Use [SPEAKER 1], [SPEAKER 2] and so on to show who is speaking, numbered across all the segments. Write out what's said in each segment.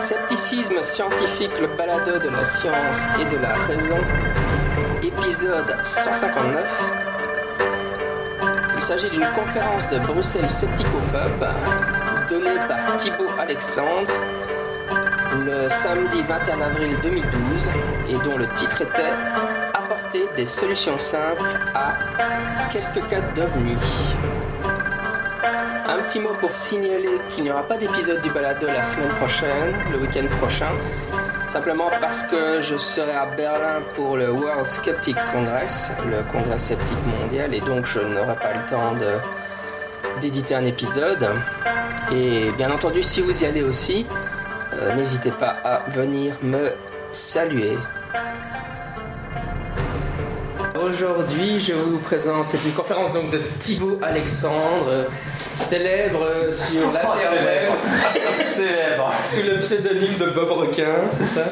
[SPEAKER 1] Scepticisme scientifique, le balado de la science et de la raison, épisode 159. Il s'agit d'une conférence de Bruxelles Sceptico Pub donnée par Thibaut Alexandre le samedi 21 avril 2012 et dont le titre était Apporter des solutions simples à quelques cas d'ovnis. Un petit mot pour signaler qu'il n'y aura pas d'épisode du balado la semaine prochaine, le week-end prochain, simplement parce que je serai à Berlin pour le World Skeptic Congress, le congrès sceptique mondial, et donc je n'aurai pas le temps d'éditer un épisode. Et bien entendu, si vous y allez aussi, euh, n'hésitez pas à venir me saluer. Aujourd'hui, je vous présente, c'est une conférence donc de Thibaut Alexandre, célèbre sur la terre
[SPEAKER 2] Célèbre.
[SPEAKER 1] sous le pseudonyme de Bob Requin, c'est ça?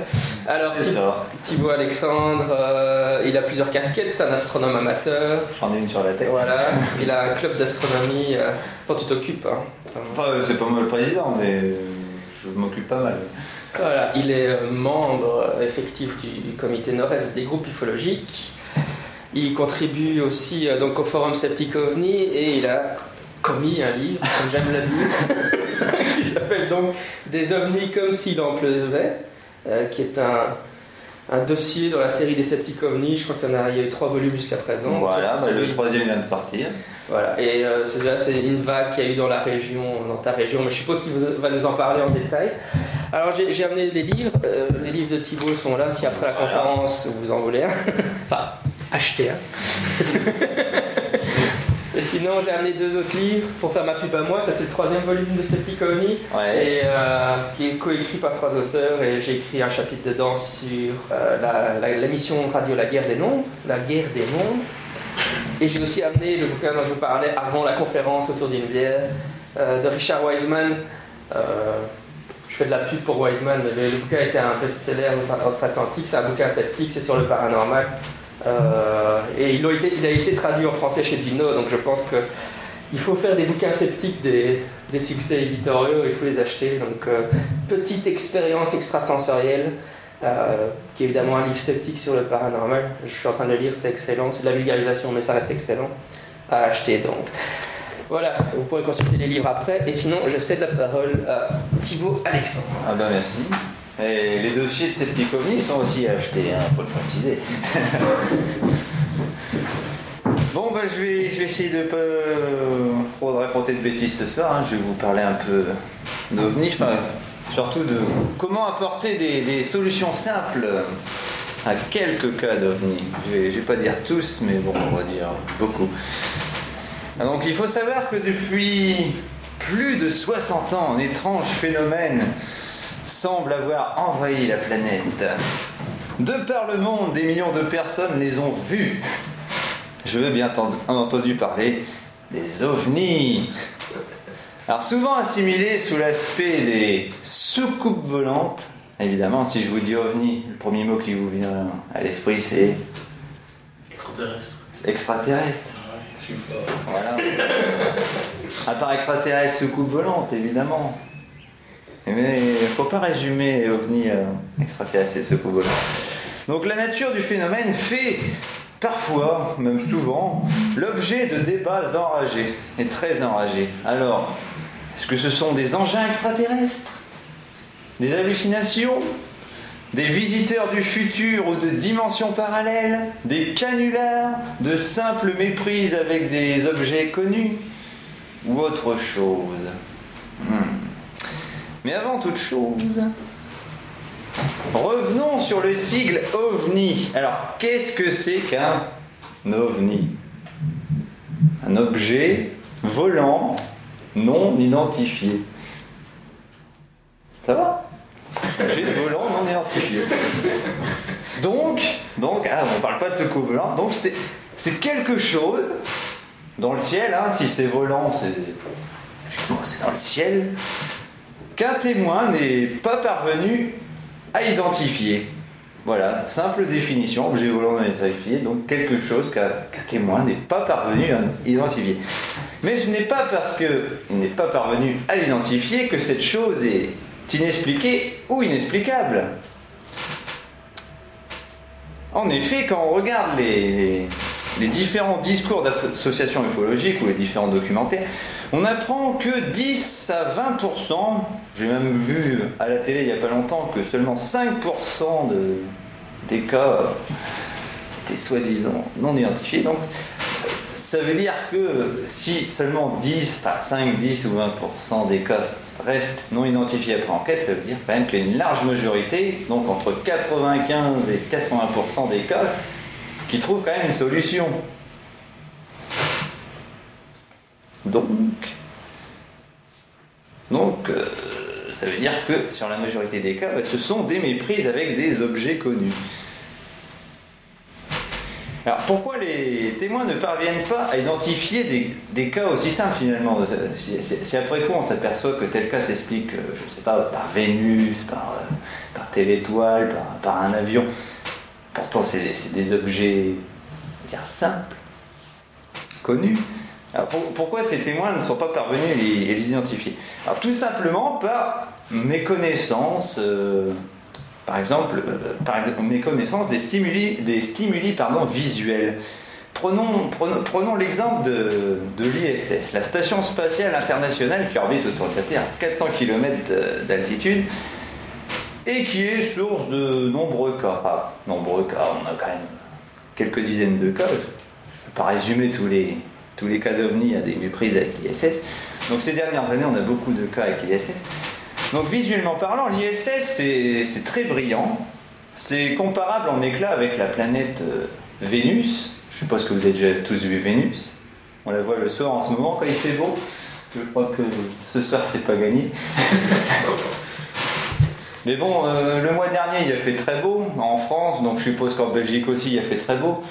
[SPEAKER 1] Alors
[SPEAKER 2] ça.
[SPEAKER 1] Thibaut Alexandre, euh, il a plusieurs casquettes, c'est un astronome amateur.
[SPEAKER 2] J'en ai une sur la tête.
[SPEAKER 1] Voilà, il a un club d'astronomie euh, dont tu t'occupes. hein. Enfin,
[SPEAKER 2] Enfin, c'est pas moi le président, mais je m'occupe pas mal.
[SPEAKER 1] Voilà, il est euh, membre euh, effectif du comité nord-est des groupes ufologiques. Il contribue aussi euh, donc au forum Sceptic OVNI et il a commis un livre, comme j'aime le dire, qui s'appelle donc Des ovnis comme s'il en pleuvait, euh, qui est un, un dossier dans la série des Sceptic OVNI. Je crois qu'il y en a, il y a eu trois volumes jusqu'à présent.
[SPEAKER 2] Voilà, bah, le troisième vient de sortir.
[SPEAKER 1] Voilà, et euh, c'est une vague qu'il y a eu dans la région, dans ta région, mais je suppose qu'il va nous en parler en détail. Alors j'ai amené les livres, euh, les livres de Thibault sont là, si après la conférence vous en voulez un. enfin, achetez un. et sinon j'ai amené deux autres livres pour faire ma pub à moi, ça c'est le troisième volume de Septiconi,
[SPEAKER 2] Ouais.
[SPEAKER 1] et euh, qui est coécrit par trois auteurs, et j'ai écrit un chapitre dedans sur la- la- l'émission radio La guerre des nombres, la guerre des nombres. Et j'ai aussi amené le bouquin dont je vous parlais avant la conférence autour d'une bière euh, de Richard Wiseman. Euh, je fais de la pub pour Wiseman, mais le, bouquin était un best-seller outre-Atlantique. C'est un bouquin sceptique, c'est sur le paranormal. Euh, et il a, été, traduit en français chez Dino, donc je pense que il faut faire des bouquins sceptiques des, des succès éditoriaux, il faut les acheter. Donc, petite expérience extrasensorielle, euh, qui est évidemment un livre sceptique sur le paranormal. Je suis en train de le lire, c'est excellent. C'est de la vulgarisation, mais ça reste excellent à acheter. Donc, voilà, vous pourrez consulter les livres après. Et sinon, je cède la parole à Thibaut Alexandre.
[SPEAKER 2] Ah bah merci. Et les dossiers de Septicomni sont aussi à acheter, hein, faut le préciser. bon bah je vais, je vais essayer de pas euh, trop raconter de bêtises ce soir. hein. Je vais vous parler un peu d'OVNI, enfin surtout de comment apporter des, solutions simples à quelques cas d'OVNI. Je vais, vais pas dire tous, mais bon, on va dire beaucoup. Ah, Donc il faut savoir que depuis plus de 60 ans, un étrange phénomène semble avoir envahi la planète. De par le monde, des millions de personnes les ont vus. Je veux bien enten- entendu parler des ovnis. Alors souvent assimilés sous l'aspect des soucoupes volantes. Évidemment, si je vous dis ovni, le premier mot qui vous vient à l'esprit, c'est
[SPEAKER 3] Extraterrestre.
[SPEAKER 2] extraterrestre.
[SPEAKER 3] Ouais, je suis fort.
[SPEAKER 2] Voilà. À part extraterrestre, soucoupe volante, évidemment. Mais il faut pas résumer OVNI euh, extraterrestre et soucoupe volante. Donc la nature du phénomène fait parfois, même souvent, l'objet de débats enragés et très enragés. Alors, est-ce que ce sont des engins extraterrestres? Des hallucinations? Des visiteurs du futur ou de dimensions parallèles, des canulars, de simples méprises avec des objets connus, ou autre chose? Hmm. Mais avant toute chose, revenons sur le sigle OVNI. Alors, qu'est-ce que c'est qu'un OVNI? Un objet volant non identifié. Ça va? Objet volant non identifié. Donc, donc ah, on parle pas de secours volant, donc c'est, quelque chose dans le ciel, hein, si c'est volant, c'est dans le ciel, qu'un témoin n'est pas parvenu à identifier. Voilà, simple définition, objet volant non identifié, donc quelque chose qu'un témoin n'est pas parvenu à identifier. Mais ce n'est pas parce qu'il n'est pas parvenu à l'identifier que cette chose est inexpliquée ou inexplicable. En effet, quand on regarde les, les différents discours d'associations ufologiques ou les différents documentaires, on apprend que 10 à 20%, j'ai même vu à la télé il n'y a pas longtemps que seulement 5% de, des cas étaient soi-disant non identifiés. Donc ça veut dire que si seulement 10, enfin 5, 10 ou 20% des cas restent non identifiés après enquête, ça veut dire quand même qu'il y a une large majorité, donc entre 95 et 80% des cas, qui trouvent quand même une solution. Donc, donc euh, ça veut dire que sur la majorité des cas, ce sont des méprises avec des objets connus. Alors pourquoi les témoins ne parviennent pas à identifier des, des cas aussi simples finalement? Si, après coup on s'aperçoit que tel cas s'explique, euh, je ne sais pas, par Vénus, par, euh, par telle étoile, par, par un avion, pourtant c'est des- objets dire, simples, connus. Pour- pourquoi ces témoins ne sont pas parvenus à les, identifier Alors tout simplement par méconnaissance, euh, par exemple, euh, par méconnaissance des stimuli, des stimuli pardon, visuels. Prenons, l'exemple de, de l'ISS, la Station spatiale internationale qui orbite autour de la Terre à 400 km d'altitude et qui est source de nombreux cas. Enfin, nombreux cas, on a quand même quelques dizaines de cas. Je ne vais pas résumer tous les, tous les cas d'OVNI à des méprises avec l'ISS. Donc ces dernières années, on a beaucoup de cas avec l'ISS. Donc visuellement parlant, l'ISS c'est c'est très brillant. C'est comparable en éclat avec la planète euh, Vénus. Je suppose que vous avez déjà tous vu Vénus. On la voit le soir en ce moment quand il fait beau. Je crois que ce soir c'est pas gagné. Mais bon, euh, le mois dernier il a fait très beau en France, donc je suppose qu'en Belgique aussi il a fait très beau.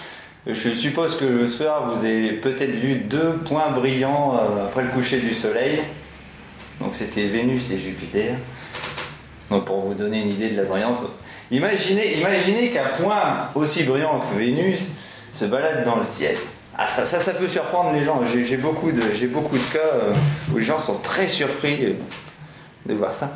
[SPEAKER 2] Je suppose que le soir vous avez peut-être vu deux points brillants euh, après le coucher du soleil. Donc c'était Vénus et Jupiter. Donc pour vous donner une idée de la brillance. imaginez imaginez qu'un point aussi brillant que Vénus se balade dans le ciel. Ah ça, ça, peut surprendre les gens. J'ai beaucoup, de- beaucoup cas euh, où les gens sont très surpris de voir ça.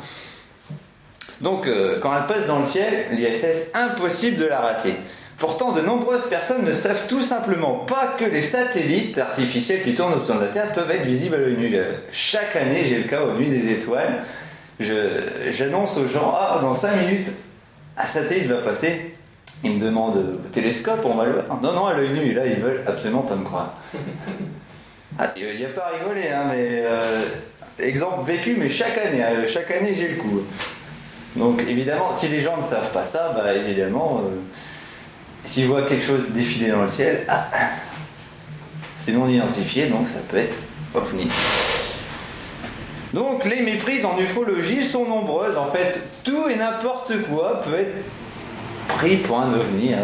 [SPEAKER 2] Donc, euh, quand elle passe dans le ciel, l'ISS, impossible de la rater. Pourtant, de nombreuses personnes ne savent tout simplement pas que les satellites artificiels qui tournent autour de la Terre peuvent être visibles à l'œil nu. Euh, Chaque année, j'ai le cas au Nuit des Étoiles. Je- J'annonce aux gens, ah, dans 5 minutes, un satellite va passer. Ils me demandent, euh, télescope, on va le voir. Non, non, à l'œil nu. Et là, ils veulent absolument pas me croire. Ah, Il n'y a pas à rigoler, hein, mais euh, exemple vécu, mais chaque année, hein, chaque année j'ai le coup. Donc évidemment, si les gens ne savent pas ça, bah évidemment, euh, s'ils voient quelque chose défiler dans le ciel, ah, c'est non identifié, donc ça peut être ovni. Donc les méprises en ufologie sont nombreuses. En fait, tout et n'importe quoi peut être pris pour un ovni. hein.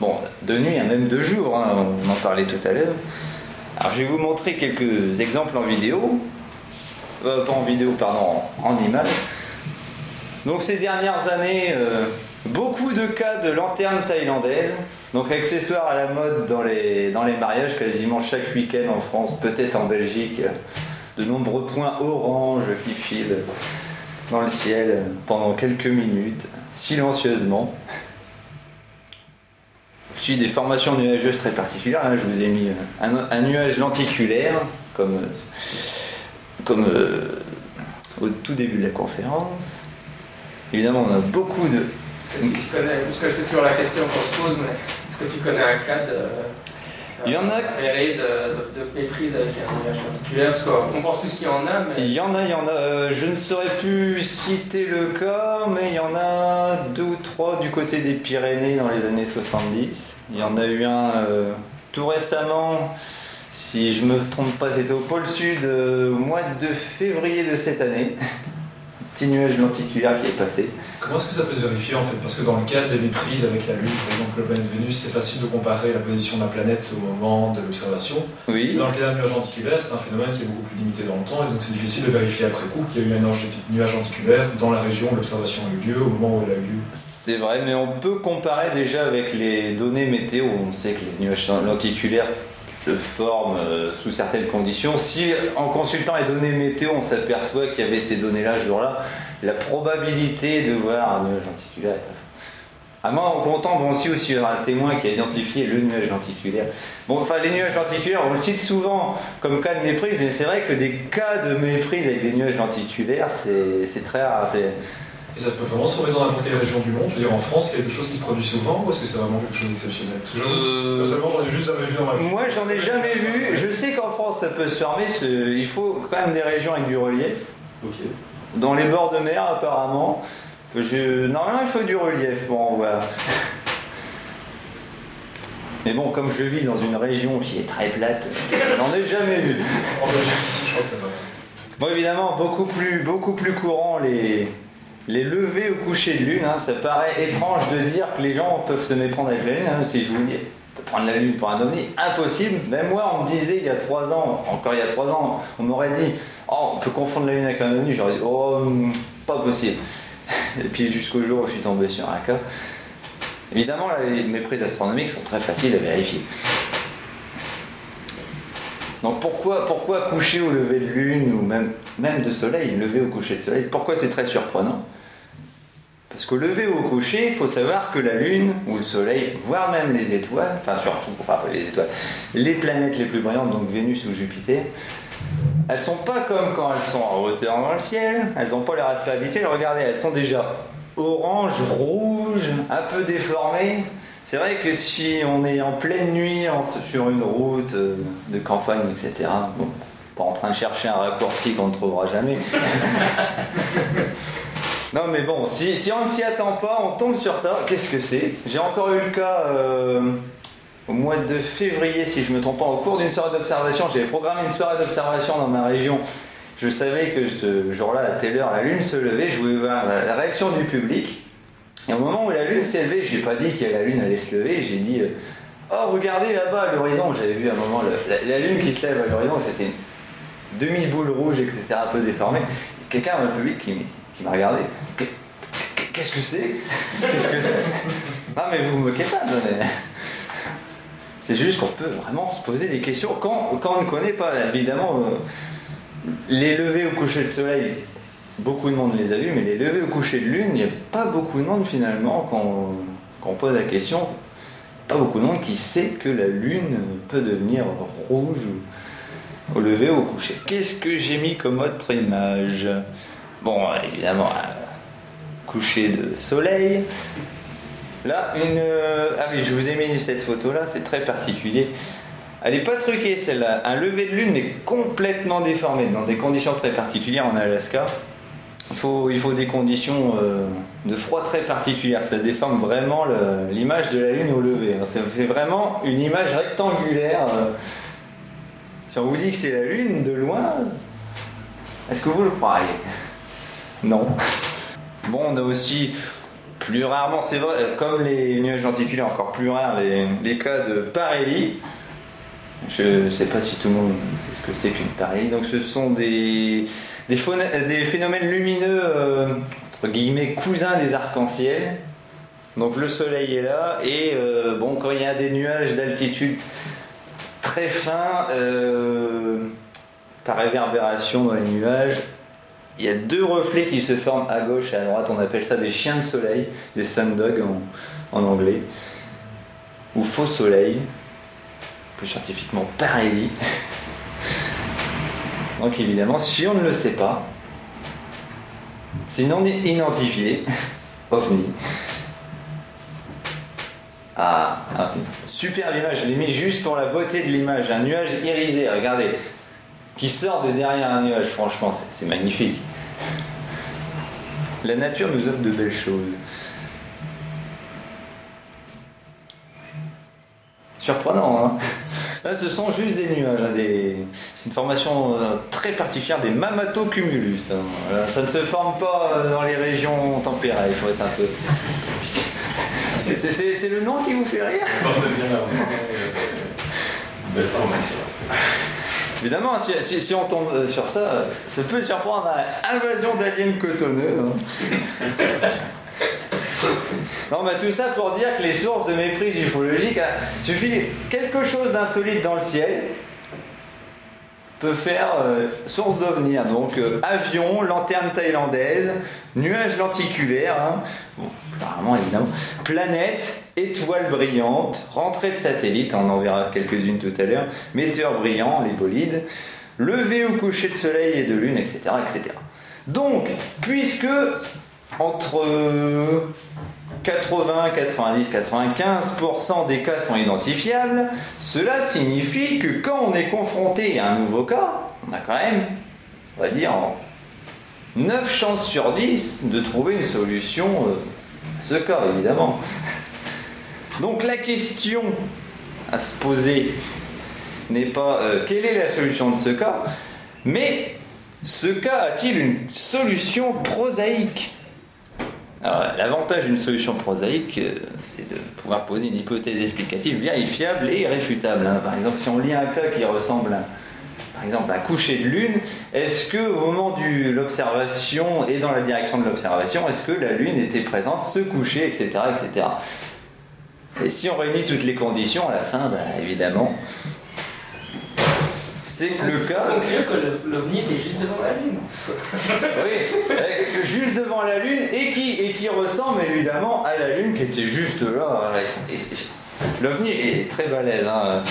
[SPEAKER 2] Bon, de nuit, hein, même de jour, hein, on en parlait tout à l'heure. Alors je vais vous montrer quelques exemples en vidéo. Euh, pas en vidéo, pardon, en, en image. Donc ces dernières années, euh, beaucoup de cas de lanternes thaïlandaises, donc accessoires à la mode dans les, dans les mariages, quasiment chaque week-end en France, peut-être en Belgique, de nombreux points orange qui filent dans le ciel pendant quelques minutes, silencieusement. Aussi des formations nuageuses très particulières, hein, je vous ai mis un, nuage lenticulaire, comme, comme euh, au tout début de la conférence. Évidemment, on a beaucoup de.
[SPEAKER 1] Est-ce que tu connais, parce que c'est toujours la question qu'on se pose, mais est-ce que tu connais un cas de.
[SPEAKER 2] Il y en a-
[SPEAKER 1] de, de, de méprise avec un nuage lenticulaire Parce qu'on pense tous qu'il y en a, mais.
[SPEAKER 2] Il y en a, il y en a. euh, je ne saurais plus citer le cas, mais il y en a deux ou trois du côté des Pyrénées dans les années 70. Il y en a eu un euh, tout récemment, si je me trompe pas, c'était au pôle Sud euh, au mois de février de cette année. petit nuage lenticulaire qui est passé.
[SPEAKER 4] Comment est-ce que ça peut se vérifier en fait? Parce que dans le cas des méprises avec la Lune, par exemple le planète Vénus, c'est facile de comparer la position de la planète au moment de l'observation.
[SPEAKER 2] Oui.
[SPEAKER 4] Dans le cas d'un nuage lenticulaire, c'est un phénomène qui est beaucoup plus limité dans le temps et donc c'est difficile de vérifier après coup qu'il y a eu un nuage lenticulaire dans la région où l'observation a eu lieu, au moment où elle a eu lieu.
[SPEAKER 2] C'est vrai, mais on peut comparer déjà avec les données météo. On sait que les nuages lenticulaires se forment euh, sous certaines conditions. Si en consultant les données météo, on s'aperçoit qu'il y avait ces données-là ce jour-là, la probabilité de voir un nuage lenticulaire est. À moins en comptant, bon, aussi, aussi un témoin qui a identifié le nuage lenticulaire. Bon, enfin, les nuages lenticulaires, on le cite souvent comme cas de méprise, mais c'est vrai que des cas de méprise avec des nuages lenticulaires, c'est très rare.
[SPEAKER 4] Et ça peut vraiment se trouver dans n'importe quelle région du monde? Je veux dire, en France, c'est quelque chose qui se produit souvent ou est-ce que c'est vraiment quelque chose d'exceptionnel?
[SPEAKER 3] Euh,
[SPEAKER 4] Personnellement, j'en ai juste jamais vu dans ma vie.
[SPEAKER 2] Moi, j'en ai jamais vu. Je sais qu'en France, ça peut se fermer. Il faut quand même des régions avec du relief.
[SPEAKER 4] Ok.
[SPEAKER 2] Dans les bords de mer, apparemment. Je... Normalement, il faut du relief. Bon, voilà. Mais bon, comme je vis dans une région qui est très plate, j'en ai jamais vu.
[SPEAKER 4] Ça va.
[SPEAKER 2] Bon, évidemment, beaucoup plus, beaucoup plus courant les, les levées au coucher de lune. Hein. ça paraît étrange de dire que les gens peuvent se méprendre avec la lune. Hein. si je vous dis, prendre la lune pour un ovni, impossible. Même moi, on me disait il y a trois ans, encore il y a trois ans, on m'aurait dit, oh, on peut confondre la lune avec ovni. J'aurais dit, oh, hmm, pas possible. Et puis jusqu'au jour où je suis tombé sur un cas. Évidemment, les méprises astronomiques sont très faciles à vérifier. Donc pourquoi, coucher au lever de lune ou même, de soleil, lever au coucher de soleil? Pourquoi c'est très surprenant? Parce qu'au lever ou au coucher, il faut savoir que la lune ou le soleil, voire même les étoiles, enfin surtout, enfin pas les étoiles, les planètes les plus brillantes, donc Vénus ou Jupiter, elles sont pas comme quand elles sont en hauteur dans le ciel, elles n'ont pas leur aspect habituel, regardez, elles sont déjà orange, rouge, un peu déformées. C'est vrai que si on est en pleine nuit sur une route euh, de campagne, etc., bon, pas en train de chercher un raccourci qu'on ne trouvera jamais. non mais bon, si, on ne s'y attend pas, on tombe sur ça. Qu'est-ce que c'est? J'ai encore eu le cas euh, au mois de février, si je ne me trompe pas, au cours d'une soirée d'observation. J'avais programmé une soirée d'observation dans ma région je savais que ce jour-là, à telle heure, la lune se levait, je voulais voir la réaction du public. Et au moment où la lune s'est levée, je n'ai pas dit que la lune allait se lever, j'ai dit euh, Oh, regardez là-bas à l'horizon. J'avais vu à un moment la, lune qui se lève à l'horizon, c'était une demi-boule rouge, etc., un peu déformée. Quelqu'un dans le public qui, m'a regardé Qu'est-ce que c'est? Qu'est-ce que c'est? Non, mais vous me moquez pas, C'est juste qu'on peut vraiment se poser des questions quand, quand on ne connaît pas. Évidemment, euh, les levées au coucher de soleil, beaucoup de monde les a vus, mais les levées au coucher de lune, il n'y a pas beaucoup de monde finalement quand, on pose la question. Pas beaucoup de monde qui sait que la lune peut devenir rouge au lever ou au coucher. Qu'est-ce que j'ai mis comme autre image? Bon, évidemment, coucher de soleil. Là, une. Ah oui, je vous ai mis cette photo là, c'est très particulier. Elle n'est pas truquée celle-là. Un lever de lune mais complètement déformé dans des conditions très particulières en Alaska. Il faut, il faut des conditions euh, de froid très particulières. Ça déforme vraiment l'image de la lune au lever. Ça fait vraiment une image rectangulaire. Euh. Si on vous dit que c'est la lune de loin, est-ce que vous le croyez Non. Bon, on a aussi plus rarement, c'est vrai, comme les nuages lenticulaires, encore plus rares, les, cas de Parelli. Je ne sais pas si tout le monde sait ce que c'est qu'une pareille. Donc ce sont des, phénomènes lumineux, euh, entre guillemets, cousins des arcs-en-ciel. Donc le soleil est là et euh, bon quand il y a des nuages d'altitude très fins euh, par réverbération dans les nuages, il y a deux reflets qui se forment à gauche et à droite. On appelle ça des chiens de soleil, des sun dogs en, en anglais, ou faux soleil plus scientifiquement pareil. Donc évidemment, si on ne le sait pas, c'est non identifié, ovni. Ah, ah, superbe image, je l'ai mis juste pour la beauté de l'image, un nuage irisé, regardez, qui sort de derrière un nuage, franchement, c'est magnifique. La nature nous offre de belles choses. Surprenant, hein Là, ce sont juste des nuages. hein, des- C'est une formation euh, très particulière des mamatocumulus. hein. Ça ne se forme pas euh, dans les régions tempérées. Il faut être un peu. C'est le nom qui vous fait rire?
[SPEAKER 4] Là. Belle formation.
[SPEAKER 2] Évidemment, si, si- si on tombe euh, sur ça, euh, ça peut surprendre à invasion d'aliens cotonneux. hein. Non, bah tout ça pour dire que les sources de méprise ufologique, hein, suffit quelque chose d'insolite dans le ciel peut faire euh, source d'ovni. hein. Donc euh, avion, lanterne thaïlandaise, nuages lenticulaires, hein. apparemment évidemment, planète, étoile brillante, rentrée de satellite, on en verra quelques-unes tout à l'heure, météores brillants, les bolides, lever ou coucher de soleil et de lune, etc. Donc, puisque entre 80, 90, 95% des cas sont identifiables, cela signifie que quand on est confronté à un nouveau cas, on a quand même, on va dire, 9 chances sur 10 de trouver une solution euh, à ce cas, évidemment. Donc la question à se poser n'est pas euh, quelle est la solution de ce cas, mais ce cas a-t-il une solution prosaïque? L'avantage d'une solution prosaïque, euh, c'est de pouvoir poser une hypothèse explicative vérifiable et réfutable. hein. Par exemple, si on lit un cas qui ressemble à, par exemple, un coucher de lune, est-ce que au moment de l'observation et dans la direction de l'observation, est-ce que la lune était présente, se coucher, etc., etc. Et si on réunit toutes les conditions à la fin, bah, évidemment, c'est que le cas.
[SPEAKER 1] Conclure que l'OVNI était juste devant la Lune.
[SPEAKER 2] Oui, juste devant la Lune et qui, et qui ressemble évidemment à la Lune qui était juste là. L'OVNI est très balèze. hein.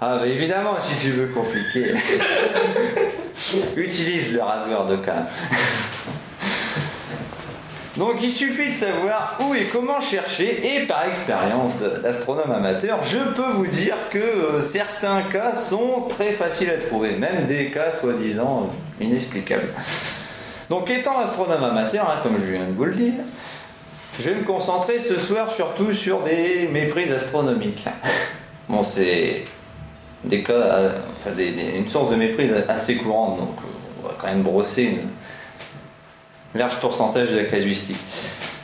[SPEAKER 2] Ah, bah évidemment, si tu veux compliquer, utilise le rasoir de cas. Donc il suffit de savoir où et comment chercher et par expérience d'astronome amateur, je peux vous dire que euh, certains cas sont très faciles à trouver, même des cas soi-disant euh, inexplicables. Donc étant astronome amateur, hein, comme je viens de vous le dire, je vais me concentrer ce soir surtout sur des méprises astronomiques. Bon, c'est des cas, euh, enfin une source de méprise assez courante, donc on va quand même brosser une, large pourcentage de la casuistique.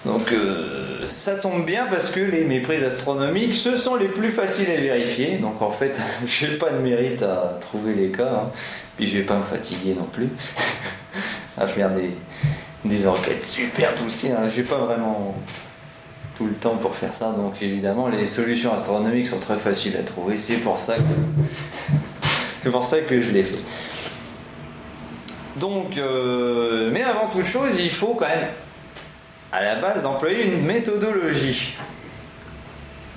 [SPEAKER 2] Donc euh, ça tombe bien parce que les méprises astronomiques, ce sont les plus faciles à vérifier. Donc en fait, j'ai pas de mérite à trouver les cas. hein. Puis je vais pas me fatiguer non plus à faire des, des enquêtes super poussées. Hein. J'ai pas vraiment tout le temps pour faire ça. Donc évidemment, les solutions astronomiques sont très faciles à trouver. C'est pour ça que c'est pour ça que je l'ai fait. Donc, euh, mais avant toute chose, il faut quand même, à la base, employer une méthodologie.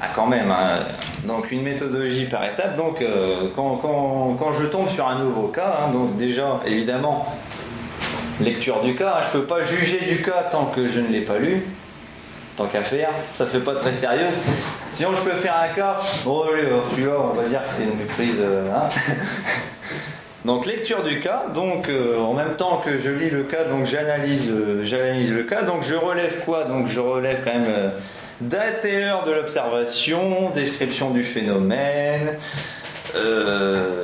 [SPEAKER 2] Ah, quand même, hein. donc une méthodologie par étape. Donc, euh, quand, quand- quand je tombe sur un nouveau cas, hein, donc déjà, évidemment, lecture du cas, hein, je peux pas juger du cas tant que je ne l'ai pas lu. Tant qu'à faire, ça fait pas très sérieux. Sinon, je peux faire un cas. Alors, celui-là, on va dire que c'est une méprise. Donc lecture du cas, donc euh, en même temps que je lis le cas, donc j'analyse, euh, j'analyse le cas, donc je relève quoi? Donc je relève quand même euh, date et heure de l'observation, description du phénomène,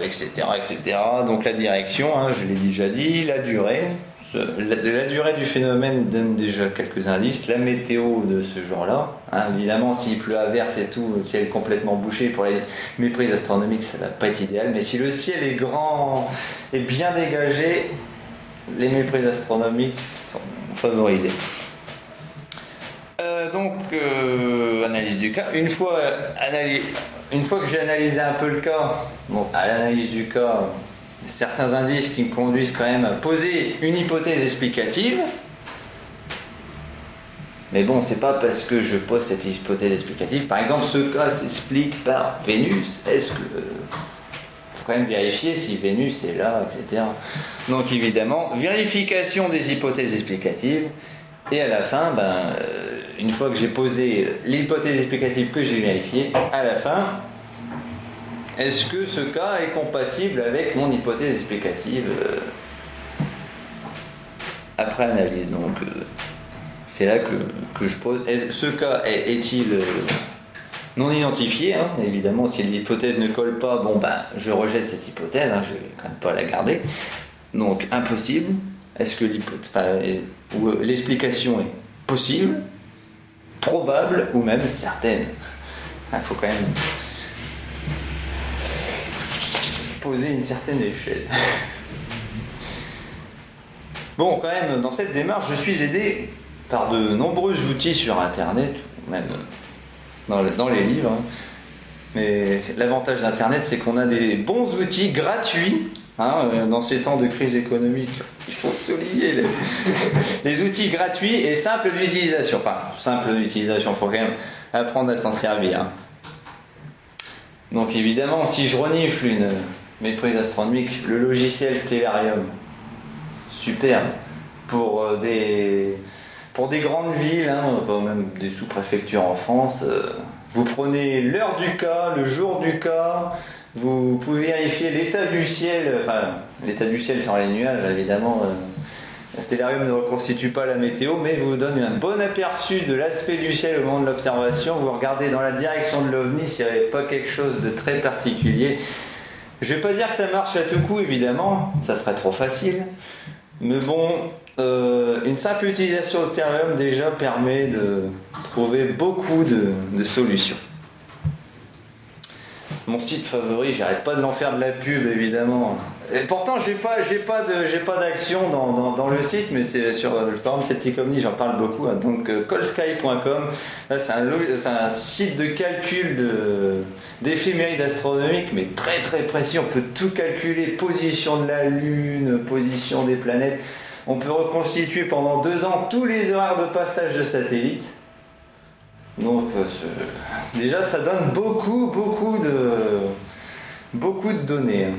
[SPEAKER 2] etc., etc. Donc la direction, hein, je l'ai déjà dit, la durée, la, durée du phénomène donne déjà quelques indices, la météo de ce jour-là, hein, évidemment s'il pleut à verse et tout, le ciel est complètement bouché pour les méprises astronomiques, ça va pas être idéal, mais si le ciel est grand et bien dégagé, les méprises astronomiques sont favorisées. Euh, donc, euh, analyse du cas. Une fois, que j'ai analysé un peu le cas, bon, à l'analyse du cas, certains indices qui me conduisent quand même à poser une hypothèse explicative. Mais bon, c'est pas parce que je pose cette hypothèse explicative. Par exemple, ce cas s'explique par Vénus. Est-ce que. faut quand même vérifier si Vénus est là, etc. Donc évidemment, vérification des hypothèses explicatives. Et à la fin, ben, euh, une fois que j'ai posé l'hypothèse explicative que j'ai vérifiée, à la fin, est-ce que ce cas est compatible avec mon hypothèse explicative euh, après analyse Donc, euh, c'est là que, que je pose. ce cas est- est-il euh, non identifié. hein? Évidemment, si l'hypothèse ne colle pas, bon ben, je rejette cette hypothèse, hein, je vais quand même pas la garder. Donc impossible. Est-ce que l'explication est possible, probable ou même certaine? Il faut quand même une certaine échelle. Bon, quand même, dans cette démarche, je suis aidé par de nombreux outils sur Internet, même dans, le- dans les livres. hein. Mais l'avantage d'Internet, c'est qu'on a des bons outils gratuits. hein, euh, dans ces temps de crise économique, il faut souligner les, les outils gratuits et simples d'utilisation. Enfin, simples d'utilisation, il faut quand même apprendre à s'en servir. Donc évidemment, si je renifle une méprise astronomique, le logiciel Stellarium, superbe pour euh, des pour des grandes villes, hein, même des sous-préfectures en France. euh, vous prenez l'heure du cas, le jour du cas, vous pouvez vérifier l'état du ciel, enfin l'état du ciel sur les nuages évidemment. euh, Stellarium ne reconstitue pas la météo, mais vous donne un bon aperçu de l'aspect du ciel au moment de l'observation. Vous regardez dans la direction de l'OVNI s'il n'y avait pas quelque chose de très particulier. Je vais pas dire que ça marche à tout coup, évidemment, ça serait trop facile. Mais bon, euh, une simple utilisation de déjà permet de trouver beaucoup de solutions. Mon site favori, j'arrête pas de l'en faire de la pub évidemment. Et pourtant, j'ai pas, j'ai pas de, j'ai pas d'action dans, dans- le site, mais c'est sur le forum Celtic Omni, j'en parle beaucoup. hein. Donc, euh, callsky.com, c'est un, enfin, un site de calcul de, d'éphémérides astronomiques, mais très très précis. On peut tout calculer, position de la Lune, position des planètes. On peut reconstituer pendant deux ans tous les horaires de passage de satellites. Donc, euh, déjà, ça donne beaucoup, beaucoup de, beaucoup de données. hein.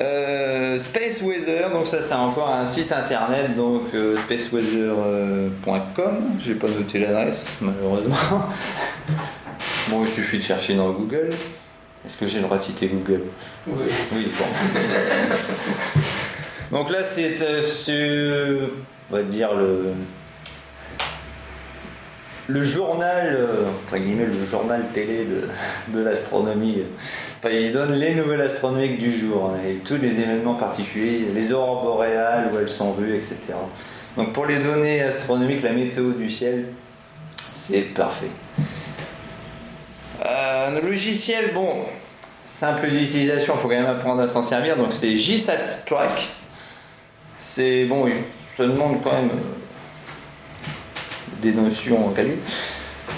[SPEAKER 2] Euh, Space Weather, donc ça c'est encore un site internet, donc euh, spaceweather.com. J'ai pas noté l'adresse malheureusement. Bon, il suffit de chercher dans Google. Est-ce que j'ai le droit de citer Google?
[SPEAKER 1] Oui.
[SPEAKER 2] Oui, bon. Donc là, c'est euh, ce- on va dire le le journal euh, entre guillemets le journal télé de, de l'astronomie. Il donne les nouvelles astronomiques du jour hein, et tous les événements particuliers, les aurores boréales où elles sont vues, etc. Donc pour les données astronomiques, la météo du ciel, c'est parfait. Euh, un logiciel, bon, simple d'utilisation, il faut quand même apprendre à s'en servir. Donc c'est JSAT Track. C'est bon, ça demande quand même euh, des notions en calcul.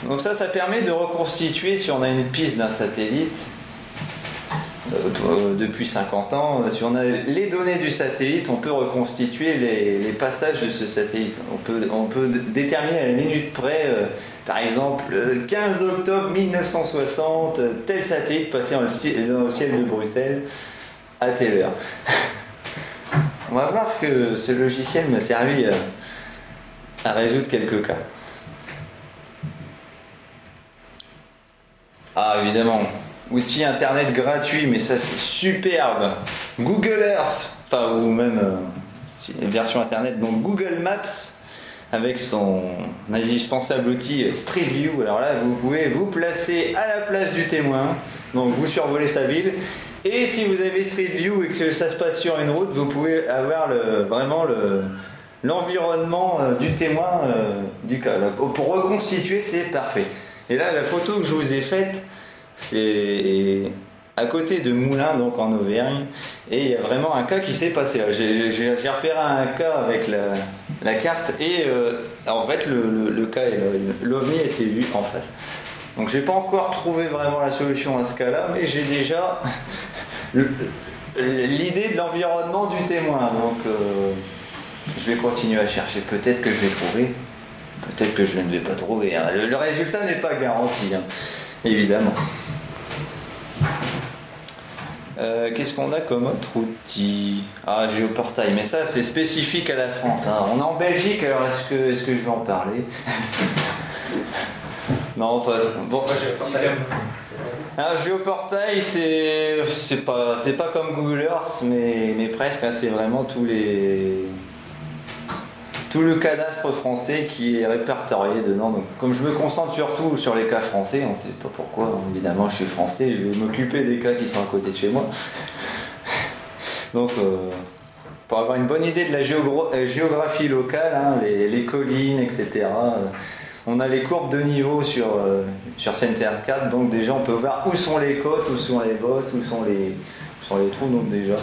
[SPEAKER 2] Donc ça, ça permet de reconstituer si on a une piste d'un satellite. Euh, euh, depuis 50 ans, si on a les données du satellite, on peut reconstituer les, passages de ce satellite. On peut, on peut déterminer à la minute près, euh, par exemple, le 15 octobre 1960, euh, tel satellite passait dans le, ciel de Bruxelles à telle heure. On va voir que ce logiciel m'a servi à résoudre quelques cas. Ah, évidemment, outil internet gratuit, mais ça c'est superbe. Google Earth, enfin, ou même euh, si- version internet, donc Google Maps avec son indispensable outil Street View. Alors là, vous pouvez vous placer à la place du témoin, donc vous survolez sa ville. Et si vous avez Street View et que ça se passe sur une route, vous pouvez avoir vraiment le, l'environnement euh, du témoin euh, du cas. Pour reconstituer, c'est parfait. Et là, la photo que je vous ai faite, c'est à côté de Moulins, donc en Auvergne, et il y a vraiment un cas qui s'est passé. J'ai repéré un cas avec la, carte, et euh, en fait, le, le- le cas, le- l'OVNI a été vu en face. Donc, j'ai pas encore trouvé vraiment la solution à ce cas-là, mais j'ai déjà l'idée de l'environnement du témoin. Donc, euh, je vais continuer à chercher. Peut-être que je vais trouver. Peut-être que je ne vais pas trouver. hein. Le, le résultat n'est pas garanti, hein, évidemment. Euh, Qu'est-ce qu'on a comme autre outil? Ah, Géoportail, mais ça c'est spécifique à la France. hein. On est en Belgique, alors est-ce que, est que je vais en parler? Non, enfin, bon, un géoportail, c'est c'est pas c'est pas comme Google Earth, mais mais presque. hein, c'est vraiment tous les tout le cadastre français qui est répertorié dedans. Donc, comme je me concentre surtout sur les cas français, on ne sait pas pourquoi, évidemment je suis français, je vais m'occuper des cas qui sont à côté de chez moi. Donc, euh, pour avoir une bonne idée de la euh, géographie locale, hein, les, collines, etc. euh, on a les courbes de niveau sur, euh, sur Center 4, donc déjà on peut voir où sont les côtes, où sont les bosses, où sont les, où sont les trous, donc déjà.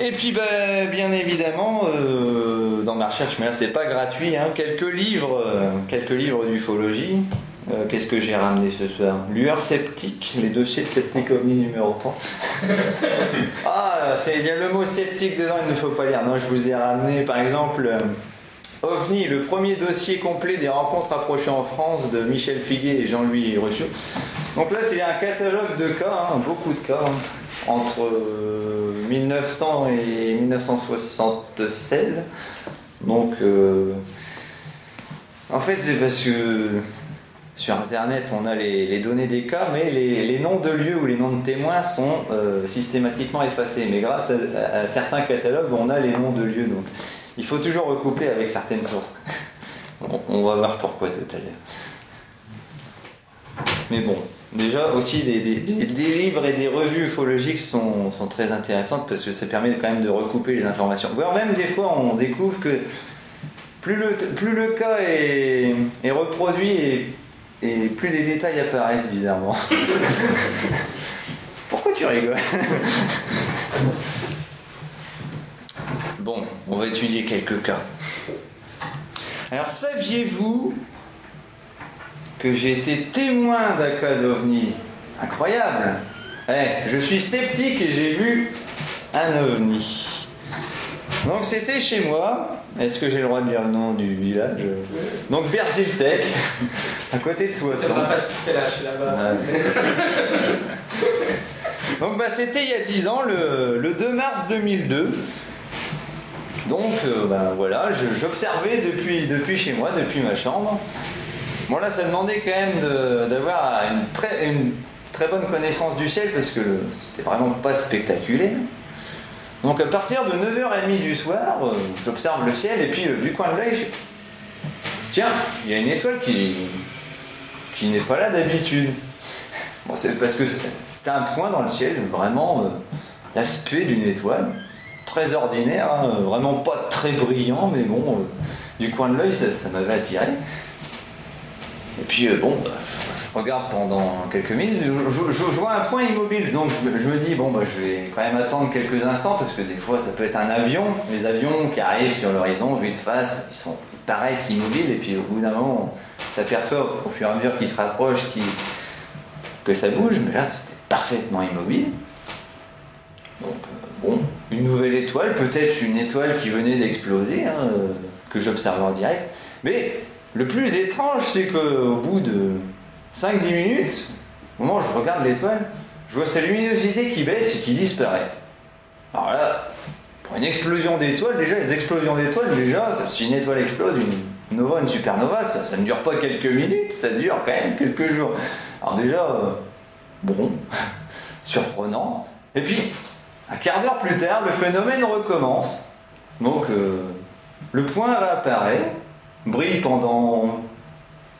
[SPEAKER 2] Et puis ben, bien évidemment, euh, dans ma recherche, mais là c'est pas gratuit, hein, quelques livres, euh, quelques livres d'ufologie. Euh, Qu'est-ce que j'ai ramené ce soir? Lueur sceptique, les dossiers de sceptique ovni numéro 3. ah, c'est- il y a le mot sceptique dedans, il ne faut pas lire. Non, je vous ai ramené par exemple OVNI, le premier dossier complet des rencontres approchées en France de Michel Figuet et Jean-Louis Ruchot. Donc là, c'est un catalogue de cas, hein, beaucoup de cas, hein, entre euh, 1900 et 1976. Donc, euh, en fait, c'est parce que sur Internet, on a les, données des cas, mais les, noms de lieux ou les noms de témoins sont euh, systématiquement effacés. Mais grâce à, certains catalogues, on a les noms de lieux. Donc, il faut toujours recouper avec certaines sources. On va voir pourquoi tout à l'heure. Mais bon, déjà aussi des, des- des- des livres et des revues ufologiques sont, sont très intéressantes parce que ça permet quand même de recouper les informations. Voire même des fois on découvre que plus le, plus le cas est, est reproduit et, et plus les détails apparaissent bizarrement. Pourquoi tu rigoles? Bon, on va étudier quelques cas. Alors saviez-vous que j'ai été témoin d'un cas d'ovni Incroyable Eh, Je suis sceptique et j'ai vu un ovni. Donc c'était chez moi. Est-ce que j'ai le droit de dire le nom du village? Donc Bercy-le-Sec, à côté de Soissons.
[SPEAKER 1] Là-bas.
[SPEAKER 2] Donc bah, c'était il y a 10 ans, le, le 2 mars 2002. Donc euh, bah, voilà, j'observais depuis, depuis chez moi, depuis ma chambre. Bon là ça demandait quand même d'avoir une très, bonne connaissance du ciel parce que c'était vraiment pas spectaculaire. Donc à partir de 9h30 du soir, euh, j'observe le ciel et puis euh, du coin de l'œil, je... tiens, il y a une étoile qui, n'est pas là d'habitude. Bon, c'est parce que c'était un point dans le ciel, vraiment euh, l'aspect d'une étoile, très ordinaire, hein, vraiment pas très brillant, mais bon, du coin de l'œil, ça m'avait attiré. Et puis euh, bon, bah, je, regarde pendant quelques minutes, je, vois un point immobile, donc je, me- dis, bon, bah, je vais quand même attendre quelques instants, parce que des fois ça peut être un avion, les avions qui arrivent sur l'horizon, vus de face, ils, paraissent immobiles, et puis au bout d'un moment, on s'aperçoit au fur et à mesure qu'ils se rapprochent, que ça bouge, mais là c'était parfaitement immobile. Donc, euh, bon, une nouvelle étoile, peut-être une étoile qui venait d'exploser, hein, euh, que j'observais en direct. Mais le plus étrange, c'est qu'au bout de 5-10 minutes, au moment où je regarde l'étoile, je vois sa luminosité qui baisse et qui disparaît. Alors là, pour une explosion d'étoiles, déjà les explosions d'étoiles, déjà, si une étoile explose, une nova, une supernova, ça, ne dure pas quelques minutes, ça dure quand même quelques jours. Alors déjà, euh, bon, surprenant. Et puis, un quart d'heure plus tard, le phénomène recommence. Donc, euh, le point réapparaît, brille pendant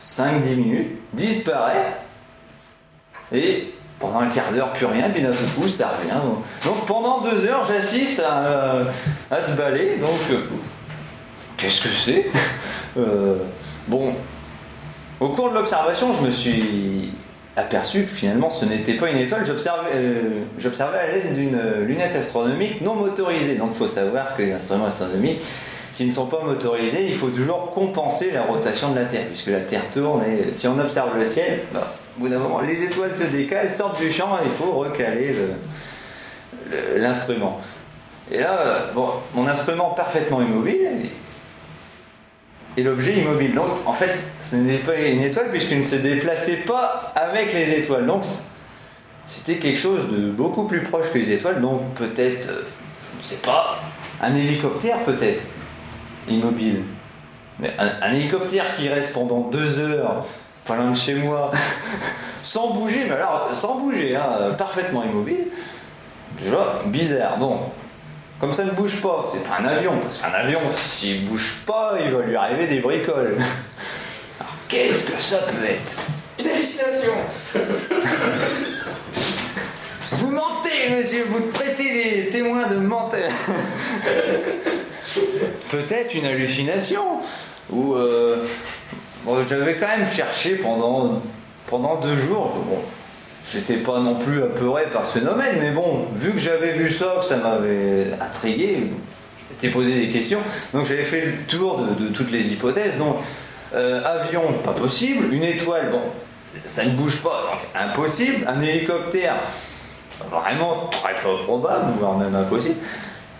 [SPEAKER 2] 5-10 minutes, disparaît, et pendant un quart d'heure, plus rien, puis d'un seul coup, ça revient. Donc pendant deux heures, j'assiste à, euh, à ce balai, donc euh, qu'est-ce que c'est? Euh, Bon, au cours de l'observation, je me suis aperçu que finalement ce n'était pas une étoile, j'observais euh, à l'aide d'une lunette astronomique non motorisée. Donc il faut savoir que les instruments astronomiques, s'ils ne sont pas motorisés, il faut toujours compenser la rotation de la Terre, puisque la Terre tourne et si on observe le ciel, bah, au bout d'un moment, les étoiles se décalent, sortent du champ il faut recaler le- le- l'instrument. Et là, bon, mon instrument parfaitement immobile, et l'objet immobile. Donc, en fait, ce n'est pas une étoile puisqu'il ne se déplaçait pas avec les étoiles. Donc, c'était quelque chose de beaucoup plus proche que les étoiles. Donc, peut-être, euh, je ne sais pas, un hélicoptère peut-être, immobile. Mais un, un hélicoptère qui reste pendant deux heures, pas loin de chez moi, sans bouger, mais alors, sans bouger, hein, parfaitement immobile, déjà, bizarre. Bon, comme ça ne bouge pas, c'est pas un avion, parce qu'un avion, s'il bouge pas, il va lui arriver des bricoles. Alors qu'est-ce que ça peut être?
[SPEAKER 1] Une hallucination
[SPEAKER 2] Vous mentez, monsieur, vous traitez les témoins de menteurs. Peut-être une hallucination. Ou euh, bon, j'avais quand même cherché pendant, pendant deux jours. Bon, j'étais pas non plus apeuré par ce phénomène, mais bon, vu que j'avais vu ça, que ça m'avait intrigué, je m'étais posé des questions. Donc j'avais fait le tour de, toutes les hypothèses. Donc euh, avion, pas possible. Une étoile, bon, ça ne bouge pas, donc impossible. Un hélicoptère, vraiment très peu probable, voire même impossible.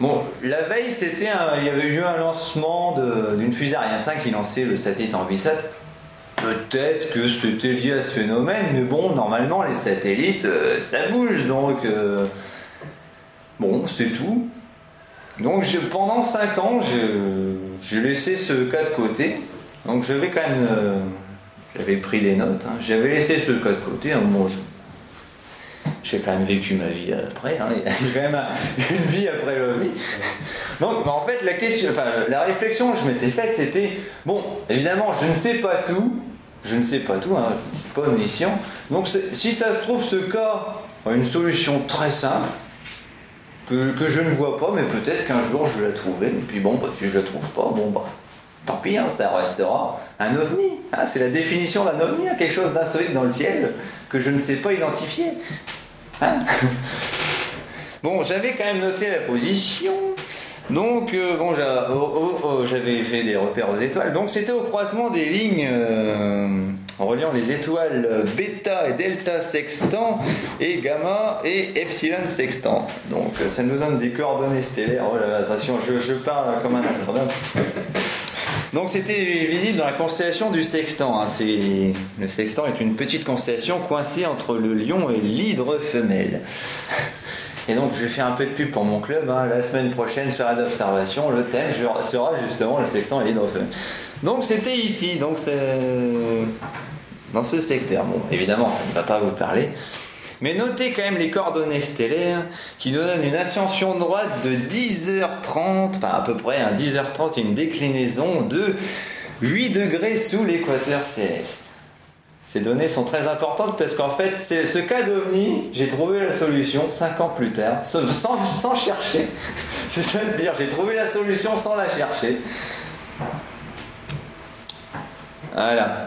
[SPEAKER 2] Bon, la veille, c'était il y avait eu un lancement d'une fusée Ariane 5 qui lançait le satellite Envisat. Peut-être que c'était lié à ce phénomène, mais bon, normalement, les satellites, euh, ça bouge, donc euh, bon, c'est tout. Donc, pendant 5 ans, j'ai- laissé ce cas de côté. Donc, j'avais quand même, euh, j'avais pris des notes. hein. J'avais laissé ce cas de côté. hein. Bon, je- j'ai quand même vécu ma vie après. hein. Il quand même un- une vie après l'OVNI. Donc, bah, en fait, la question, enfin, la réflexion que je m'étais faite, c'était bon, évidemment, je ne sais pas tout. Je ne sais pas tout, hein, je ne suis pas omniscient. Donc, si ça se trouve, ce cas une solution très simple que, que je ne vois pas, mais peut-être qu'un jour je vais la trouver. Et puis bon, bah, si je la trouve pas, bon, bah, tant pis, hein, ça restera un ovni. hein. c'est la définition d'un ovni, hein, quelque chose d'insolite dans le ciel que je ne sais pas identifier. Bon, j'avais quand même noté la position. Donc, euh, bon, oh, oh, oh, j'avais fait des repères aux étoiles. Donc, c'était au croisement des lignes euh, reliant les étoiles bêta et delta sextant et gamma et epsilon sextant. Donc, ça nous donne des coordonnées stellaires. Oh là là, attention, je, je parle comme un astronome. Donc c'était visible dans la constellation du Sextant. hein. Le Sextant est une petite constellation coincée entre le lion et l'hydre femelle. Et donc je faire un peu de pub pour mon club. hein. La semaine prochaine, soirée d'observation, le thème sera justement le Sextant et l'hydre femelle. Donc c'était ici, donc c'est dans ce secteur. Bon, évidemment, ça ne va pas vous parler. Mais notez quand même les coordonnées stellaires qui nous donnent une ascension droite de 10h30, enfin à peu près, un 10h30 et une déclinaison de 8 degrés sous l'équateur céleste. Ces données sont très importantes parce qu'en fait, ce cas d'OVNI, j'ai trouvé la solution 5 ans plus tard, sans, chercher. C'est ça de dire, j'ai trouvé la solution sans la chercher. Voilà.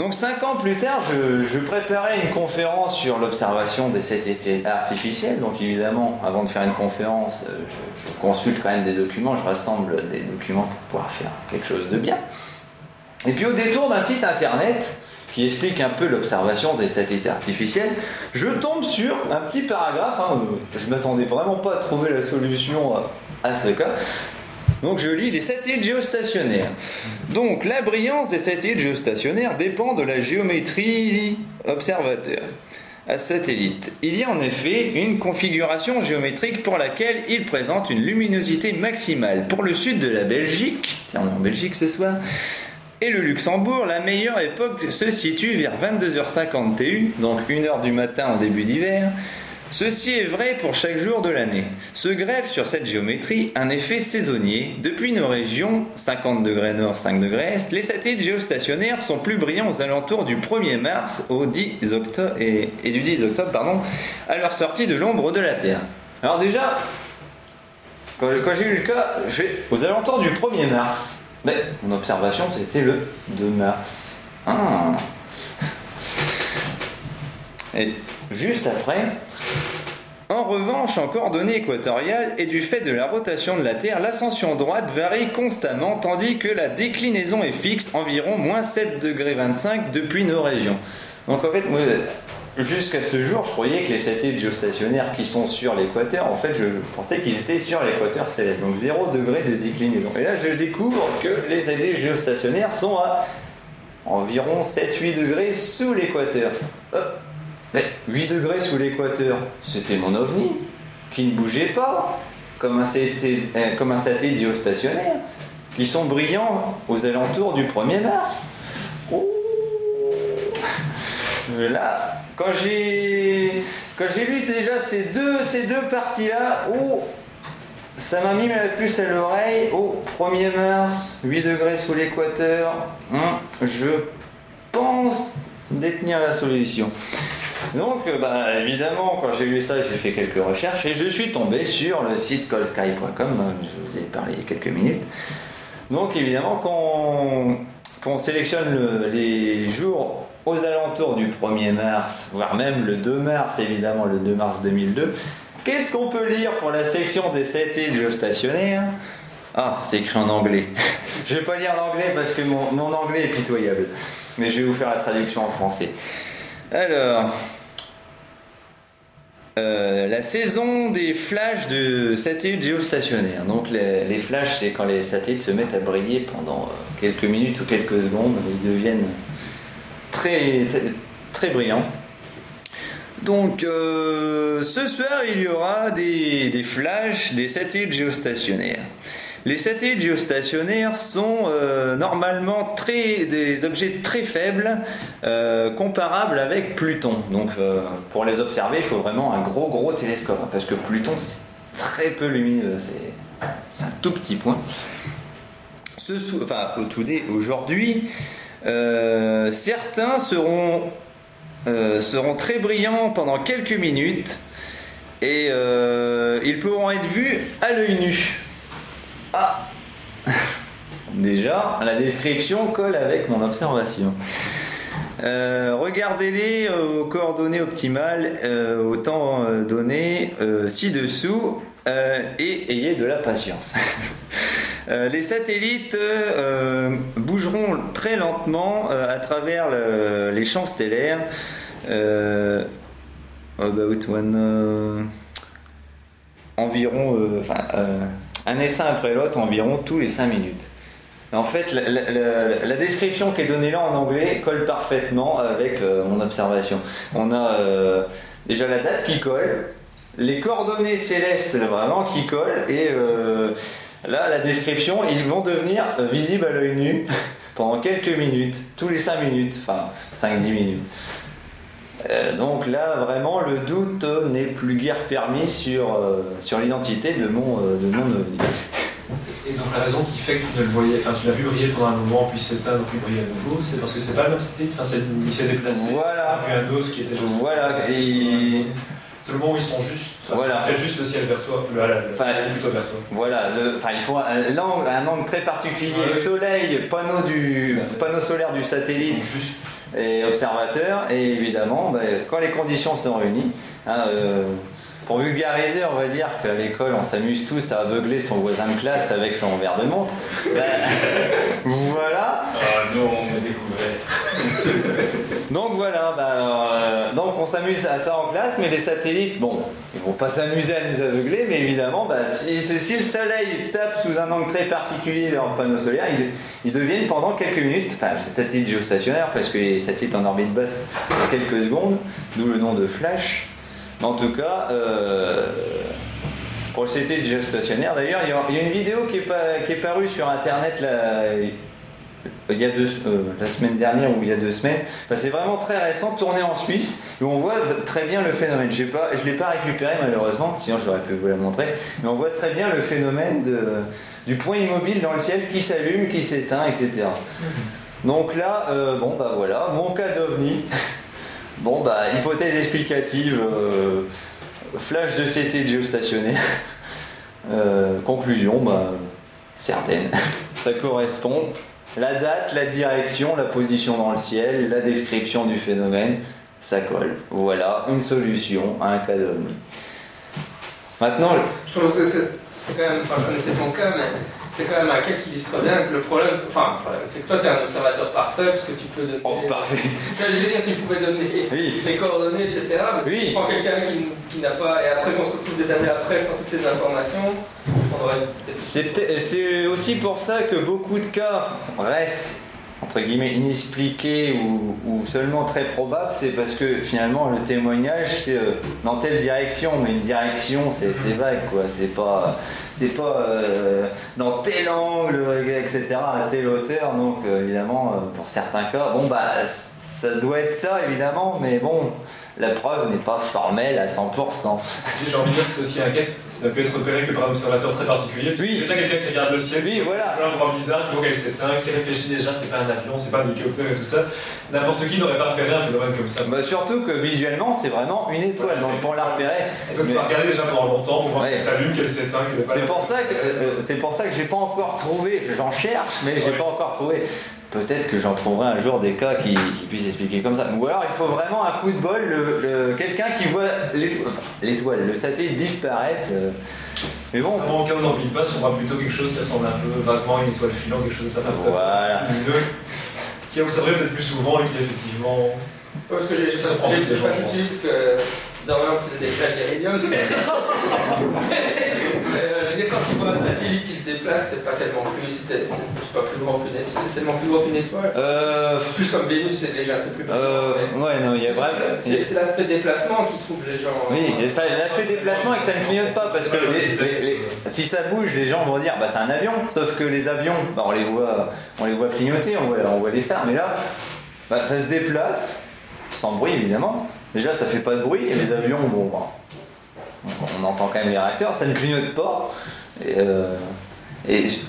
[SPEAKER 2] Donc cinq ans plus tard, je, préparais une conférence sur l'observation des satellites artificiels. Donc évidemment, avant de faire une conférence, euh, je, consulte quand même des documents, je rassemble des documents pour pouvoir faire quelque chose de bien. Et puis au détour d'un site internet qui explique un peu l'observation des satellites artificiels, je tombe sur un petit paragraphe. hein, je m'attendais vraiment pas à trouver la solution à, à ce cas. Donc je lis les satellites géostationnaires. Donc la brillance des satellites géostationnaires dépend de la géométrie observateur à satellite. Il y a en effet une configuration géométrique pour laquelle il présente une luminosité maximale. Pour le sud de la Belgique, tiens, on est en Belgique ce soir, et le Luxembourg, la meilleure époque se situe vers 22h50 TU, donc 1h du matin en début d'hiver. Ceci est vrai pour chaque jour de l'année. Se greffe sur cette géométrie un effet saisonnier. Depuis nos régions, 50 degrés nord, 5 degrés est, les satellites géostationnaires sont plus brillants aux alentours du 1er mars au 10 octobre, et, du 10 octobre pardon, à leur sortie de l'ombre de la Terre. Alors déjà, quand, quand j'ai eu le cas, je fais aux alentours du 1er mars. Mais mon observation, c'était le 2 mars. Ah. Et juste après, en revanche, en coordonnées équatoriales et du fait de la rotation de la Terre, l'ascension droite varie constamment tandis que la déclinaison est fixe, environ moins 7 degrés 25 depuis nos régions. Donc en fait, moi, jusqu'à ce jour, je croyais que les satellites géostationnaires qui sont sur l'équateur, en fait, je pensais qu'ils étaient sur l'équateur céleste, donc 0 degré de déclinaison. Et là, je découvre que les satellites géostationnaires sont à environ 7-8 degrés sous l'équateur. Hop. Mais 8 degrés sous l'équateur, c'était mon ovni, qui ne bougeait pas, comme un satellite, euh, géostationnaire, qui sont brillants aux alentours du 1er mars. Ouh. Là, quand j'ai quand j'ai lu déjà ces deux, ces deux parties-là, oh, Ça m'a mis la puce à l'oreille au 1er mars, 8 degrés sous l'équateur. Hum, je pense détenir la solution. Donc, euh, bah, évidemment, quand j'ai lu ça, j'ai fait quelques recherches et je suis tombé sur le site callsky.com, euh, je vous ai parlé il y a quelques minutes. Donc, évidemment, quand on, sélectionne le- les jours aux alentours du 1er mars, voire même le 2 mars, évidemment, le 2 mars 2002, qu'est-ce qu'on peut lire pour la section des satellites géostationnaires Ah, c'est écrit en anglais. je vais pas lire l'anglais parce que mon anglais est pitoyable, mais je vais vous faire la traduction en français. Alors, euh, la saison des flashs de satellites géostationnaires. Donc les, flashs, c'est quand les satellites se mettent à briller pendant euh, quelques minutes ou quelques secondes, ils deviennent très, brillants. Donc euh, ce soir, il y aura des flashs des satellites géostationnaires. Les satellites géostationnaires sont euh, normalement des objets très faibles, euh, comparables avec Pluton. Donc euh, pour les observer, il faut vraiment un gros gros télescope, hein, parce que Pluton c'est très peu lumineux, c'est c'est un tout petit point. Ce enfin, aujourd'hui, certains seront, seront très brillants pendant quelques minutes et ils pourront être vus à l'œil nu. Ah Déjà, la description colle avec mon observation. Euh, Regardez-les euh, aux coordonnées optimales euh, au temps donné ci-dessous et ayez de la patience. Les satellites bougeront très lentement à travers le- les champs stellaires. About one, environ, un essaim après l'autre, environ tous les 5 minutes. En fait, la, description qui est donnée là en anglais colle parfaitement avec euh, mon observation. On a euh, déjà la date qui colle, les coordonnées célestes vraiment qui collent, et euh, là, la description, ils vont devenir visibles à l'œil nu pendant quelques minutes, tous les 5 minutes, enfin 5-10 minutes. Euh, donc là, vraiment, le doute n'est plus guère permis sur, euh, sur l'identité de mon, euh, de mon ovni.
[SPEAKER 4] Et donc la raison qui fait que tu ne le voyais, enfin tu l'as vu briller pendant un moment, puis s'éteindre, puis briller à nouveau, c'est parce que c'est pas le même satellite, enfin il s'est déplacé,
[SPEAKER 2] Voilà.
[SPEAKER 4] un autre qui était juste.
[SPEAKER 2] Voilà, et-
[SPEAKER 4] C'est le moment où ils sont juste,
[SPEAKER 2] Voilà.
[SPEAKER 4] en fait, juste le ciel vers toi, le, le, le
[SPEAKER 2] Enfin,
[SPEAKER 4] ciel plutôt vers toi.
[SPEAKER 2] Voilà, le- enfin, il faut un angle, un angle très particulier,
[SPEAKER 4] Ouais.
[SPEAKER 2] soleil, panneau, du, panneau solaire du satellite
[SPEAKER 4] juste
[SPEAKER 2] et observateur, et évidemment, ben, quand les conditions sont réunies, hein, euh, pour vulgariser, on va dire qu'à l'école, on s'amuse tous à aveugler son voisin de classe avec son verre de montre. Ben, voilà.
[SPEAKER 4] Ah non, on a découvert.
[SPEAKER 2] Donc voilà, ben, euh, donc on s'amuse à ça en classe, mais les satellites, bon, ils vont pas s'amuser à nous aveugler, mais évidemment, ben, si, le soleil tape sous un angle très particulier leur panneau solaire, ils, deviennent pendant quelques minutes, enfin les satellites géostationnaires, parce que les satellites en orbite basse, c'est quelques secondes, d'où le nom de flash. En tout cas, euh, pour le satellite géostationnaire, d'ailleurs, il y y, a une vidéo qui est, qui est parue sur internet là, il y a deux, euh, la semaine dernière ou il y a deux semaines. Enfin, c'est vraiment très récent, tourné en Suisse, et on voit très bien le phénomène. Je ne l'ai pas récupéré malheureusement, sinon j'aurais pu vous la montrer, mais on voit très bien le phénomène de, du point immobile dans le ciel qui s'allume, qui s'éteint, etc. Donc là, euh, bon bah voilà, mon cas d'ovni. Bon bah, hypothèse explicative, euh, flash de CT géostationnaire. Conclusion, bah, certaine. Ça correspond. La date, la direction, la position dans le ciel, la description du phénomène, ça colle. Voilà une solution à un cas d'ovni. Maintenant,
[SPEAKER 1] Je trouve que c'est c'est quand même, enfin je connaissais ton cas, mais c'est quand même un cas qui illustre bien que le problème, enfin c'est que toi tu es un observateur parfait parce que tu peux donner.
[SPEAKER 2] oh parfait.
[SPEAKER 1] Je veux dire, tu pouvais donner
[SPEAKER 2] Oui.
[SPEAKER 1] les coordonnées, etc. Mais
[SPEAKER 2] Oui.
[SPEAKER 1] tu prends quelqu'un qui, qui n'a pas, et après qu'on se retrouve des années après sans toutes ces informations, on aurait
[SPEAKER 2] C'est aussi pour ça que beaucoup de cas restent entre guillemets inexpliqués ou, ou seulement très probables, c'est parce que finalement le témoignage c'est euh, dans telle direction, mais une direction c'est c'est vague quoi, c'est pas c'est pas euh, dans tel angle etc à telle hauteur, donc euh, évidemment euh, pour certains cas bon bah ça doit être ça évidemment, mais bon la preuve n'est pas formelle à 100%.
[SPEAKER 4] J'ai envie de dire que c'est aussi un n'a pu être repéré que par un observateur très particulier.
[SPEAKER 2] Oui.
[SPEAKER 4] Déjà quelqu'un qui regarde le ciel,
[SPEAKER 2] Oui, voilà.
[SPEAKER 4] un endroit bizarre, qui voit qu'elle s'éteint, qui réfléchit déjà, c'est pas un avion, c'est pas un hélicoptère et tout ça. N'importe qui n'aurait pas repéré un phénomène comme ça.
[SPEAKER 2] Bah, surtout que visuellement, c'est vraiment une étoile. Donc pour la repérer,
[SPEAKER 4] Donc il
[SPEAKER 2] Mais-
[SPEAKER 4] faut regarder déjà pendant longtemps pour voir
[SPEAKER 2] Ouais.
[SPEAKER 4] qu'elle s'allume, qu'elle s'éteint, qu'elle
[SPEAKER 2] c'est pour ça que euh, pour ça que j'ai pas encore trouvé. J'en cherche, mais j'ai
[SPEAKER 4] Ouais.
[SPEAKER 2] pas encore trouvé. Peut-être que j'en trouverai un jour des cas qui, qui puissent expliquer comme ça. Ou alors il faut vraiment un coup de bol, le- le- quelqu'un qui voit l'étoile, enfin, l'étoile, le satellite disparaître. euh. Mais bon,
[SPEAKER 4] Bon, en cas où on n'oublie pas, on voit plutôt quelque chose qui ressemble un peu vaguement à une étoile filante, quelque chose comme ça, pas
[SPEAKER 2] Voilà.
[SPEAKER 4] qui observerait peut-être plus souvent et qui effectivement.
[SPEAKER 1] Ouais, parce que j'ai pas
[SPEAKER 4] de
[SPEAKER 1] pas
[SPEAKER 4] gens,
[SPEAKER 1] tout
[SPEAKER 4] je
[SPEAKER 1] suivi parce que Dorian faisait des flashs d'Iridium. Euh, je dis quand tu vois un satellite qui se déplace, c'est pas tellement plus, c'est pas plus grand qu'une étoile, c'est tellement plus grand qu'une étoile.
[SPEAKER 2] euh,
[SPEAKER 1] C'est plus comme Vénus, c'est déjà, c'est plus
[SPEAKER 2] euh, ouais, non, il y a.
[SPEAKER 1] C'est l'aspect déplacement qui trouve les gens.
[SPEAKER 2] Oui, l'aspect déplacement et que ça ne clignote pas parce que les- les- les- si ça bouge, les gens vont dire bah c'est un avion. Sauf que les avions, bah, on les voit, on les voit clignoter, on voit, on voit les faire. Mais là, bah, ça se déplace sans bruit évidemment. Déjà, ça fait pas de bruit et les avions, bon, bah, on entend quand même les réacteurs, ça ne clignote pas. Et, euh,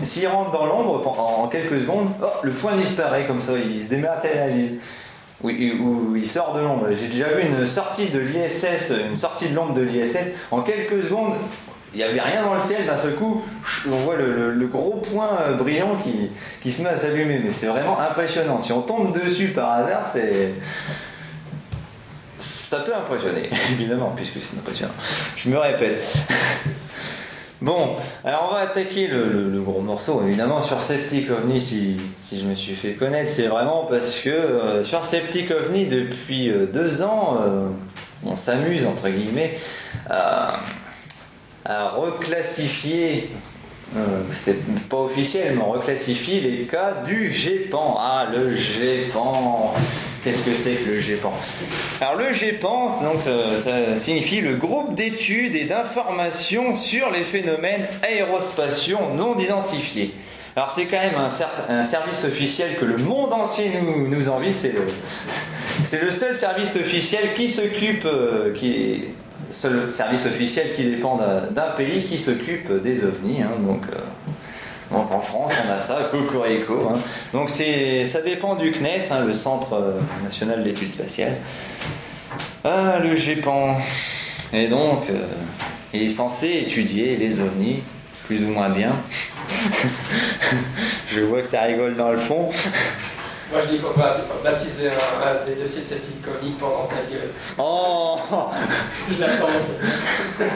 [SPEAKER 2] s'il rentre dans l'ombre en, quelques secondes, le point disparaît comme ça, il se dématérialise. Ou il sort de l'ombre. J'ai déjà vu une sortie de l'ISS, une sortie de l'ombre de l'ISS. En quelques secondes, il n'y avait rien dans le ciel. D'un seul coup, on voit le, le- le gros point euh, brillant qui, qui se met à s'allumer. Mais c'est vraiment impressionnant. Si on tombe dessus par hasard, c'est. Ça peut impressionner, évidemment, puisque c'est impressionnant. Je me répète. Bon, alors on va attaquer le, gros morceau, évidemment, sur Septic OVNI, si, je me suis fait connaître, c'est vraiment parce que euh, sur Septic OVNI, depuis euh, deux ans, euh, on s'amuse, entre guillemets, à, à reclassifier, c'est pas officiel, mais on reclassifie les cas du GEPAN. Ah, le GEPAN Qu'est-ce que c'est que le GEPAN alors le GEPAN, donc, ça, signifie le groupe d'études et d'informations sur les phénomènes aérospatiaux non identifiés. Alors c'est quand même un, service officiel que le monde entier nous, envie, c'est le, seul service officiel qui s'occupe, euh, seul service officiel qui dépend d'un d'un pays qui s'occupe des ovnis. hein, donc, euh, donc en France, on a ça, Cocorico. hein. Donc ça dépend du CNES, hein, le Centre euh, national d'études spatiales. Ah, le GEPAN. Et donc, euh, il est censé étudier les ovnis, plus ou moins bien. Je vois que ça rigole dans le fond.
[SPEAKER 1] Moi je dis qu'on va baptiser un, un des dossiers de cette petite comique pendant ta gueule.
[SPEAKER 2] Oh
[SPEAKER 1] Je la pense.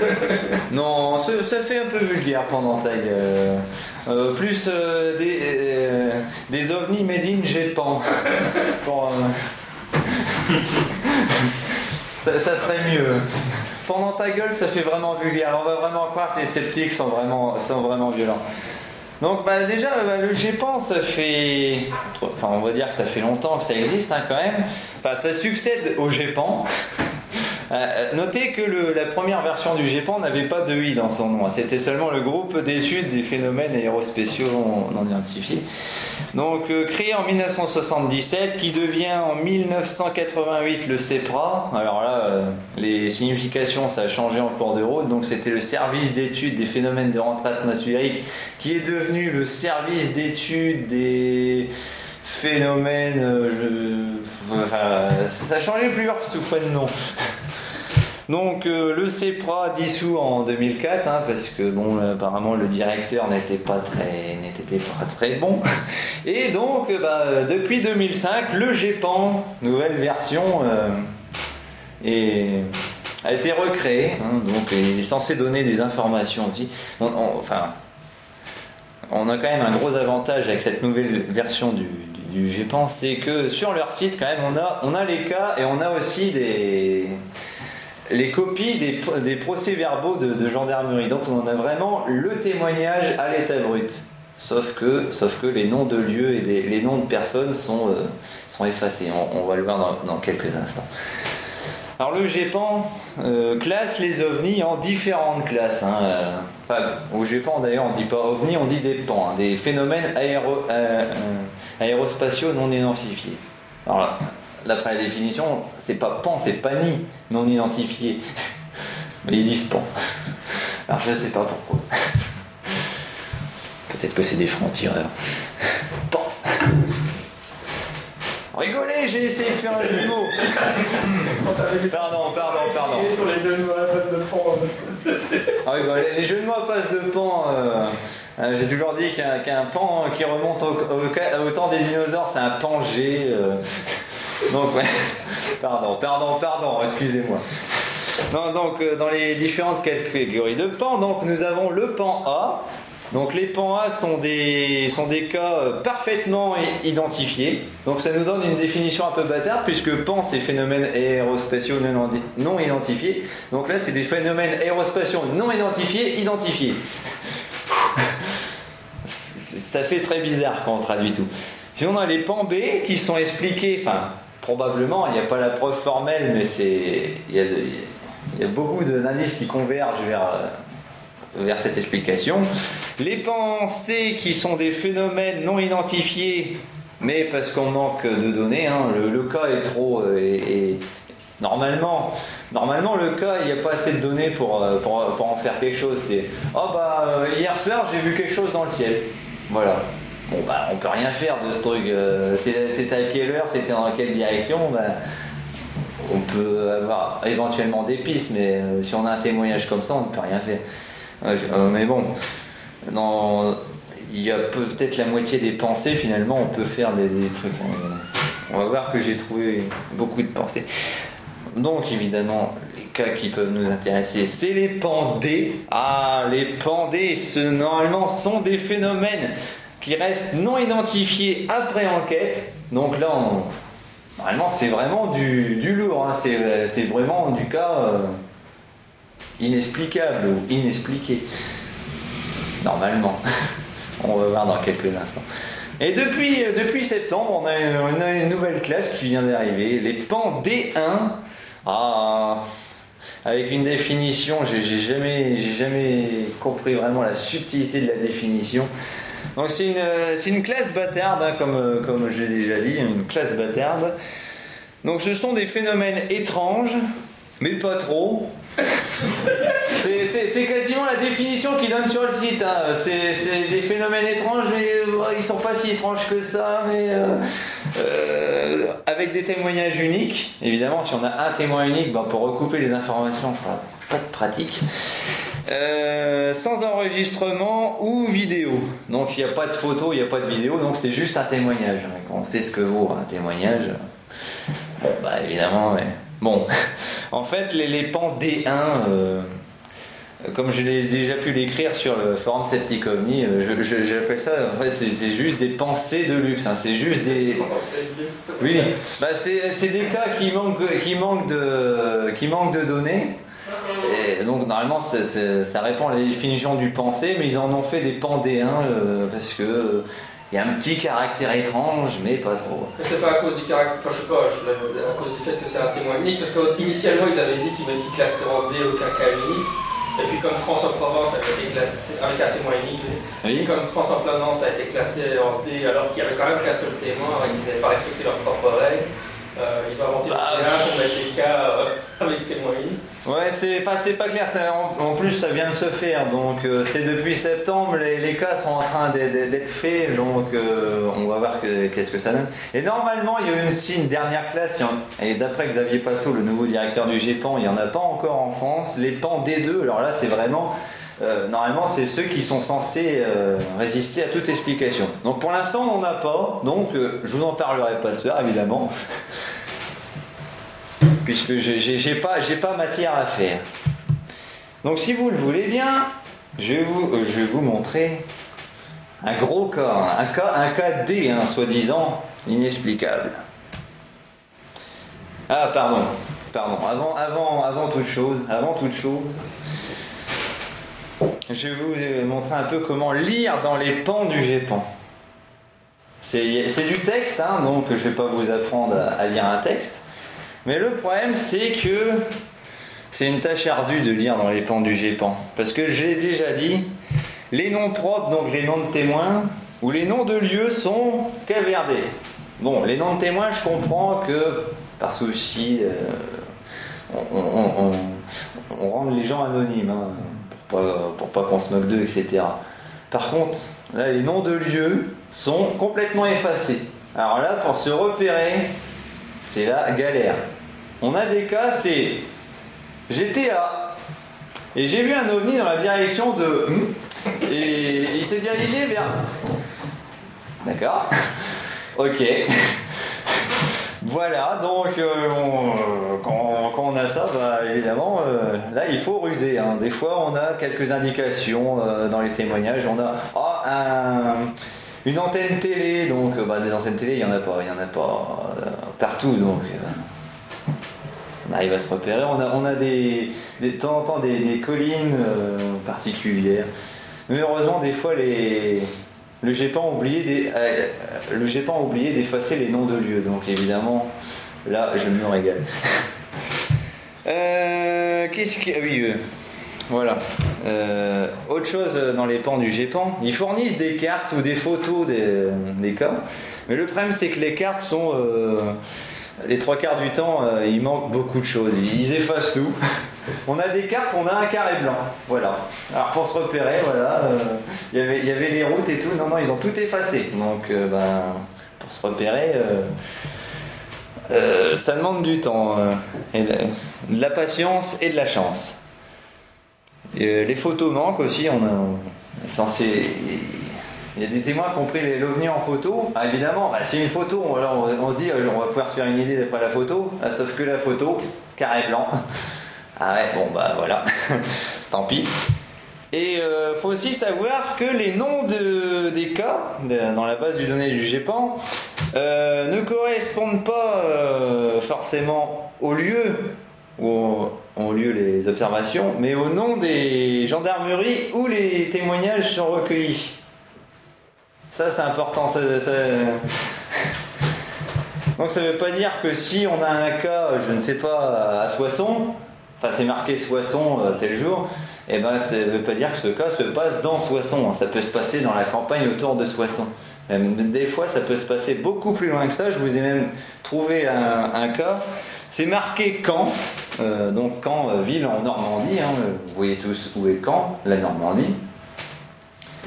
[SPEAKER 2] Non, ça, ça fait un peu vulgaire pendant ta gueule. Euh, plus euh, des, euh, des ovnis made in. Pour, euh, ça, ça serait mieux. Pendant ta gueule, ça fait vraiment vulgaire. On va vraiment croire que les sceptiques sont vraiment, sont vraiment violents. Donc bah, déjà, bah, le GEPAN, ça fait... Enfin, on va dire que ça fait longtemps que ça existe hein, quand même. Enfin, ça succède au GEPAN. Euh, notez que la première version du GEPAN n'avait pas de I dans son nom. C'était seulement le groupe d'études des phénomènes aérospéciaux non, identifiés. Donc euh, créé en 1977, qui devient en 1988 le CEPRA. Alors là, euh, les significations, ça a changé en cours de route. Donc c'était le service d'études des phénomènes de rentrée atmosphérique, qui est devenu le service d'études des phénomènes. enfin, ça a changé plusieurs fois de nom. Donc euh, le CEPRA dissous en 2004 hein, parce que bon euh, apparemment le directeur n'était pas très n'était pas très bon. Et donc euh, bah, euh, depuis 2005 le GEPAN nouvelle version a été recréé hein, donc il est censé donner des informations aussi. On- enfin on a quand même un gros avantage avec cette nouvelle version du GEPAN c'est que sur leur site quand même on a on a les cas et on a aussi des les copies des, procès-verbaux de, gendarmerie. Donc on en a vraiment le témoignage à l'état brut. Sauf que, sauf que les noms de lieux et les, noms de personnes sont, euh, sont effacés. On, va le voir dans, quelques instants. Alors le GEPAN euh, classe les ovnis en différentes classes. hein, euh. Enfin, au GEPAN d'ailleurs on dit pas ovni, on dit des PAN, hein, des phénomènes aéro, aérospatiaux non identifiés. Alors là, d'après la définition, c'est pas PAN, c'est PANI non identifié. Mais ils disent PAN. Alors je sais pas pourquoi. Peut-être que c'est des francs-tireurs. Bon. Rigolez, j'ai essayé de faire un jeu de mots. Pardon, pardon, pardon.
[SPEAKER 4] sur les jeux à la place de pan.
[SPEAKER 2] Ah oui, bah, les, les jeux de mots à passe de pan, euh, euh, j'ai toujours dit qu'un pan qui remonte au, au- au temps des dinosaures, c'est un pangé. euh. Donc. Pardon, pardon, pardon, excusez-moi. Non, donc, euh, dans les différentes catégories de pans, donc, nous avons le pan A. Donc, les pans A sont des, sont des cas euh, parfaitement identifiés. Donc, ça nous donne une définition un peu bâtarde, puisque pan, c'est phénomènes aérospatiaux non, identifiés. Donc là, c'est des phénomènes aérospatiaux non identifiés, identifiés. Ça fait très bizarre quand on traduit tout. Sinon, on a les pans B qui sont expliqués, enfin, probablement, il n'y a pas la preuve formelle, mais c'est. Il y a, beaucoup d'indices qui convergent vers, vers cette explication. Les C qui sont des phénomènes non identifiés, mais parce qu'on manque de données, hein, le, le cas est trop. est- Normalement, normalement le cas, il n'y a pas assez de données pour, euh, pour, pour en faire quelque chose. C'est oh bah hier soir j'ai vu quelque chose dans le ciel. Voilà. Bon bah on peut rien faire de ce truc. Euh, c'est- à quelle heure, c'était dans quelle direction bah, On peut avoir éventuellement des pistes, mais euh, si on a un témoignage comme ça, on ne peut rien faire. Euh, mais bon, non, il y a peut-être la moitié des pensées finalement, on peut faire des, des trucs. On- On va voir que j'ai trouvé beaucoup de pensées. Donc évidemment, les cas qui peuvent nous intéresser, c'est les pandés. Ah, les pandés, ce, normalement, sont des phénomènes qui restent non identifiés après enquête. Donc là, on- normalement, c'est vraiment du, du lourd. hein. C'est c'est vraiment du cas euh, inexplicable ou inexpliqué. Normalement. on va voir dans quelques instants. Et depuis, euh, depuis septembre, on a, une nouvelle classe qui vient d'arriver, les PAN D1. Ah, avec une définition, j'ai jamais, j'ai jamais compris vraiment la subtilité de la définition. Donc c'est une, euh, c'est une classe bâtarde, hein, comme, euh, comme je l'ai déjà dit, une classe bâtarde. Donc ce sont des phénomènes étranges, mais pas trop. C'est- quasiment la définition qu'ils donnent sur le site. hein. C'est des phénomènes étranges, mais euh, ils sont pas si étranges que ça. Mais euh, euh, avec des témoignages uniques. Évidemment, si on a un témoin unique, ben, pour recouper les informations, ça pas de pratique. Euh, sans enregistrement ou vidéo. Donc il n'y a pas de photo, il n'y a pas de vidéo, donc c'est juste un témoignage. On sait ce que vaut un témoignage. Bon, bah évidemment, mais bon. En fait, les, les pans D1, euh, comme je l'ai déjà pu l'écrire sur le forum Septicomni, euh, je- je- j'appelle ça, en fait, c'est juste des pensées de luxe. hein, c'est juste des. Oui, bah, c'est c'est des cas qui manquent, qui, manquent de, qui manquent de données. Et donc normalement ça répond à la définition du pensée, mais ils en ont fait des pandéens euh, parce que euh, il y a un petit caractère étrange, mais pas trop.
[SPEAKER 1] C'est pas à cause du caractère, enfin je sais pas, je- à cause du fait que c'est un témoin unique, parce qu'initialement ils avaient dit qu'ils qu'ils classeraient en D aucun cas unique, et puis comme France-en-Provence avait été classé avec un témoin unique, et
[SPEAKER 2] Oui.
[SPEAKER 1] comme France-en-Provence a été classé en D alors qu'ils avaient quand même classé le témoin et qu'ils n'avaient pas respecté leurs propres règles, euh, ils ont inventé le
[SPEAKER 2] Bah,
[SPEAKER 1] D1 pour mettre des cas euh, avec témoin unique.
[SPEAKER 2] Ouais, c'est c'est pas clair. en, en plus, ça vient de se faire. Donc, euh, c'est depuis septembre, les, cas sont en train d'être faits. Donc, euh, on va voir que- qu'est-ce que ça donne. Et normalement, il y a eu aussi une dernière classe. Et d'après Xavier Passot, le nouveau directeur du GEPAN, il n'y en a pas encore en France. Les PAN D2, alors là, c'est vraiment. euh, normalement, c'est ceux qui sont censés euh, résister à toute explication. Donc, pour l'instant, on n'en a pas. Donc, euh, je vous en parlerai pas ce soir, évidemment puisque je- j'ai pas, pas matière à faire. Donc si vous le voulez bien, je vais vous, euh, je vais vous montrer un gros cas, un cas, un cas D, hein, soi-disant inexplicable. Ah pardon, pardon. Avant, avant, avant toute chose, avant toute chose, je vais vous euh, montrer un peu comment lire dans les pans du GEPAN. C'est du texte, hein, donc je vais pas vous apprendre à lire un texte. Mais le problème, c'est que c'est une tâche ardue de lire dans les pans du GEPAN. Parce que j'ai déjà dit, les noms propres, donc les noms de témoins, ou les noms de lieux sont caverdés. Bon, les noms de témoins, je comprends que par souci, euh, on, on, on- on rende les gens anonymes, hein, pour pas, pour pas qu'on se moque d'eux, etc. Par contre, là, les noms de lieux sont complètement effacés. Alors là, pour se repérer, c'est la galère. On a des cas, c'est GTA. Et j'ai vu un ovni dans la direction de. Et il s'est dirigé vers. D'accord Ok. Voilà, donc euh, on- euh, quand, quand on a ça, bah, évidemment, euh, là il faut ruser. hein. Des fois, on a quelques indications euh, dans les témoignages. On a ah, un- une antenne télé, donc bah, des antennes télé, il y en a pas, il y en a pas partout, donc on arrive à se repérer. On a, des, de temps en temps des, collines euh, particulières. Mais heureusement, des fois, le GEPAN a oublié des- euh, GEPAN a oublié d'effacer les noms de lieux, donc évidemment, là, je me régale. Euh, Qu'est-ce qui. ah oui, euh, voilà. Euh, autre chose euh, dans les pans du GEPAN, ils fournissent des cartes ou des photos des, des mais le problème c'est que les cartes sont. Euh, les trois quarts du temps, euh, il manque beaucoup de choses. Ils effacent tout. On a des cartes, on a un carré blanc. Voilà. Alors pour se repérer, voilà, euh, il y avait- il y avait les routes et tout. Non, non, ils ont tout effacé. Donc, euh, ben, pour se repérer, euh, euh, ça demande du temps. euh, de, la patience et de la chance. Euh, les photos manquent aussi. On a, censé. Il y a des témoins qui ont pris les- l'OVNI en photo. Ah, évidemment, bah, c'est une photo. On, se dit, euh, on va pouvoir se faire une idée d'après la photo. Ah, sauf que la photo, carré blanc. Ah ouais, bon bah voilà. Tant pis. Et euh, faut aussi savoir que les noms de- des cas dans la base du données du GEPAN euh, ne correspondent pas forcément au lieu où ont lieu les observations, mais au nom des gendarmeries où les témoignages sont recueillis. Ça, c'est important. ça- ça- Donc, ça veut pas dire que si on a un cas, je ne sais pas, à Soissons, enfin, c'est marqué Soissons euh, tel jour, et ben, ça veut pas dire que ce cas se passe dans Soissons. hein. Ça peut se passer dans la campagne autour de Soissons. Des fois, ça peut se passer beaucoup plus loin que ça. Je vous ai même trouvé un, cas. C'est marqué Caen, euh, donc Caen, euh, ville en Normandie. hein. vous voyez tous où est Caen, la Normandie.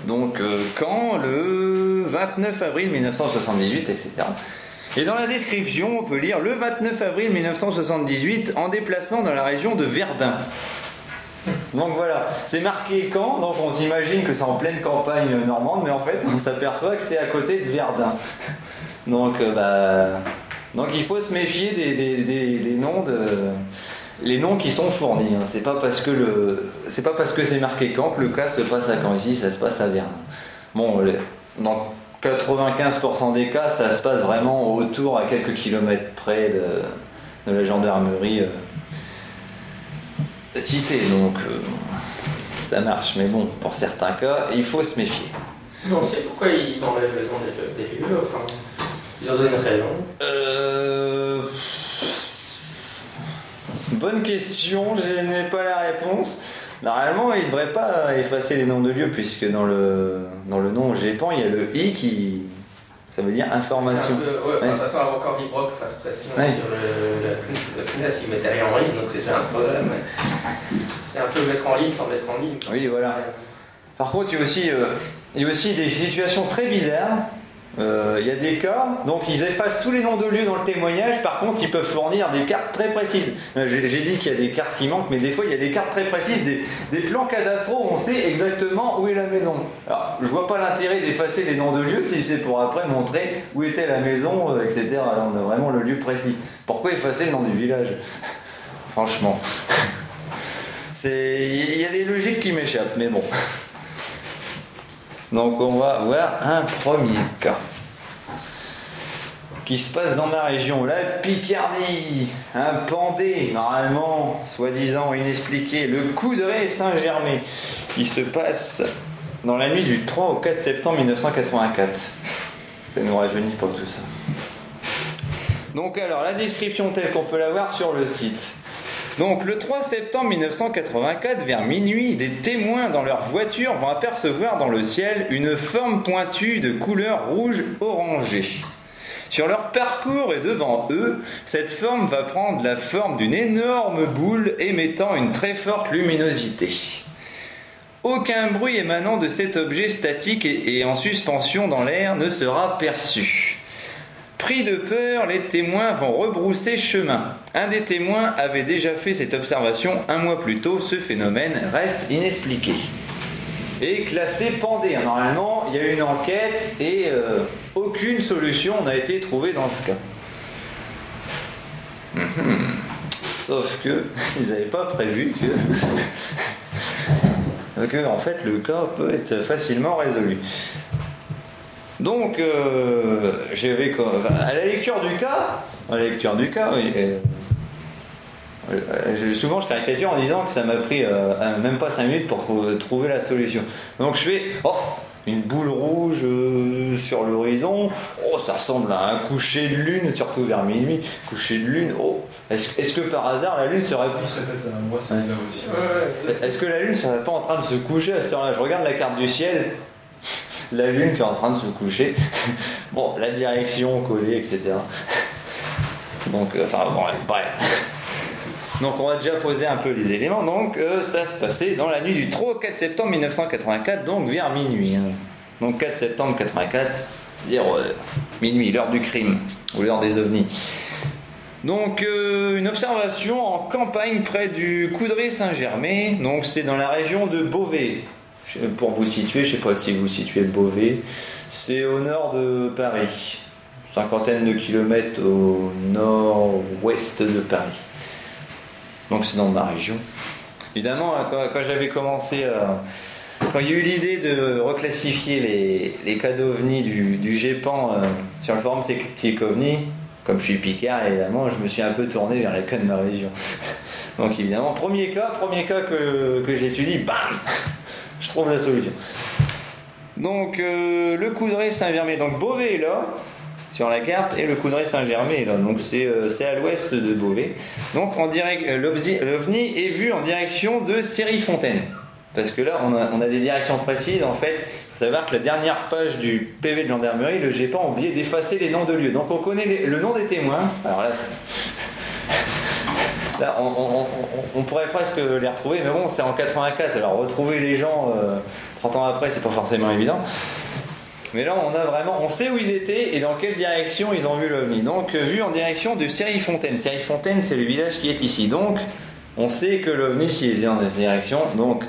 [SPEAKER 2] Donc euh, Caen, le 29 avril 1978, etc. Et dans la description, on peut lire le 29 avril 1978 en déplacement dans la région de Verdun. Donc voilà, c'est marqué Caen, donc on s'imagine que c'est en pleine campagne normande, mais en fait on s'aperçoit que c'est à côté de Verdun. Donc, euh, bah, donc il faut se méfier des noms de les noms qui sont fournis. hein. C'est pas parce que le c'est pas parce que c'est marqué le cas se passe à Caen ici, ça se passe à Verdun. Bon, dans 95% des cas, ça se passe vraiment autour à quelques kilomètres près de, de la gendarmerie euh, citée. Donc euh, ça marche, mais bon, pour certains cas, il faut se méfier.
[SPEAKER 1] On sait pourquoi ils enlèvent le nom des, lieux, enfin, ils ont donné une raison.
[SPEAKER 2] Euh, Bonne question, je n'ai pas la réponse. Normalement, il ne devrait pas effacer les noms de lieux, puisque dans le, dans le nom GEPAN, il y a le I qui. Ça veut dire information.
[SPEAKER 1] Peu- ouais, enfin. De toute façon, avant qu'Henri fasse pression
[SPEAKER 2] Ouais.
[SPEAKER 1] sur le, la, la CNES, il mettait rien en ligne, donc c'était un problème. C'est un peu mettre en ligne sans mettre en ligne.
[SPEAKER 2] Oui, voilà. Par contre, il y a aussi, euh, il y a aussi des situations très bizarres. Euh, il y a des cas, donc ils effacent tous les noms de lieux dans le témoignage, par contre ils peuvent fournir des cartes très précises. Euh, J'ai dit qu'il y a des cartes qui manquent, mais des fois il y a des cartes très précises, des, plans cadastraux on sait exactement où est la maison. Alors je vois pas l'intérêt d'effacer les noms de lieux si c'est pour après montrer où était la maison, euh, etc. On a vraiment le lieu précis. Pourquoi effacer le nom du village? Franchement. Il y a des logiques qui m'échappent, mais bon. Donc on va voir un premier cas qui se passe dans ma région, la Picardie. Un pendé, normalement, soi-disant inexpliqué, le Coudray Saint-Germain, qui se passe dans la nuit du 3 au 4 septembre 1984. Ça nous rajeunit pas tout ça. Donc alors, la description telle qu'on peut la voir sur le site. Donc le 3 septembre 1984, vers minuit, des témoins dans leur voiture vont apercevoir dans le ciel une forme pointue de couleur rouge orangé. Sur leur parcours et devant eux, cette forme va prendre la forme d'une énorme boule émettant une très forte luminosité. Aucun bruit émanant de cet objet statique et en suspension dans l'air ne sera perçu. Pris de peur, les témoins vont rebrousser chemin. Un des témoins avait déjà fait cette observation un mois plus tôt. Ce phénomène reste inexpliqué. Et classé pendé. Normalement, il y a eu une enquête et euh, aucune solution n'a été trouvée dans ce cas. Mhm. Sauf que ils n'avaient pas prévu que, que en fait le cas peut être facilement résolu. Donc, euh, j'avais quoi- enfin, à la lecture du cas, à la lecture du cas, oui, euh, je- souvent je caricature en disant que ça m'a pris euh, même pas 5 minutes pour trou- trouver la solution. Donc je fais, oh, une boule rouge euh, sur l'horizon, oh, ça ressemble à un coucher de lune, surtout vers minuit, coucher de lune, oh, est-ce est-ce que par hasard la lune serait
[SPEAKER 4] aussi.
[SPEAKER 2] est-ce que la Lune serait pas en train de se coucher à cette heure-là? Je regarde la carte du ciel, la Lune qui est en train de se coucher. Bon, la direction collée, etc. Donc, euh, enfin, bon, bref. Donc, on va déjà poser un peu les éléments. Donc, euh, ça se passait dans la nuit du 3 au 4 septembre 1984, donc vers minuit. hein. Donc, 4 septembre 84, 0 heure. Minuit, l'heure du crime, ou l'heure des ovnis. Donc euh, une observation en campagne près du Coudray-Saint-Germain. Donc c'est dans la région de Beauvais. Pour vous situer, je sais pas si vous situez Beauvais. C'est au nord de Paris. Cinquantaine de kilomètres au nord-ouest de Paris. Donc c'est dans ma région. Évidemment, hein, quand, j'avais commencé. Quand il y a eu l'idée de reclassifier les, cas d'OVNI du, GEPAN euh, sur le forum sceptique OVNI, comme je suis Picard, évidemment, je me suis un peu tourné vers les cas de ma région. Donc évidemment, premier cas, premier cas que j'étudie, bam Je trouve la solution. Donc euh, le Coudray Saint-Germain, donc Beauvais est là, sur la carte, et le Coudray Saint-Germain est là. Donc c'est euh, c'est à l'ouest de Beauvais. Donc en direct, euh, l'OVNI est vu en direction de Série-Fontaine. Parce que là, on a, des directions précises. En fait, il faut savoir que la dernière page du PV de gendarmerie, le GEPAN a oublié d'effacer les noms de lieux. Donc on connaît le nom des témoins. Alors là, là on, pourrait presque les retrouver, mais bon, c'est en 84. Alors retrouver les gens euh, 30 ans après, c'est pas forcément évident. Mais là, on a vraiment, on sait où ils étaient et dans quelle direction ils ont vu l'OVNI. Donc, euh, vu en direction de Série-Fontaine. Série-Fontaine, c'est le village qui est ici. Donc, on sait que l'OVNI, s'il est dans cette direction, donc,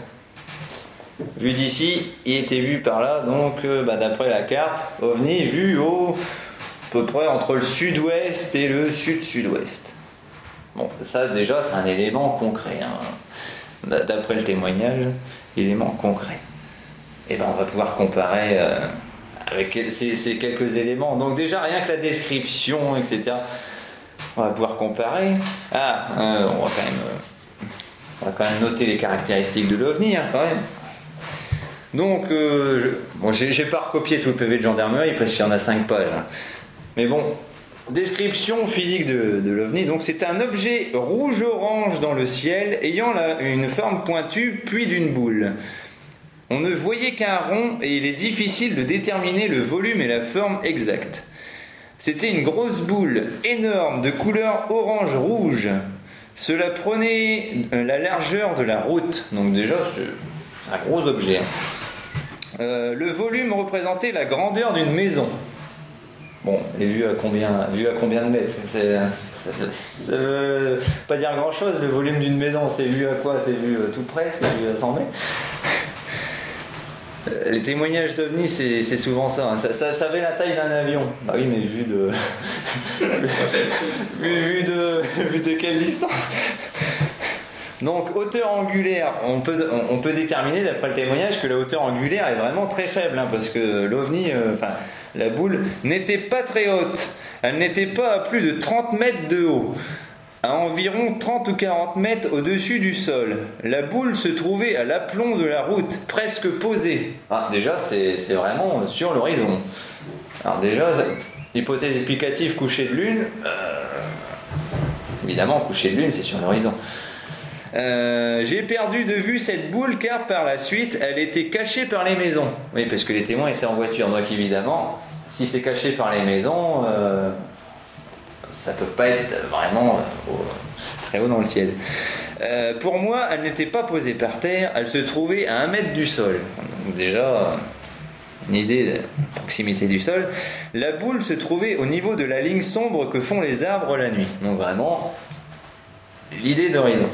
[SPEAKER 2] vu d'ici, il était vu par là. Donc, euh, bah, d'après la carte, OVNI vu au, à peu près entre le sud-ouest et le sud-sud-ouest. Bon, ça, déjà, c'est un élément concret. hein. D'après le témoignage, élément concret. Et ben, on va pouvoir comparer. euh, avec ces, quelques éléments. Donc déjà rien que la description, etc. On va pouvoir comparer. Ah, euh, on va quand même, euh, on va quand même noter les caractéristiques de l'OVNI, hein, quand même. Donc, je, bon, j'ai j'ai pas recopié tout le PV de gendarmerie parce qu'il y en a 5 pages. hein. Mais bon, description physique de, de l'OVNI. Donc, c'est un objet rouge-orange dans le ciel ayant une forme pointue puis d'une boule. On ne voyait qu'un rond et il est difficile de déterminer le volume et la forme exacte. C'était une grosse boule énorme de couleur orange-rouge. Cela prenait euh, la largeur de la route. Donc déjà, c'est un gros objet. hein. Euh, le volume représentait la grandeur d'une maison. Bon, et vu à combien, vu à combien de mètres c'est, ça, ça veut pas dire grand chose. Le volume d'une maison, c'est vu à quoi C'est vu euh, tout près C'est vu à 100 mètres Euh, Les témoignages d'OVNI, c'est, c'est souvent ça, hein. ça, avait la taille d'un avion. Bah oui, mais vu de. vu de. vu de quelle distance? Donc, hauteur angulaire, on peut, déterminer d'après le témoignage que la hauteur angulaire est vraiment très faible, hein, parce que l'OVNI, euh, enfin, la boule, n'était pas très haute. Elle n'était pas à plus de 30 mètres de haut à environ 30 ou 40 mètres au-dessus du sol. La boule se trouvait à l'aplomb de la route, presque posée. Ah, déjà, c'est vraiment sur l'horizon. Alors déjà, hypothèse explicative, coucher de lune. euh, évidemment, coucher de lune, c'est sur l'horizon. Euh, J'ai perdu de vue cette boule car par la suite, elle était cachée par les maisons. Oui, parce que les témoins étaient en voiture, donc évidemment, si c'est caché par les maisons, euh, ça peut pas être vraiment euh, très haut dans le ciel. Pour moi, elle n'était pas posée par terre, elle se trouvait à un mètre du sol. Donc déjà, une idée de proximité du sol. La boule se trouvait au niveau de la ligne sombre que font les arbres la nuit. Donc vraiment, l'idée d'horizon.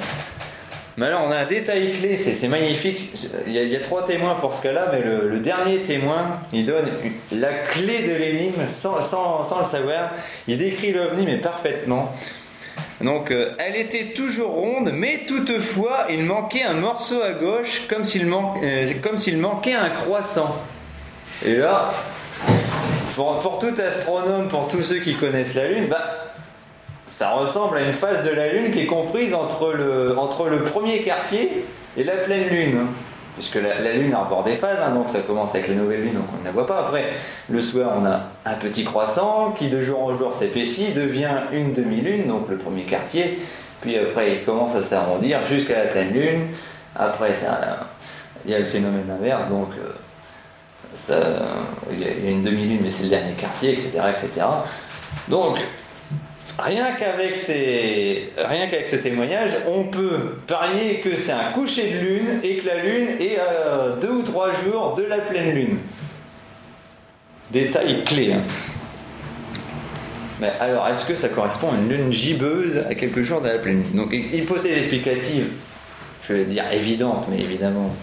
[SPEAKER 2] Mais alors, on a un détail clé, c'est magnifique. Il y, a, trois témoins pour ce cas-là, mais le, dernier témoin, il donne la clé de l'énigme sans, sans- sans le savoir. Il décrit l'ovni, mais parfaitement. Donc, euh, elle était toujours ronde, mais toutefois, il manquait un morceau à gauche, comme s'il man- euh, comme s'il manquait un croissant. Et là, pour, pour tout astronome, pour tous ceux qui connaissent la Lune, bah, ça ressemble à une phase de la Lune qui est comprise entre le, entre le premier quartier et la pleine Lune. Puisque la, la Lune arbore des phases, hein, donc ça commence avec la nouvelle Lune, donc on ne la voit pas. Après, le soir, on a un petit croissant qui de jour en jour s'épaissit, devient une demi-lune, donc le premier quartier. Puis après, il commence à s'arrondir jusqu'à la pleine Lune. Après, il y a le phénomène inverse, donc euh, il y a une demi-lune, mais c'est le dernier quartier, etc. etc. Donc, Rien qu'avec ces... rien qu'avec ce témoignage, on peut parier que c'est un coucher de lune et que la lune est à deux ou trois jours de la pleine lune. Détail clé. hein. Mais alors, est-ce que ça correspond à une lune gibbeuse à quelques jours de la pleine lune? Donc, hy- hypothèse explicative, je vais dire évidente, mais évidemment.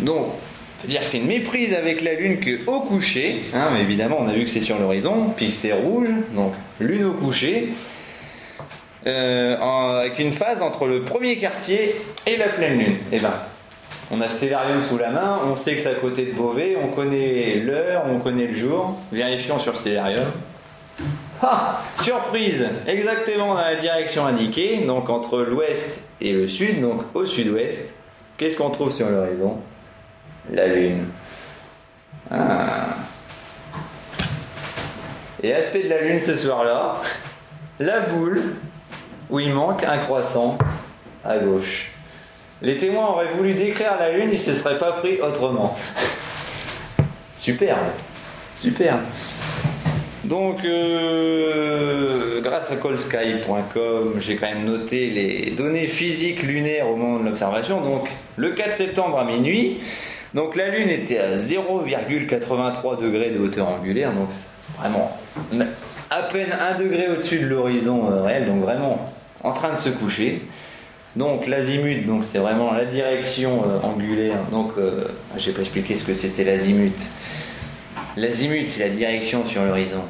[SPEAKER 2] Donc, c'est-à-dire c'est une méprise avec la Lune que au coucher, hein, mais évidemment on a vu que c'est sur l'horizon, puis c'est rouge, donc Lune au coucher, euh, avec une phase entre le premier quartier et la pleine Lune. Et ben, on a Stellarium sous la main, on sait que c'est à côté de Beauvais, on connaît l'heure, on connaît le jour, vérifions sur Stellarium. Ah Surprise Exactement dans la direction indiquée, donc entre l'ouest et le sud, donc au sud-ouest. Qu'est-ce qu'on trouve sur l'horizon? La Lune. Ah. Et aspect de la Lune ce soir-là, la boule où il manque un croissant à gauche. Les témoins auraient voulu décrire la Lune, ils se seraient pas pris autrement. Superbe. Superbe. Donc, euh, grâce à callsky.com, j'ai quand même noté les données physiques lunaires au moment de l'observation. Donc, le 4 septembre à minuit, donc la Lune était à 0,83 degrés de hauteur angulaire, donc vraiment à peine 1 degré au-dessus de l'horizon euh, réel, donc vraiment en train de se coucher. Donc l'azimut, donc c'est vraiment la direction euh, angulaire. Donc, euh, j'ai pas expliqué ce que c'était l'azimut. L'azimut, c'est la direction sur l'horizon.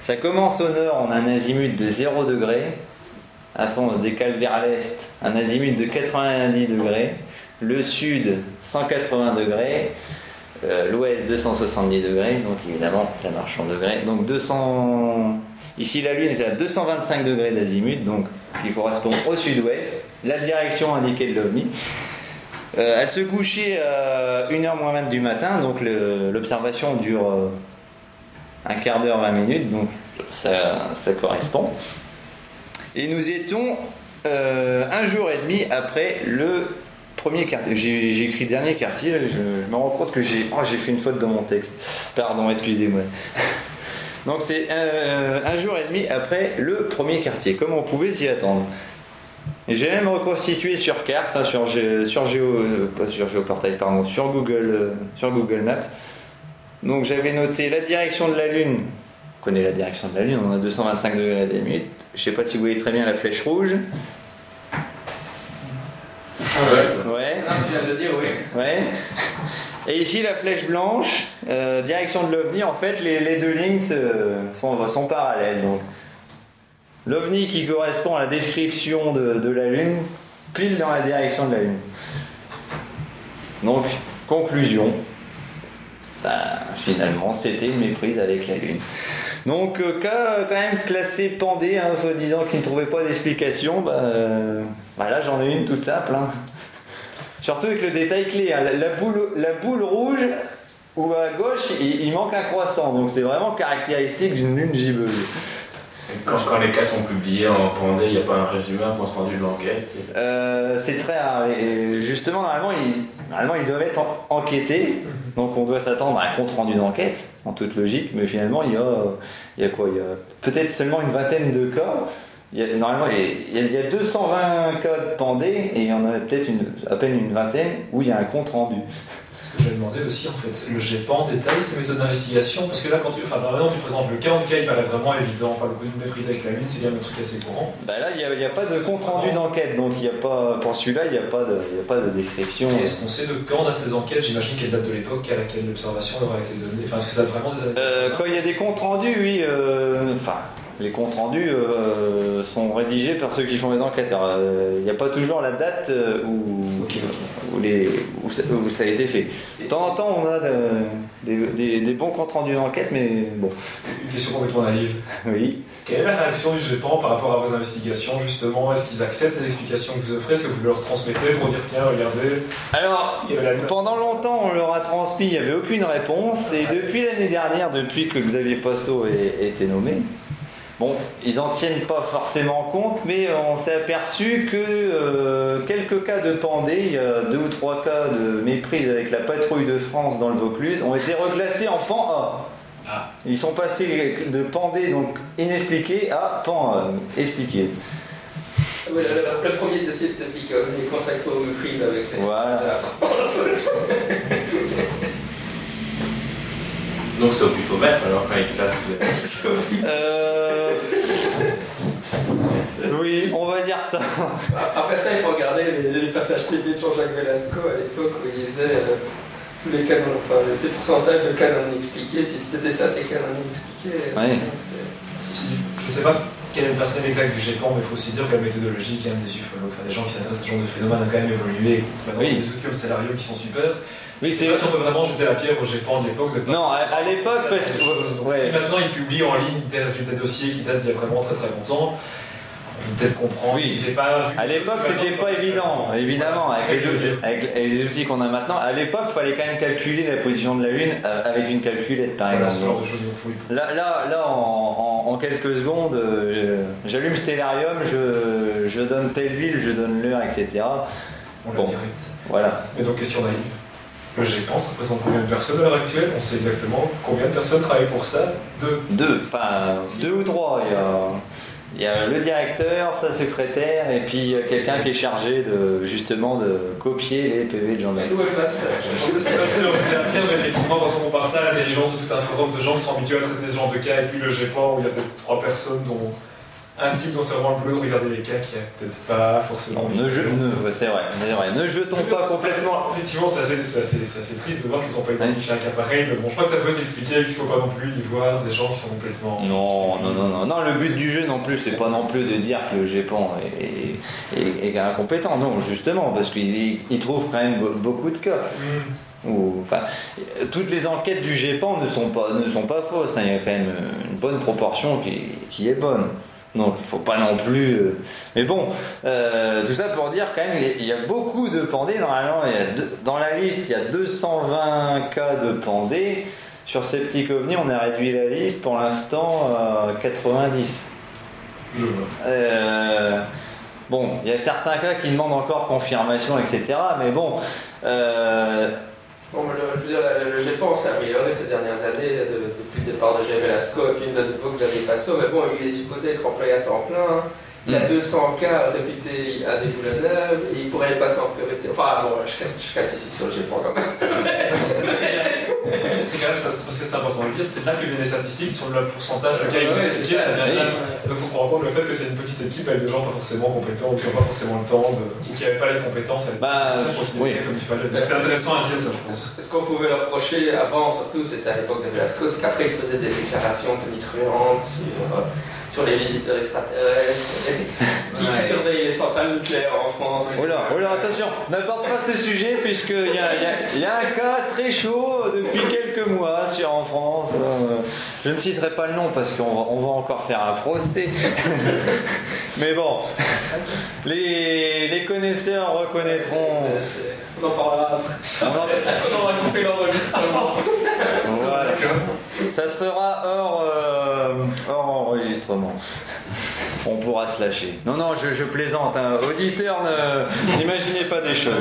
[SPEAKER 2] Ça commence au nord, on a un azimut de 0 degré. Après, on se décale vers l'est, un azimut de 90 degrés. Le sud, 180 degrés. Euh, L'ouest, 270 degrés. Donc, évidemment, ça marche en degrés. Donc, 200. Ici, la Lune est à 225 degrés d'azimut, donc qui correspond au sud-ouest. La direction indiquée de l'OVNI. Euh, elle se couchait à 1h moins 20 du matin, donc l'observation dure euh, un quart d'heure, 20 minutes, donc ça, correspond. Et nous étions un jour et demi après le premier quartier. J'ai écrit dernier quartier, je, me rends compte que j'ai oh, fait une faute dans mon texte. Pardon, excusez-moi. Donc c'est euh, un jour et demi après le premier quartier, comme on pouvait s'y attendre? J'ai même reconstitué sur carte, hein, sur, sur euh, sur Géoportail, sur Google, euh, sur Google Maps. Donc j'avais noté la direction de la Lune. On connaît la direction de la Lune, on a 225 degrés d'azimut. Je sais pas si vous voyez très bien la flèche rouge.
[SPEAKER 3] Ah ouais.
[SPEAKER 1] Non, tu viens de le dire, oui.
[SPEAKER 2] Ouais. Et ici, la flèche blanche, euh, direction de l'OVNI, en fait, les, les deux lignes se- sont, sont parallèles. Donc, l'OVNI qui correspond à la description de, de la Lune, pile dans la direction de la Lune. Donc, conclusion. Bah, finalement, c'était une méprise avec la Lune. Donc, euh, cas euh, quand même classé Pandé, hein, soi-disant qu'il ne trouvait pas d'explication, bah, euh, bah là j'en ai une toute simple. hein. Surtout avec le détail clé, hein, la, boule, la boule rouge où à gauche il, il manque un croissant, donc c'est vraiment caractéristique d'une lune gibbeuse.
[SPEAKER 3] Quand, quand les cas sont publiés en Pandé, il n'y a pas un résumé, un compte rendu de l'enquête qui est-
[SPEAKER 2] Euh, c'est très rare. Et justement, normalement, ils, normalement, ils doivent être en- enquêtés. Donc, on doit s'attendre à un compte rendu d'enquête, en toute logique. Mais finalement, il y a, il y a quoi? Il y a peut-être seulement une vingtaine de cas. Il y a, normalement, il y a, il y a 220 cas de pandés et il y en a peut-être une, à peine une vingtaine où il y a un compte rendu.
[SPEAKER 4] Ce que j'avais demandé aussi, en fait, le GEPAN détaille ses méthodes d'investigation, parce que là, quand tu, enfin, maintenant, tu présentes le cas, en tout cas, il paraît vraiment évident. Enfin, le coup de méprise avec la lune, c'est bien un truc assez courant.
[SPEAKER 2] Bah là, il n'y a, pas de compte rendu d'enquête, donc il y a pas, pour celui-là, il n'y a, pas de- il y a pas de description.
[SPEAKER 4] Est-ce qu'on sait de quand datent ces enquêtes J'imagine qu'elles datent de l'époque à laquelle l'observation leur a été donnée. Enfin, est-ce que ça date vraiment des années
[SPEAKER 2] Euh, quand il y a des comptes rendus, oui, euh, enfin, les comptes rendus euh, sont rédigés par ceux qui font les enquêtes. Alors, euh, Il n'y a pas toujours la date euh, où, où, les, où, ça, où ça a été fait. De temps en temps, on a de- des, des- des bons comptes rendus d'enquête, mais bon,
[SPEAKER 4] Une question complètement naïve.
[SPEAKER 2] oui.
[SPEAKER 4] Quelle est la réaction du GEPAN par rapport à vos investigations, justement? Est-ce qu'ils acceptent les explications que vous offrez? Est-ce que vous leur transmettez pour dire, tiens, regardez,
[SPEAKER 2] Alors,
[SPEAKER 4] il la
[SPEAKER 2] pendant longtemps, on leur a transmis, il n'y avait aucune réponse, et depuis l'année dernière, depuis que Xavier Passot a été nommé, Bon, ils en tiennent pas forcément compte, mais on s'est aperçu que euh, quelques cas de pandé, il y a deux ou trois cas de méprise avec la patrouille de France dans le Vaucluse, ont été reclassés en pan A.
[SPEAKER 4] Ah.
[SPEAKER 2] Ils sont passés de pandé donc inexpliqué à pan A, expliqué.
[SPEAKER 1] Ouais, le, le premier dossier de cette icône est consacré aux méprises avec les
[SPEAKER 2] Voilà.
[SPEAKER 1] la France.
[SPEAKER 3] Donc c'est au pifomètre alors quand ils classent les.
[SPEAKER 2] Euh... Oui, on va dire ça.
[SPEAKER 1] Après ça, il faut regarder les, les passages TV de Jean-Jacques Velasco à l'époque où il disait euh, tous les canons, enfin ces pourcentages de canons expliqués, si c'était ça, c'est canons expliqués.
[SPEAKER 2] Ouais.
[SPEAKER 4] Je ne sais pas quelle est le personnel exact du GEPAN, mais il faut aussi dire que la méthodologie, quand même, des ufologues, enfin, des gens qui s'intéressent à ce genre de phénomène, a quand même évolué. Maintenant,
[SPEAKER 2] Oui.
[SPEAKER 4] il y a des outils comme Stellario qui sont super.
[SPEAKER 2] Oui,
[SPEAKER 4] pas si on peut vraiment jeter la pierre au GEPAN de l'époque. pas
[SPEAKER 2] Non, à- l'époque, parce que- ouais.
[SPEAKER 4] Si maintenant ils publient en ligne des résultats de dossiers qui datent d'il y a vraiment très très longtemps, on peut peut-être comprendre
[SPEAKER 2] Oui.
[SPEAKER 4] n'aient pas.
[SPEAKER 2] À l'époque, c'était pas évident, évidemment,
[SPEAKER 4] Voilà,
[SPEAKER 2] avec
[SPEAKER 4] c'est
[SPEAKER 2] les, outils, avec les outils qu'on a maintenant. À l'époque, il fallait quand même calculer la position de la Lune euh, avec une calculette, par
[SPEAKER 4] Voilà, ce
[SPEAKER 2] exemple.
[SPEAKER 4] genre de choses, il faut y
[SPEAKER 2] Là, là, là en, en- en quelques secondes, euh, j'allume Stellarium, je, je donne telle ville, je donne l'heure, etc.
[SPEAKER 4] on l'a
[SPEAKER 2] Bon.
[SPEAKER 4] direct.
[SPEAKER 2] Voilà.
[SPEAKER 4] Mais donc, question naïve. Le GEPAN, ça représente combien de personnes à l'heure actuelle? On sait exactement combien de personnes travaillent pour ça? Deux.
[SPEAKER 2] Deux, enfin deux ou trois. Il y a, il y a le directeur, sa secrétaire, et puis euh, quelqu'un qui est chargé de justement de copier les PV de.
[SPEAKER 1] C'est le webmaster.
[SPEAKER 4] Je pense que c'est la pierre, mais effectivement, quand on compare ça à l'intelligence de tout un forum de gens qui sont habitués à traiter ce genre de cas, et puis le GEPAN, où il y a peut-être trois personnes, dont un type dont c'est vraiment le boulot de regarder les cas, qui a peut-être pas forcément.
[SPEAKER 2] Ne,
[SPEAKER 4] ça
[SPEAKER 2] je- ne- c'est vrai, vrai. Ne jetons pas complètement.
[SPEAKER 4] Effectivement, c'est assez, c'est assez- triste de voir qu'ils n'ont pas identifié un cas pareil, mais bon, je crois que ça peut s'expliquer qu'il ne faut pas non plus y voir des gens qui sont complètement.
[SPEAKER 2] Non, non, non, non, non, le but du jeu non plus, c'est pas non plus de dire que le GEPAN est, est- est incompétent, non, justement, parce qu'il il trouve quand même be- beaucoup de cas.
[SPEAKER 4] Hmm.
[SPEAKER 2] Ou, enfin, toutes les enquêtes du GEPAN ne sont pas, ne sont pas fausses, hein, il y a quand même une bonne proportion qui, qui est bonne. Donc il faut pas non plus. euh, Mais bon, euh, tout ça pour dire quand même, il y a- il y a beaucoup de pandés. Normalement, il y a deux- dans la liste, il y a 220 cas de pandés. Sur Septic OVNI, on a réduit la liste pour l'instant à 90.
[SPEAKER 4] Je vois.
[SPEAKER 2] Euh, bon, il y a certains cas qui demandent encore confirmation, etc. Mais bon, euh,
[SPEAKER 1] Bon, je veux dire, le, le GEPAN s'est amélioré ces dernières années de- depuis le départ de Jean Velasco et puis de nouveau Xavier Passot, mais bon, il est supposé être employé à temps plein. Il a
[SPEAKER 2] Mm.
[SPEAKER 1] 200 cas réputés à des boulonneuves, et il pourrait les passer en priorité. Enfin, bon, je casse, je casse les sucres sur le GEPAN quand même.
[SPEAKER 4] C'est c'est quand même ça, parce que c'est important de le dire, c'est là que viennent les statistiques sur le pourcentage de cas
[SPEAKER 1] Ouais,
[SPEAKER 4] identifiés,
[SPEAKER 1] c'est ça,
[SPEAKER 4] ça vient de là.
[SPEAKER 2] oui.
[SPEAKER 4] Donc il faut prendre en compte le fait que c'est une petite équipe avec des gens pas forcément compétents ou qui n'ont pas forcément le temps de, ou qui n'avaient pas les compétences à
[SPEAKER 2] Bah, oui.
[SPEAKER 4] comme il fallait. Donc c'est intéressant à dire ça, je pense.
[SPEAKER 1] Ce qu'on pouvait leur reprocher avant, surtout, c'était à l'époque de Velasco, c'est qu'après il faisait des déclarations tonitruantes sur, euh, sur les visiteurs extraterrestres, qui, surveillent les centrales nucléaires en France.
[SPEAKER 2] oh là, oh là, attention, n'aborde pas ce sujet puisqu'il y y, a, il y a un cas très chaud depuis quelques mois sur en France. Euh, je ne citerai pas le nom parce qu'on va, on va encore faire un procès. Mais bon, les, les connaisseurs reconnaîtront.
[SPEAKER 1] On en parlera après.
[SPEAKER 2] On
[SPEAKER 1] aura coupé l'enregistrement.
[SPEAKER 2] Voilà. Ça sera hors, euh, hors enregistrement. On pourra se lâcher. Non, non, je, je plaisante. hein. Auditeur, ne- n'imaginez pas des choses.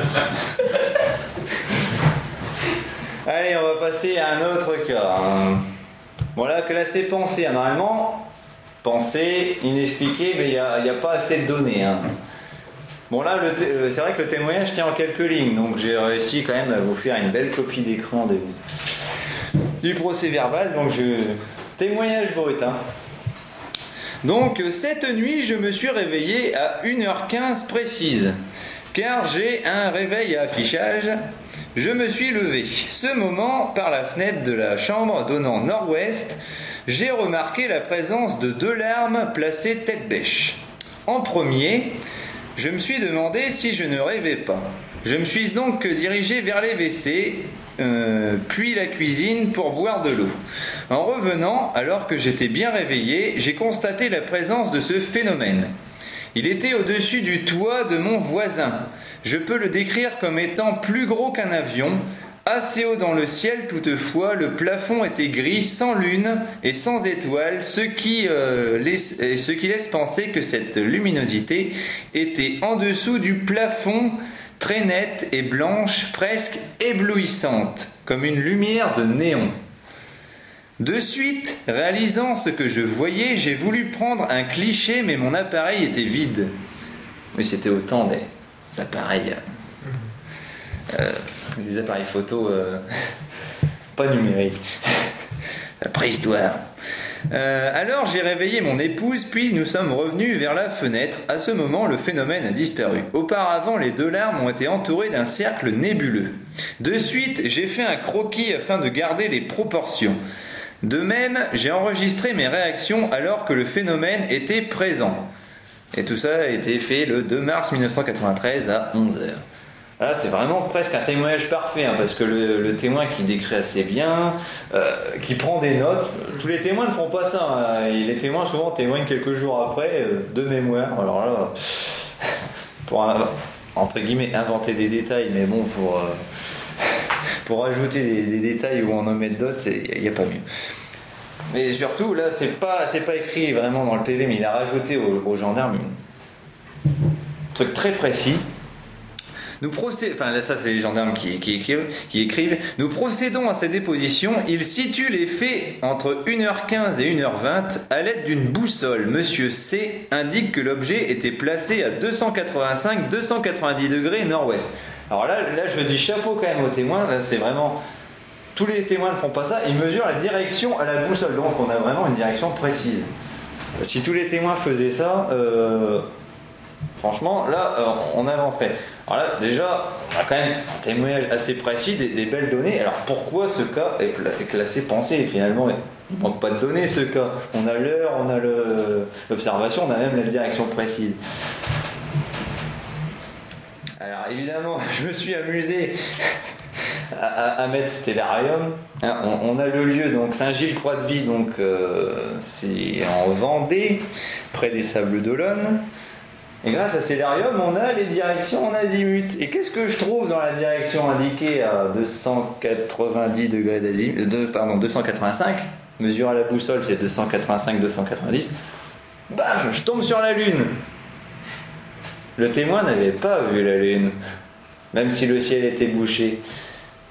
[SPEAKER 2] Allez, on va passer à un autre cas. hein. Voilà, classé pensée. Normalement, pensée, inexpliquée, mais il n'y a pas assez de données. hein. Bon là, euh, c'est vrai que le témoignage tient en quelques lignes, donc j'ai réussi quand même à vous faire une belle copie d'écran du procès verbal. Donc je témoignage brut. hein. Donc euh, cette nuit, je me suis réveillé à 1h15 précise, car j'ai un réveil à affichage. Je me suis levé. Ce moment, par la fenêtre de la chambre donnant nord-ouest, j'ai remarqué la présence de deux larmes placées tête bêche. En premier, je me suis demandé si je ne rêvais pas. Je me suis donc dirigé vers les WC, euh, puis la cuisine pour boire de l'eau. En revenant, alors que j'étais bien réveillé, j'ai constaté la présence de ce phénomène. Il était au-dessus du toit de mon voisin. Je peux le décrire comme étant plus gros qu'un avion. Assez haut dans le ciel, toutefois, le plafond était gris, sans lune et sans étoiles, ce qui, euh, laisse, penser que cette luminosité était en dessous du plafond, très nette et blanche, presque éblouissante, comme une lumière de néon. De suite, réalisant ce que je voyais, j'ai voulu prendre un cliché, mais mon appareil était vide. Oui, c'était autant des appareils. euh, euh, des appareils photo euh, pas numériques. La préhistoire. Euh, alors j'ai réveillé mon épouse, puis nous sommes revenus vers la fenêtre. À ce moment, le phénomène a disparu. Auparavant, les deux larmes ont été entourées d'un cercle nébuleux. De suite, j'ai fait un croquis afin de garder les proportions. De même, j'ai enregistré mes réactions alors que le phénomène était présent. Et tout ça a été fait le 2 mars 1993 à 11h. Là, c'est vraiment presque un témoignage parfait, hein, parce que le, témoin qui décrit assez bien, euh, qui prend des notes, tous les témoins ne font pas ça. hein, les témoins souvent témoignent quelques jours après euh, de mémoire. Alors là, pour un- entre guillemets inventer des détails, mais bon, pour, euh, ajouter des, détails on en met d'autres, il n'y a pas mieux. Mais surtout, là, c'est pas, pas écrit vraiment dans le PV, mais il a rajouté gendarmes une- un truc très précis. Nous procédons, ça c'est les gendarmes qui, qui qui écrivent. Nous procédons à ces dépositions. Il situe les faits entre 1h15 et 1h20 à l'aide d'une boussole. Monsieur C indique que l'objet était placé à 285-290 degrés nord-ouest. Alors là, là, je dis chapeau quand même aux témoins. Là, c'est vraiment tous les témoins ne font pas ça. Ils mesurent la direction à la boussole. Donc on a vraiment une direction précise. Si tous les témoins faisaient ça, euh, franchement, là, euh, on avancerait. Alors là, déjà, on a quand même un témoignage assez précis, des, belles données. Alors pourquoi ce cas est, classé pensée Finalement, il ne manque pas de données ce cas. On a l'heure, on a l'observation, on a même la direction précise. Alors évidemment, je me suis amusé à, mettre Stellarium. Hein, on, on a le lieu, donc Saint-Gilles-Croix-de-Vie, donc euh, c'est en Vendée, près des Sables d'Olonne. Et grâce à Stellarium, on a les directions en azimut. Et qu'est-ce que je trouve dans la direction indiquée à 290 degrés d'azimut, de- pardon, 285 Mesure à la boussole, c'est 285-290. Bam Je tombe sur la Lune. Le témoin n'avait pas vu la Lune, même si le ciel était bouché.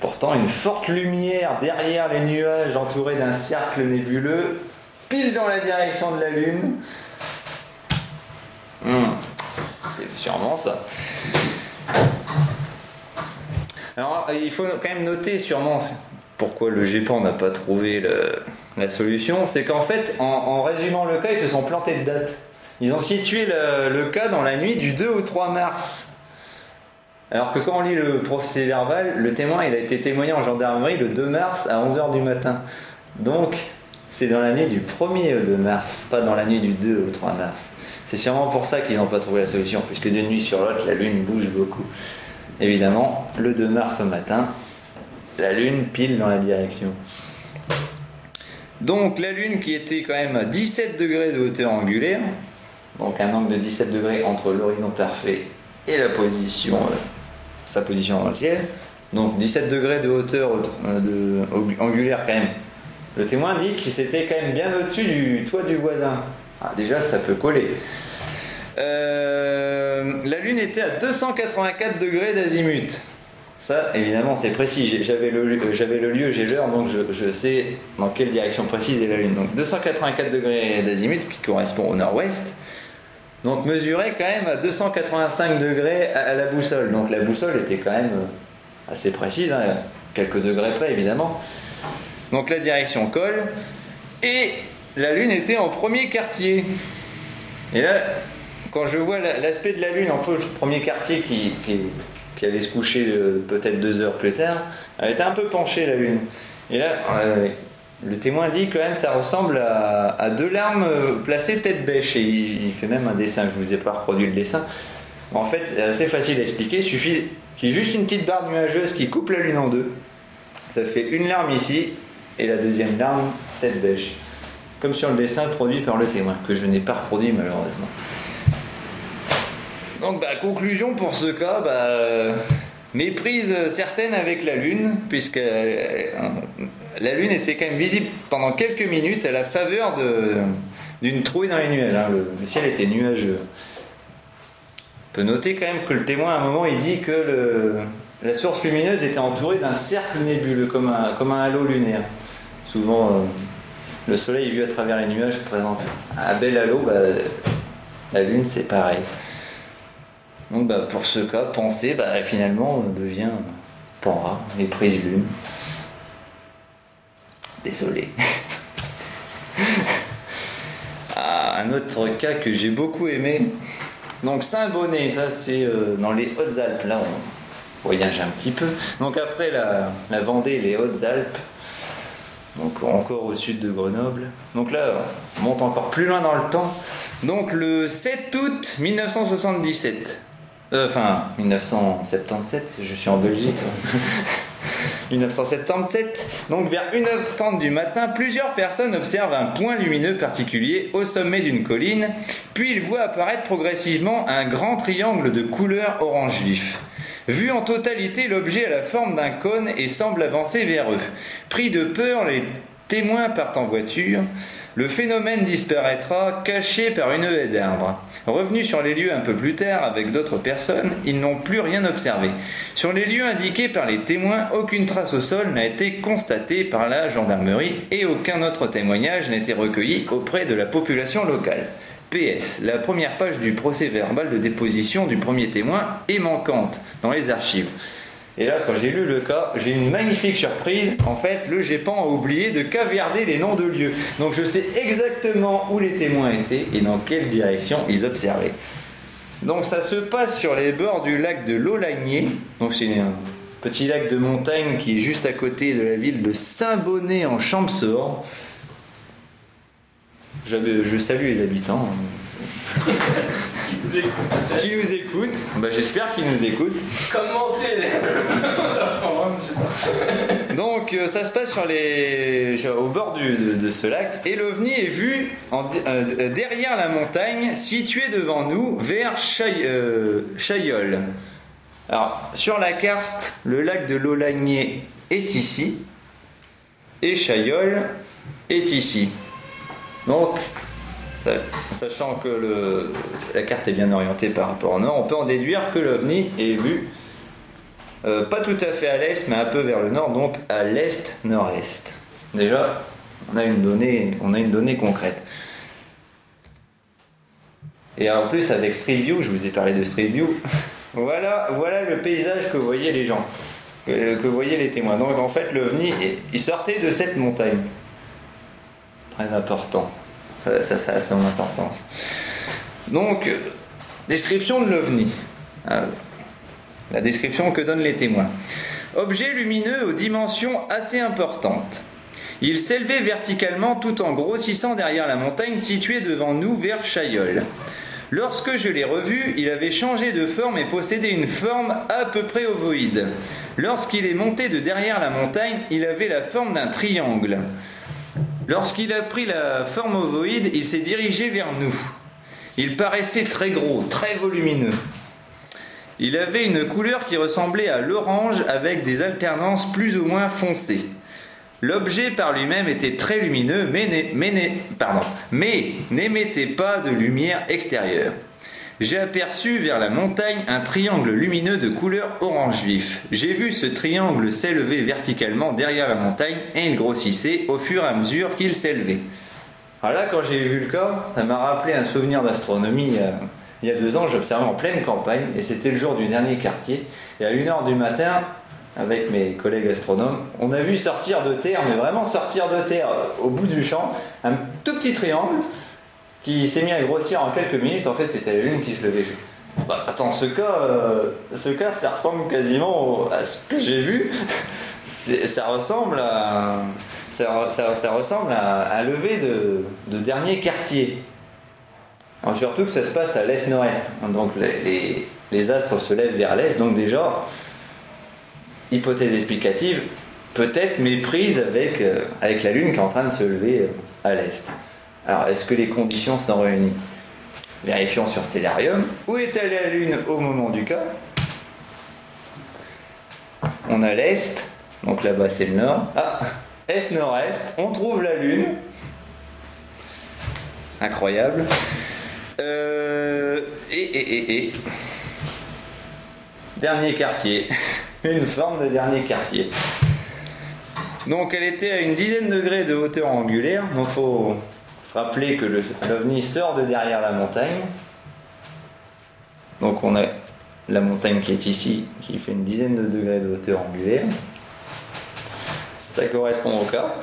[SPEAKER 2] Pourtant, une forte lumière derrière les nuages, entourée d'un cercle nébuleux, pile dans la direction de la Lune. Hmm, c'est sûrement ça. Alors, il faut quand même noter sûrement pourquoi le GEPAN n'a pas trouvé la solution. C'est qu'en fait, en, résumant le cas, ils se sont plantés de date. Ils ont situé le, le cas dans la nuit du 2 au 3 mars. Alors que quand on lit le procès verbal, le témoin il a été témoigné en gendarmerie le 2 mars à 11h du matin. Donc, c'est dans la nuit du 1er au 2 mars, pas dans la nuit du 2 au 3 mars. C'est sûrement pour ça qu'ils n'ont pas trouvé la solution, puisque d'une nuit sur l'autre, la Lune bouge beaucoup. Évidemment, le 2 mars au matin, la Lune pile dans la direction. Donc la Lune qui était quand même à 17 degrés de hauteur angulaire, donc un angle de 17 degrés entre l'horizon parfait et la position, euh, sa position dans le ciel, donc 17 degrés de hauteur euh, de, angulaire quand même. Le témoin dit qu'il c'était quand même bien au-dessus du toit du voisin. Ah, déjà, ça peut coller. Euh, la Lune était à 284 degrés d'azimut. Ça, évidemment, c'est précis. J'ai- J'avais le, euh, j'avais le lieu, j'ai l'heure, donc je, sais dans quelle direction précise est la Lune. Donc 284 degrés d'azimut, qui correspond au nord-ouest. Donc mesuré quand même à 285 degrés à, à la boussole. Donc la boussole était quand même euh, assez précise, hein, quelques degrés près évidemment. Donc la direction colle. Et la Lune était en premier quartier. Et là, quand je vois la- l'aspect de la Lune, un peu le premier quartier qui, allait se coucher euh, peut-être deux heures plus tard, elle était un peu penchée la Lune. Et là, euh, le témoin dit quand même ça ressemble à, deux larmes euh, placées tête bêche. Et il, fait même un dessin, je vous ai pas reproduit le dessin. En fait, c'est assez facile à expliquer. Il suffit qu'il y ait juste une petite barre nuageuse qui coupe la Lune en deux. Ça fait une larme ici et la deuxième larme tête bêche. Comme sur le dessin produit par le témoin, que je n'ai pas reproduit malheureusement. Donc, bah, conclusion pour ce cas, bah, méprise certaine avec la Lune, puisque euh, la Lune était quand même visible pendant quelques minutes à la faveur d'une trouée dans les nuages. hein. Le, ciel était nuageux. On peut noter quand même que le témoin, à un moment, il dit que la source lumineuse était entourée d'un cercle nébuleux, comme un, comme un halo lunaire. Souvent, euh, le soleil vu à travers les nuages présente un bel halo, bah, la Lune c'est pareil. Donc bah, pour ce cas, penser bah, finalement euh, devient Panra, méprise Lune. Désolé. Ah, un autre cas que j'ai beaucoup aimé. Donc Saint-Bonnet, ça c'est euh, dans les Hautes-Alpes. Là on voyage un petit peu. Donc après la, la Vendée, les Hautes-Alpes. Donc encore au sud de Grenoble. Donc là, on monte encore plus loin dans le temps. Donc le 7 août 1977. Euh, enfin, 1977, je suis en Belgique. 1977. Donc vers 1h30 du matin, plusieurs personnes observent un point lumineux particulier au sommet d'une colline, puis ils voient apparaître progressivement un grand triangle de couleur orange vif. Vu en totalité, l'objet a la forme d'un cône et semble avancer vers eux. Pris de peur, les témoins partent en voiture. Le phénomène disparaîtra caché par une haie d'arbres. Revenus sur les lieux un peu plus tard avec d'autres personnes, ils n'ont plus rien observé. Sur les lieux indiqués par les témoins, aucune trace au sol n'a été constatée par la gendarmerie et aucun autre témoignage n'a été recueilli auprès de la population locale. PS, la première page du procès verbal de déposition du premier témoin est manquante dans les archives. Et là, quand j'ai lu le cas, j'ai une magnifique surprise. En fait, le GEPAN a oublié de caviarder les noms de lieux. Donc je sais exactement où les témoins étaient et dans quelle direction ils observaient. Donc ça se passe sur les bords du lac de l'Aulagnier. Donc c'est un petit lac de montagne qui est juste à côté de la ville de Saint-Bonnet en Champsaur. Je salue les habitants qui nous écoutent. Bah, J'espère qu'ils nous écoutent.
[SPEAKER 1] Commentez les.
[SPEAKER 2] Donc euh, ça se passe sur les, au bord du- de, de ce lac et l'OVNI est vu en euh, euh, derrière la montagne située devant nous vers Chaille- euh, Chaillol. Alors sur la carte, le lac de l'Aulagnier est ici et Chaillol est ici. Donc sa- sachant que la carte est bien orientée par rapport au nord, on peut en déduire que l'OVNI est vu euh, pas tout à fait à l'est, mais un peu vers le nord, donc à l'est-nord-est. Déjà, on a une donnée, on a une donnée concrète. Et en plus, avec Street View, je vous ai parlé de Street View, voilà, voilà le paysage que voyaient les gens, que, que voyaient les témoins. Donc en fait, l'OVNI, il sortait de cette montagne. Important. Ça, ça, ça a son importance. Donc, description de l'OVNI. Euh, la description que donnent les témoins. Objet lumineux aux dimensions assez importantes. Il s'élevait verticalement tout en grossissant derrière la montagne située devant nous vers Chaillol. Lorsque je l'ai revu, il avait changé de forme et possédait une forme à peu près ovoïde. Lorsqu'il est monté de derrière la montagne, il avait la forme d'un triangle. Lorsqu'il a pris la forme ovoïde, il s'est dirigé vers nous. Il paraissait très gros, très volumineux. Il avait une couleur qui ressemblait à l'orange avec des alternances plus ou moins foncées. L'objet par lui-même était très lumineux, mais n'émettait pas de lumière extérieure. J'ai aperçu vers la montagne un triangle lumineux de couleur orange vif. J'ai vu ce triangle s'élever verticalement derrière la montagne et il grossissait au fur et à mesure qu'il s'élevait. Alors là, quand j'ai vu le cas, ça m'a rappelé un souvenir d'astronomie. euh, il y a deux ans, j'observais en pleine campagne et c'était le jour du dernier quartier. Et à 1h du matin, avec mes collègues astronomes, on a vu sortir de terre, mais vraiment sortir de terre, au bout du champ, un tout petit triangle qui s'est mis à grossir en quelques minutes. En fait, c'était la Lune qui se levait. Bah, attends, ce cas, euh, ce cas, ça ressemble quasiment à ce que j'ai vu. Ça ressemble à, ça, ressemble à un lever de, de dernier quartier. Surtout que ça se passe à l'est-nord-est. Donc les, les- les astres se lèvent vers l'est. Donc déjà, hypothèse explicative, peut-être méprise avec, euh, avec la Lune qui est en train de se lever euh, à l'est. Alors, est-ce que les conditions sont réunies? Vérifions sur Stellarium. Où est allée la Lune au moment du cas? On a l'Est, donc là-bas c'est le Nord. Ah, Est-Nord-Est, on trouve la Lune. Incroyable. Euh, et, et, et, et. Dernier quartier. Une forme de dernier quartier. Donc elle était à une dizaine de degrés de hauteur angulaire. Donc faut se rappeler que l'ovni sort de derrière la montagne. Donc on a la montagne qui est ici, qui fait une dizaine de degrés de hauteur angulaire. Ça correspond au cas.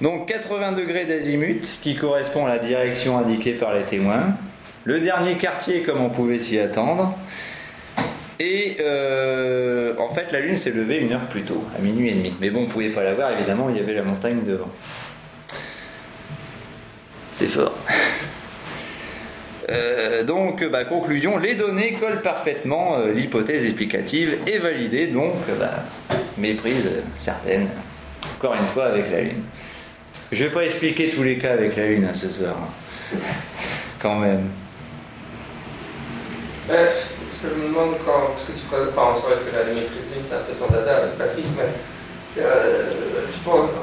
[SPEAKER 2] Donc 80 degrés d'azimut, qui correspond à la direction indiquée par les témoins. Le dernier quartier, comme on pouvait s'y attendre. Et euh, en fait, la Lune s'est levée une heure plus tôt, à minuit et demi. Mais bon, on pouvait pas la voir, évidemment, il y avait la montagne devant. C'est fort. Euh, donc, bah, conclusion, les données collent parfaitement, euh, l'hypothèse explicative est validée, donc bah, méprise euh, certaine, encore une fois avec la Lune. Je vais pas expliquer tous les cas avec la Lune hein, ce soir, hein. quand même.
[SPEAKER 1] Bref, parce que je me demande quand. Parce que tu. Enfin, c'est vrai que la méprise ligne, c'est un peu ton dada avec Patrice, mais. Euh,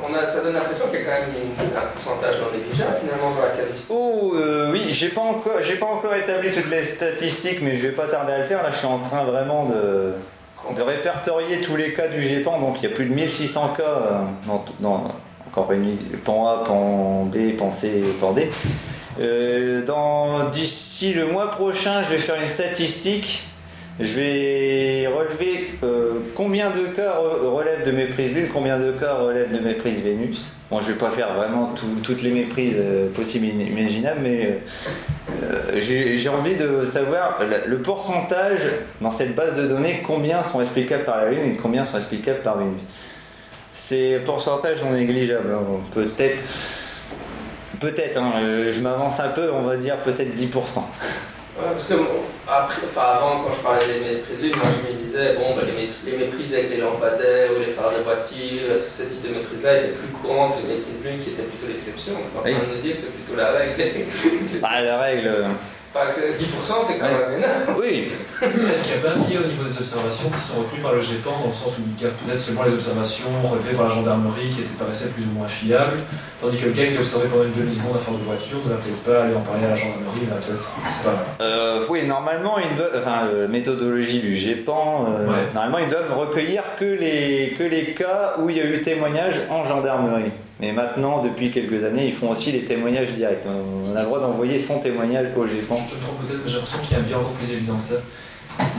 [SPEAKER 1] on a, ça donne l'impression qu'il y a quand même un pourcentage non négligeable finalement dans la casuistique.
[SPEAKER 2] Oh euh, oui, j'ai pas encore, j'ai pas encore établi toutes les statistiques, mais je vais pas tarder à le faire. Là, je suis en train vraiment de, de répertorier tous les cas du GEPAN. Donc, il y a plus de 1600 cas euh, dans, dans encore réunis pan A, pan B, pan C, pan D. D'ici le mois prochain, je vais faire une statistique. Je vais relever euh, combien de cas re- relèvent de méprise Lune, combien de cas relèvent de méprise Vénus. Bon, je vais pas faire vraiment tout- toutes les méprises euh, possibles et imaginables, mais euh, j'ai envie de savoir le, pourcentage dans cette base de données, combien sont explicables par la Lune et combien sont explicables par Vénus. C'est un pourcentage non négligeable. hein. Peut-être, peut-être, hein, je m'avance un peu, on va dire peut-être 10%.
[SPEAKER 1] Ouais, parce que après, enfin, avant, quand je parlais des méprises lunes, moi je me disais, bon, bah, les, les méprises avec les lampadaires ou les phares de voiture, tout ce type de méprises-là étaient plus courantes que les méprises lunes qui étaient plutôt l'exception. Tu en train de me dire que c'est plutôt la règle.
[SPEAKER 2] Ah, la règle.
[SPEAKER 1] Enfin, que c'est 10%, c'est quand
[SPEAKER 2] Ouais.
[SPEAKER 1] même énorme.
[SPEAKER 2] Oui,
[SPEAKER 4] Est-ce qu'il n'y a pas un biais au niveau des observations qui sont retenues par le GEPAN dans le sens où il garde peut-être seulement les observations relevées par la gendarmerie qui étaient paraissaient plus ou moins fiables, tandis que le gars qui a observé pendant une demi-seconde phare de voiture ne va peut-être pas aller en parler à la gendarmerie, il va peut-être. C'est pas mal.
[SPEAKER 2] Euh, oui, normalement, ils doivent, enfin, euh, méthodologie du GEPAN, euh,
[SPEAKER 4] Ouais.
[SPEAKER 2] normalement, ils doivent recueillir que les, que les cas où il y a eu témoignage en gendarmerie. Mais maintenant, depuis quelques années, ils font aussi les témoignages directs. On a le droit d'envoyer son témoignage au GEPAN.
[SPEAKER 4] Je me trompe peut-être, j'ai l'impression qu'il y a un encore plus évident que ça.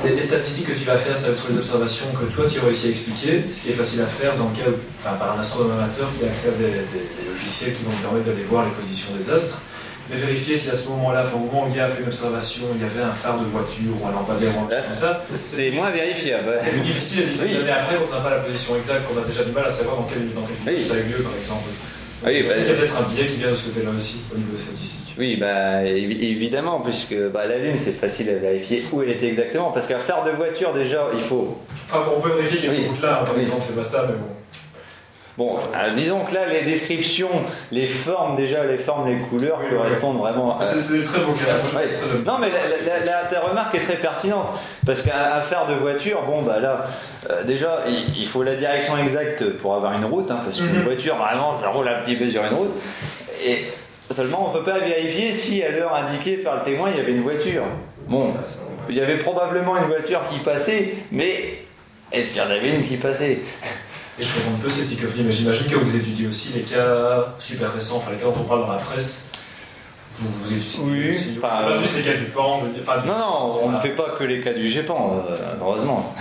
[SPEAKER 4] Les, statistiques que tu vas faire, ça va être sur les observations que toi tu as réussi à expliquer, ce qui est facile à faire dans le cas enfin, par un astronome amateur qui a accès à des, des- des logiciels qui vont lui permettre d'aller voir les positions des astres. Mais vérifier si à ce moment-là, enfin, au moment où le gars a fait une observation, il y avait un phare de voiture ou un lampadaire ou un truc
[SPEAKER 2] Là,
[SPEAKER 4] comme ça,
[SPEAKER 2] C'est moins vérifiable. ouais.
[SPEAKER 4] c'est plus difficile à.
[SPEAKER 2] Oui.
[SPEAKER 4] Mais après, on n'a pas la position exacte, on a déjà du mal à savoir dans quel, dans quel
[SPEAKER 2] Oui.
[SPEAKER 4] ça a eu lieu, par exemple.
[SPEAKER 2] Oui,
[SPEAKER 4] Donc,
[SPEAKER 2] bah,
[SPEAKER 4] il y a peut-être un biais qui vient de ce côté-là aussi, au niveau des statistiques.
[SPEAKER 2] Oui, bah, évi- évidemment, puisque bah, la Lune, c'est facile à vérifier où elle était exactement. Parce qu'un phare de voiture, déjà, il faut.
[SPEAKER 4] Enfin, bon, on peut vérifier qu'il y a
[SPEAKER 2] Oui.
[SPEAKER 4] là, hein, par
[SPEAKER 2] Oui.
[SPEAKER 4] exemple, c'est pas ça, mais bon.
[SPEAKER 2] Bon, euh, disons que là, les descriptions, les formes, déjà, les formes, les couleurs
[SPEAKER 4] Oui, oui,
[SPEAKER 2] correspondent vraiment à.
[SPEAKER 4] C'est très beaux cas. Moi, je
[SPEAKER 2] Ouais. Non mais la, la- la- ta remarque est très pertinente parce qu'un un phare de voiture, bon bah là euh, déjà il, il faut la direction exacte pour avoir une route hein, parce qu'une
[SPEAKER 4] Mhm.
[SPEAKER 2] voiture normalement ça roule un petit peu sur une route et Seulement, on peut pas vérifier si à l'heure indiquée par le témoin, il y avait une voiture. Bon, il y avait probablement une voiture qui passait, mais est-ce qu'il y en avait une qui passait?
[SPEAKER 4] Et je un peu cette écoffier, mais j'imagine que vous étudiez aussi les cas super récents, enfin les cas dont on parle dans la presse. Vous, vous étudiez
[SPEAKER 2] Oui,
[SPEAKER 4] aussi.
[SPEAKER 2] enfin,
[SPEAKER 4] c'est pas juste les cas du pan, je veux dire. Enfin, du-
[SPEAKER 2] Non, non, on ne fait pas que les cas du GEPAN, euh, heureusement.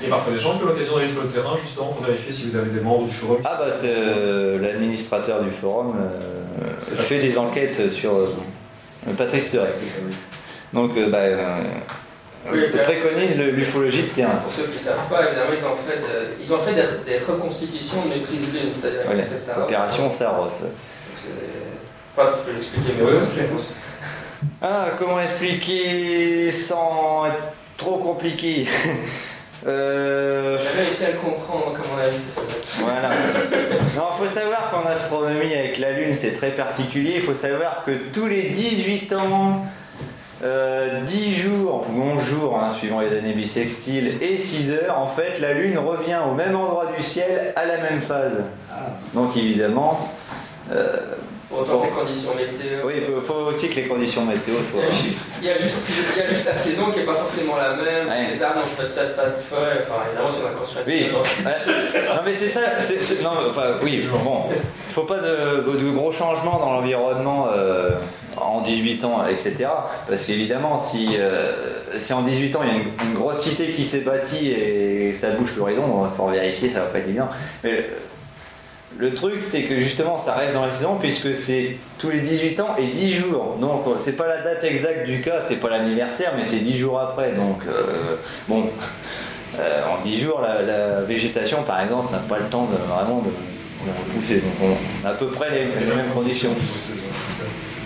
[SPEAKER 4] Il y a parfois des gens qui ont l'occasion d'aller sur le terrain justement pour vérifier si vous avez des membres du forum.
[SPEAKER 2] Ah bah c'est euh, l'administrateur du forum euh, fait des enquêtes sur euh, Patrice Serret.
[SPEAKER 4] c'est ça, oui.
[SPEAKER 2] Donc euh, bah, euh,
[SPEAKER 1] Oui,
[SPEAKER 2] on préconise le- l'ufologie de terrain.
[SPEAKER 1] Pour ceux qui ne savent pas, évidemment, ils ont fait, de- ils ont fait des, des reconstitutions de méprise lune, c'est-à-dire
[SPEAKER 2] Voilà,
[SPEAKER 1] les Festaros.
[SPEAKER 2] opération Saros.
[SPEAKER 1] Enfin, tu peux l'expliquer mieux.
[SPEAKER 4] Ouais,
[SPEAKER 1] que-
[SPEAKER 2] Ah, comment expliquer sans être trop compliqué? Euh,
[SPEAKER 1] J'ai réussi à le comprendre, comme on a vu, c'est.
[SPEAKER 2] Voilà. Non, il faut savoir qu'en astronomie, avec la Lune, c'est très particulier. Il faut savoir que tous les 18 ans, euh, 10 jours ou 11 jours, hein, suivant les années bissextiles, et 6 heures, en fait, la Lune revient au même endroit du ciel à la même phase. Donc évidemment, euh,
[SPEAKER 1] Pour autant que les conditions météo.
[SPEAKER 2] oui, il faut aussi que les conditions météo
[SPEAKER 1] Il
[SPEAKER 2] soient.
[SPEAKER 1] y, a juste, il, y a juste, il y a juste la saison qui n'est pas forcément la même.
[SPEAKER 2] Ouais.
[SPEAKER 1] Les arbres n'ont peut-être pas de feuilles. Enfin, évidemment, si on a construit
[SPEAKER 2] Oui. Ouais. Non mais c'est ça, c'est- c'est- non, enfin oui, bon, faut pas de, de gros changements dans l'environnement euh, en 18 ans, etc. Parce qu'évidemment, si, euh, en 18 ans il y a une, grosse cité qui s'est bâtie et ça bouge l'horizon, bon, faut vérifier, ça va pas être évident. Mais le, truc, c'est que justement, ça reste dans la saison puisque c'est tous les 18 ans et 10 jours. Donc c'est pas la date exacte du cas, c'est pas l'anniversaire, mais c'est 10 jours après. Donc euh, bon. Euh, en 10 jours, la, végétation, par exemple, n'a pas le temps de, vraiment de, repousser. Donc, on a à peu près les mêmes conditions.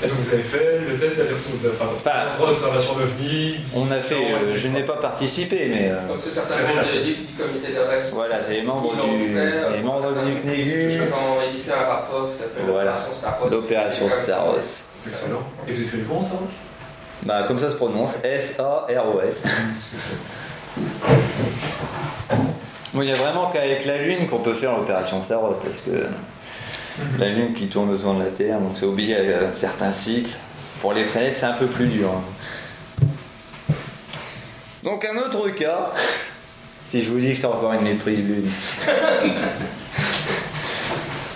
[SPEAKER 4] Et donc vous avez fait le test d'aller-retour, de- enfin,
[SPEAKER 2] Enfin,
[SPEAKER 4] droit d'observation d'OVNI.
[SPEAKER 2] On a fait, euh, je n'ai pas participé, mais euh,
[SPEAKER 1] Donc, c'est certainement du, du, du comité de reste.
[SPEAKER 2] voilà, c'est les membres
[SPEAKER 1] l'ont
[SPEAKER 2] du,
[SPEAKER 1] fait,
[SPEAKER 2] les membres du CNEGU,
[SPEAKER 1] Ils ont édité un rapport qui s'appelle
[SPEAKER 2] Voilà.
[SPEAKER 1] l'opération Saros.
[SPEAKER 2] l'opération Saros.
[SPEAKER 4] Excellent. Et vous écrivez comment ça
[SPEAKER 2] Bah, comme ça se prononce, S-A-R-O-S. Bon, il n'y a vraiment qu'avec la Lune qu'on peut faire l'opération Saros, parce que la Lune qui tourne autour de la Terre, donc c'est obligé à un certain cycle. Pour les planètes, c'est un peu plus dur. hein. Donc un autre cas, si je vous dis que c'est encore une méprise Lune.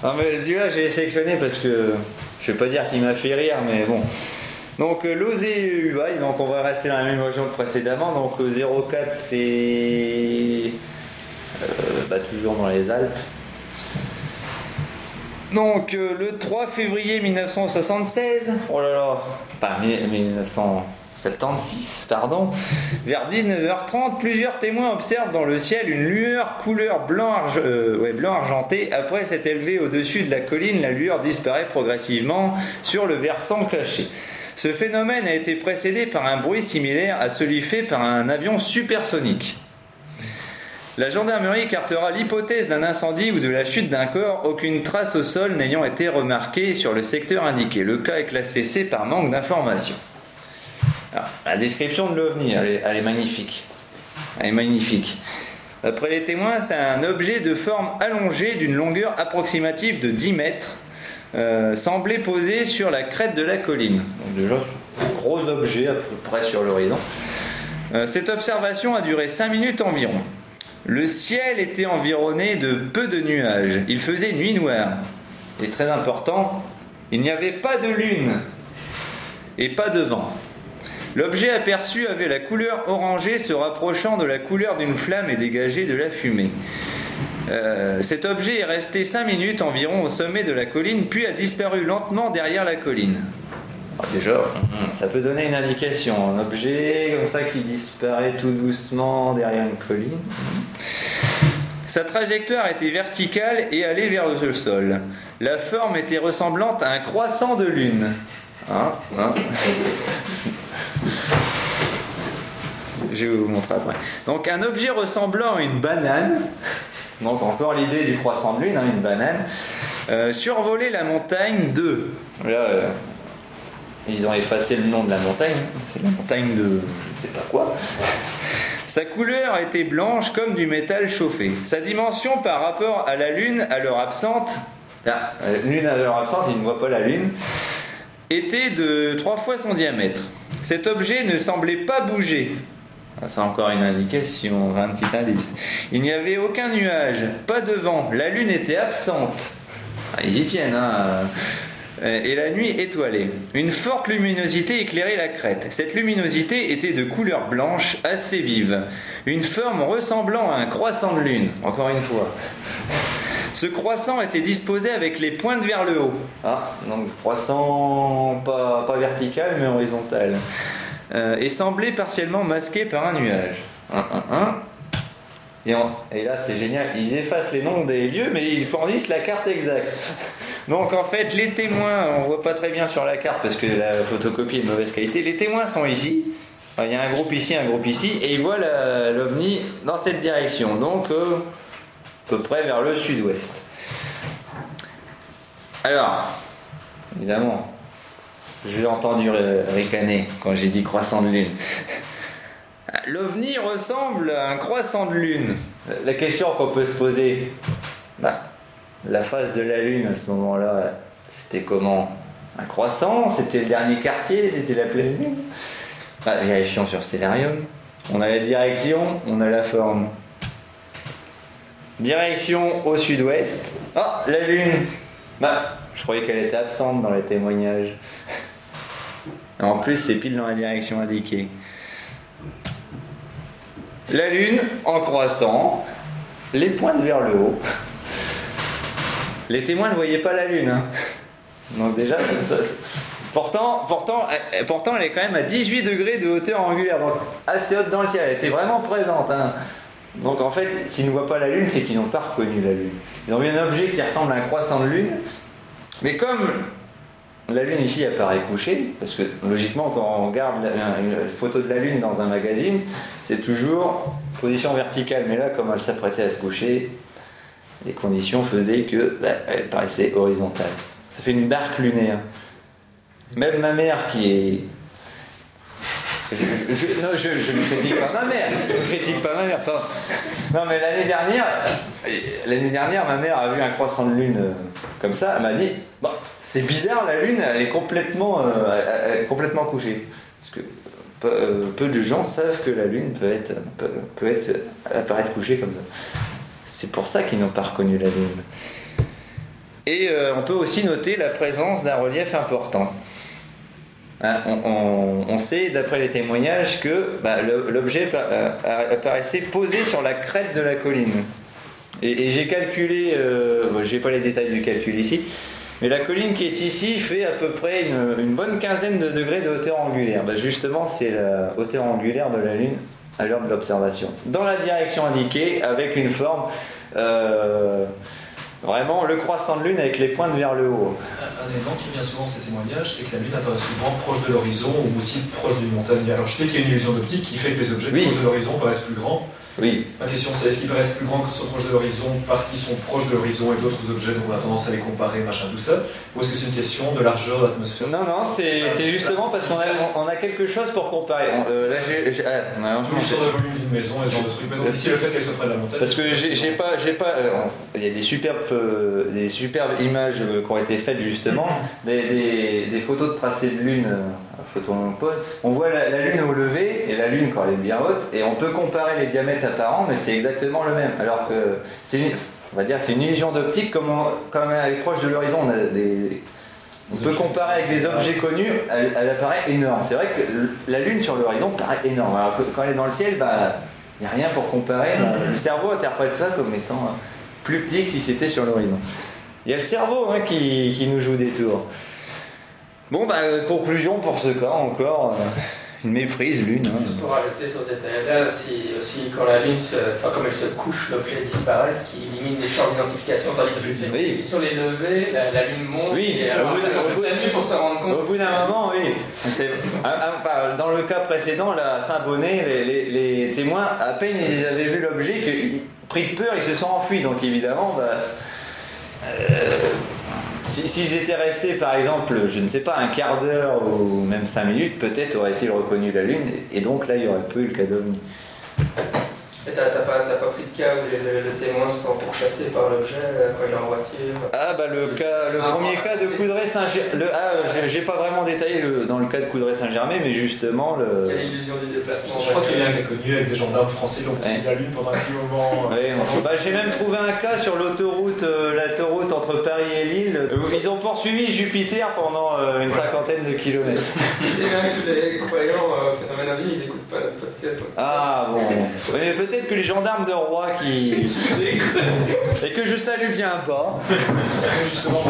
[SPEAKER 2] non mais celui-là j'ai sélectionné parce que je vais pas dire qu'il m'a fait rire, mais bon. Donc euh, l'osé Ubaï, donc on va rester dans la même région que précédemment. Donc le 04 c'est euh, bah, toujours dans les Alpes. Donc euh, le 3 février 1976, oh là là, pas 1976, pardon, vers 19h30, plusieurs témoins observent dans le ciel une lueur couleur blanc, euh, argenté. Après s'être élevé au-dessus de la colline, la lueur disparaît progressivement sur le versant caché. Ce phénomène a été précédé par un bruit similaire à celui fait par un avion supersonique. La gendarmerie écartera l'hypothèse d'un incendie ou de la chute d'un corps, aucune trace au sol n'ayant été remarquée sur le secteur indiqué. Le cas est classé C par manque d'informations. Alors, La description de l'OVNI, elle, est- magnifique. Elle est magnifique. D'après les témoins, c'est un objet de forme allongée d'une longueur approximative de 10 mètres, euh, semblait posé sur la crête de la colline. Déjà, gros objet à peu près sur l'horizon. Euh, cette observation a duré 5 minutes environ. Le ciel était environné de peu de nuages. Il faisait nuit noire. Et très important, il n'y avait pas de lune et pas de vent. L'objet aperçu avait la couleur orangée se rapprochant de la couleur d'une flamme et dégageait de la fumée. Euh, cet objet est resté 5 minutes environ au sommet de la colline, puis a disparu lentement derrière la colline. Ah, déjà, ça peut donner une indication. Un objet comme ça qui disparaît tout doucement derrière une colline. Sa trajectoire était verticale et allait vers le sol. La forme était ressemblante à un croissant de lune. Hein, hein. Je vais vous montrer après. Donc un objet ressemblant à une banane, donc encore l'idée du croissant de lune, hein, une banane, euh, survolait la montagne de... Là, euh, ils ont effacé le nom de la montagne, c'est la montagne de je ne sais pas quoi. Sa couleur était blanche comme du métal chauffé. Sa dimension par rapport à la Lune, à l'heure absente, ah, Lune à l'heure absente, il ne voit pas la Lune, était de trois fois son diamètre. Cet objet ne semblait pas bouger. Ah, C'est encore une indication, un petit indice. Il n'y avait aucun nuage, pas de vent, la lune était absente. Ah, ils y tiennent, hein. Euh, Et la nuit étoilée. Une forte luminosité éclairait la crête. Cette luminosité était de couleur blanche assez vive. Une forme ressemblant à un croissant de lune. Encore une fois. Ce croissant était disposé avec les pointes vers le haut. Ah, donc croissant pas, vertical mais horizontal. Euh, et semblait partiellement masqué par un nuage. Un, un, un. Et, en- et là c'est génial, ils effacent les noms des lieux mais ils fournissent la carte exacte. Donc en fait les témoins, on voit pas très bien sur la carte parce que la photocopie est de mauvaise qualité, les témoins sont ici. Il y a un groupe ici, un groupe ici, et ils voient l'OVNI dans cette direction, donc euh, à peu près vers le sud-ouest. Alors, évidemment, j'ai entendu euh, ricaner quand j'ai dit croissant de lune. L'OVNI ressemble à un croissant de lune. La question qu'on peut se poser, bah, la face de la lune à ce moment-là, c'était comment? Un croissant C'était le dernier quartier? C'était la pleine lune? Bah, Vérifions sur Stellarium. On a la direction, on a la forme. Direction au sud-ouest. Ah, la lune Bah, je croyais qu'elle était absente dans les témoignages. En plus, c'est pile dans la direction indiquée. La lune en croissant, les pointes vers le haut. Les témoins ne voyaient pas la lune. hein. Donc déjà, pourtant, pourtant, euh, pourtant, elle est quand même à 18 degrés de hauteur angulaire, donc assez haute dans le ciel. Elle était vraiment présente. hein. Donc en fait, s'ils ne voient pas la lune, c'est qu'ils n'ont pas reconnu la lune. Ils ont vu un objet qui ressemble à un croissant de lune, mais comme la lune ici apparaît couchée, parce que logiquement, quand on regarde une photo de la lune dans un magazine, c'est toujours position verticale. Mais là, comme elle s'apprêtait à se coucher, les conditions faisaient que bah, elle paraissait horizontale. Ça fait une barque lunaire. Même ma mère qui est. Je, non, je, ne critique pas ma mère. Je ne critique pas ma mère. Non, mais l'année dernière, l'année dernière, ma mère a vu un croissant de lune euh, comme ça. Elle m'a dit, c'est bizarre, la lune, elle est complètement, euh, elle- est complètement couchée. Parce que peu, euh, peu de gens savent que la lune peut être, peut être, apparaître couchée comme ça. C'est pour ça qu'ils n'ont pas reconnu la lune. Et euh, on peut aussi noter la présence d'un relief important. Hein, on, sait, d'après les témoignages, que bah, l'objet euh, apparaissait posé sur la crête de la colline. Et, j'ai calculé, euh, bon, j'ai pas les détails du calcul ici, mais la colline qui est ici fait à peu près une, bonne quinzaine de degrés de hauteur angulaire. Bah, justement, c'est la hauteur angulaire de la Lune à l'heure de l'observation. Dans la direction indiquée, avec une forme vraiment le croissant de Lune avec les pointes vers le haut.
[SPEAKER 4] Un, un élément qui vient souvent ces témoignages, c'est que la Lune apparaît souvent proche de l'horizon ou aussi proche d'une montagne. Alors je sais qu'il y a une illusion d'optique qui fait que les objets
[SPEAKER 2] Oui.
[SPEAKER 4] proches de l'horizon paraissent plus grands.
[SPEAKER 2] Oui,
[SPEAKER 4] Ma question c'est est-ce qu'ils paraissent plus grands que sont proches de l'horizon parce qu'ils sont proches de l'horizon et d'autres objets, donc on a tendance à les comparer, machin, tout ça Ou est-ce que c'est une question de largeur de l'atmosphère
[SPEAKER 2] Non, non, c'est justement parce qu'on a, on a quelque chose pour comparer. Euh, là, j'ai- ah, je
[SPEAKER 4] Plus sur le volume d'une maison et ce genre de trucs. Mais ici, le fait qu'elle soit près de la montagne.
[SPEAKER 2] Parce que j'ai pas, j'ai pas, euh, il y a des superbes, euh, des superbes images qui ont été faites justement, des, des- des photos de tracé de lune, en. On voit la, la lune au lever et la lune quand elle est bien haute, et on peut comparer les diamètres apparents, mais c'est exactement le même. Alors que c'est, une- on va dire, que c'est une illusion d'optique. Comme, on- comme elle est proche de l'horizon, on a des on peut comparer avec des objets connus, elle, elle apparaît énorme. C'est vrai que la Lune sur l'horizon paraît énorme. Alors que quand elle est dans le ciel, bah, il n'y a rien pour comparer. Le cerveau interprète ça comme étant euh, plus petit que si c'était sur l'horizon. Il y a le cerveau hein, qui, qui nous joue des tours. Bon, bah, conclusion pour ce cas, encore euh, une méprise, Lune. hein.
[SPEAKER 1] Juste pour rajouter sur ce détail-là, aussi, aussi quand la Lune, se, enfin comme elle se couche, l'objet disparaît, ce qui élimine les champs d'identification, tandis que
[SPEAKER 2] Oui.
[SPEAKER 1] sur les levées, la, la Lune monte,
[SPEAKER 2] Oui,
[SPEAKER 1] et alors, toute
[SPEAKER 2] vrai.
[SPEAKER 1] la nuit pour se rendre compte.
[SPEAKER 2] Au bout d'un moment, oui. Ah, ah, enfin, dans le cas précédent, là, à Saint-Bonnet, les, les- les témoins, à peine ils avaient vu l'objet, pris de peur, ils se sont enfuis. Donc évidemment, bah, euh, si- s'ils étaient restés, par exemple, je ne sais pas, un quart d'heure ou même cinq minutes, peut-être auraient-ils reconnu la Lune, et donc là, il y aurait peu eu le.
[SPEAKER 1] Et t'as t'as pas, t'as pas pris de cas où les- le, le témoin se sent pourchassé par l'objet quand il est en voiture
[SPEAKER 2] Ah bah le cas, le
[SPEAKER 1] Ah,
[SPEAKER 2] premier
[SPEAKER 1] c'est-
[SPEAKER 2] cas de Coudray-Saint-Germain. Ah, j'ai- pas vraiment détaillé le- dans le cas de Coudray-Saint-Germain, mais justement le.
[SPEAKER 1] Quelle illusion du déplacement
[SPEAKER 4] Je crois qu'il y a un
[SPEAKER 1] ouais.
[SPEAKER 4] connu avec des gendarmes français qui ont poursuivi la Lune pendant un petit moment.
[SPEAKER 2] Ouais, bah, j'ai même trouvé un cas sur l'autoroute, euh, l'autoroute entre Paris et Lille. où ils ont poursuivi Jupiter pendant euh, une cinquantaine de kilomètres.
[SPEAKER 1] Tu sais bien que tous les croyants euh, ovni, ils écoutent pas podcast.
[SPEAKER 2] Ah bon. Mais peut-être que les gendarmes de Roi qui. Et que je salue bien bas.
[SPEAKER 4] Justement,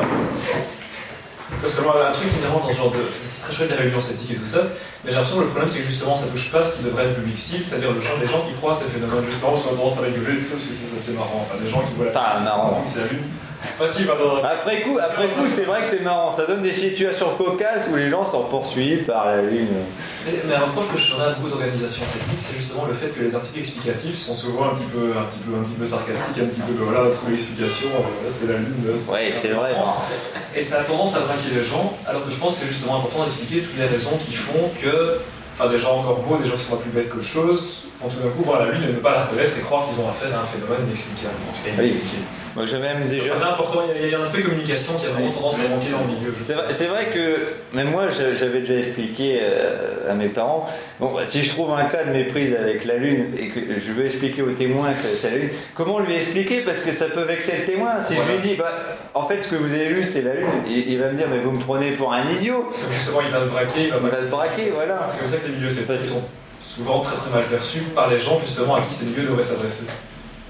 [SPEAKER 4] parce que moi, un truc qui dérange dans ce genre de. C'est très chouette les réunions sceptiques et tout ça, mais j'ai l'impression que le problème c'est que justement ça touche pas ce qui devrait être le public cible, c'est-à-dire le genre, les gens qui croient à ces phénomènes, justement, parce qu'on a tendance à rigoler et tout ça, parce que c'est assez marrant. Enfin, des gens qui voient la Lune,
[SPEAKER 2] marrant.
[SPEAKER 4] c'est la Lune.
[SPEAKER 2] Après coup, après coup, c'est vrai que c'est marrant. Ça donne des situations cocasses où les gens sont poursuivis par la lune.
[SPEAKER 4] Mais, mais un reproche que je ferais à beaucoup d'organisations sceptiques, c'est justement le fait que les articles explicatifs sont souvent un petit peu, un petit peu, un petit peu sarcastiques, un petit peu de voilà, trouver l'explication, euh, c'était la lune. là,
[SPEAKER 2] Ouais, c'est vrai.
[SPEAKER 4] Et ça a tendance à braquer les gens, alors que je pense que c'est justement important d'expliquer toutes les raisons qui font que, enfin, des gens normaux, des gens qui sont plus bêtes qu'autre chose, vont tout d'un coup voir la lune et ne pas la reconnaître et croire qu'ils ont affaire à un phénomène inexplicable. En tout cas,
[SPEAKER 2] Oui. Moi, même
[SPEAKER 4] C'est
[SPEAKER 2] déjà.
[SPEAKER 4] vraiment important, il y a- un aspect communication qui a vraiment tendance à manquer dans le milieu.
[SPEAKER 2] C'est vrai, c'est que même moi j'a- j'avais déjà expliqué euh, à mes parents bon bah, si je trouve un cas de méprise avec la lune et que je veux expliquer au témoin que c'est la lune comment lui expliquer? Parce que ça peut vexer le témoin si
[SPEAKER 4] Voilà.
[SPEAKER 2] je lui dis bah en fait ce que vous avez vu c'est la lune il, il va me dire mais vous me prenez pour un idiot
[SPEAKER 4] Justement, il va se braquer, il va,
[SPEAKER 2] Il va se braquer, voilà.
[SPEAKER 4] C'est comme ça que les milieux
[SPEAKER 2] Parce-
[SPEAKER 4] sont souvent très très mal perçus par les gens justement à qui ces milieux devraient s'adresser.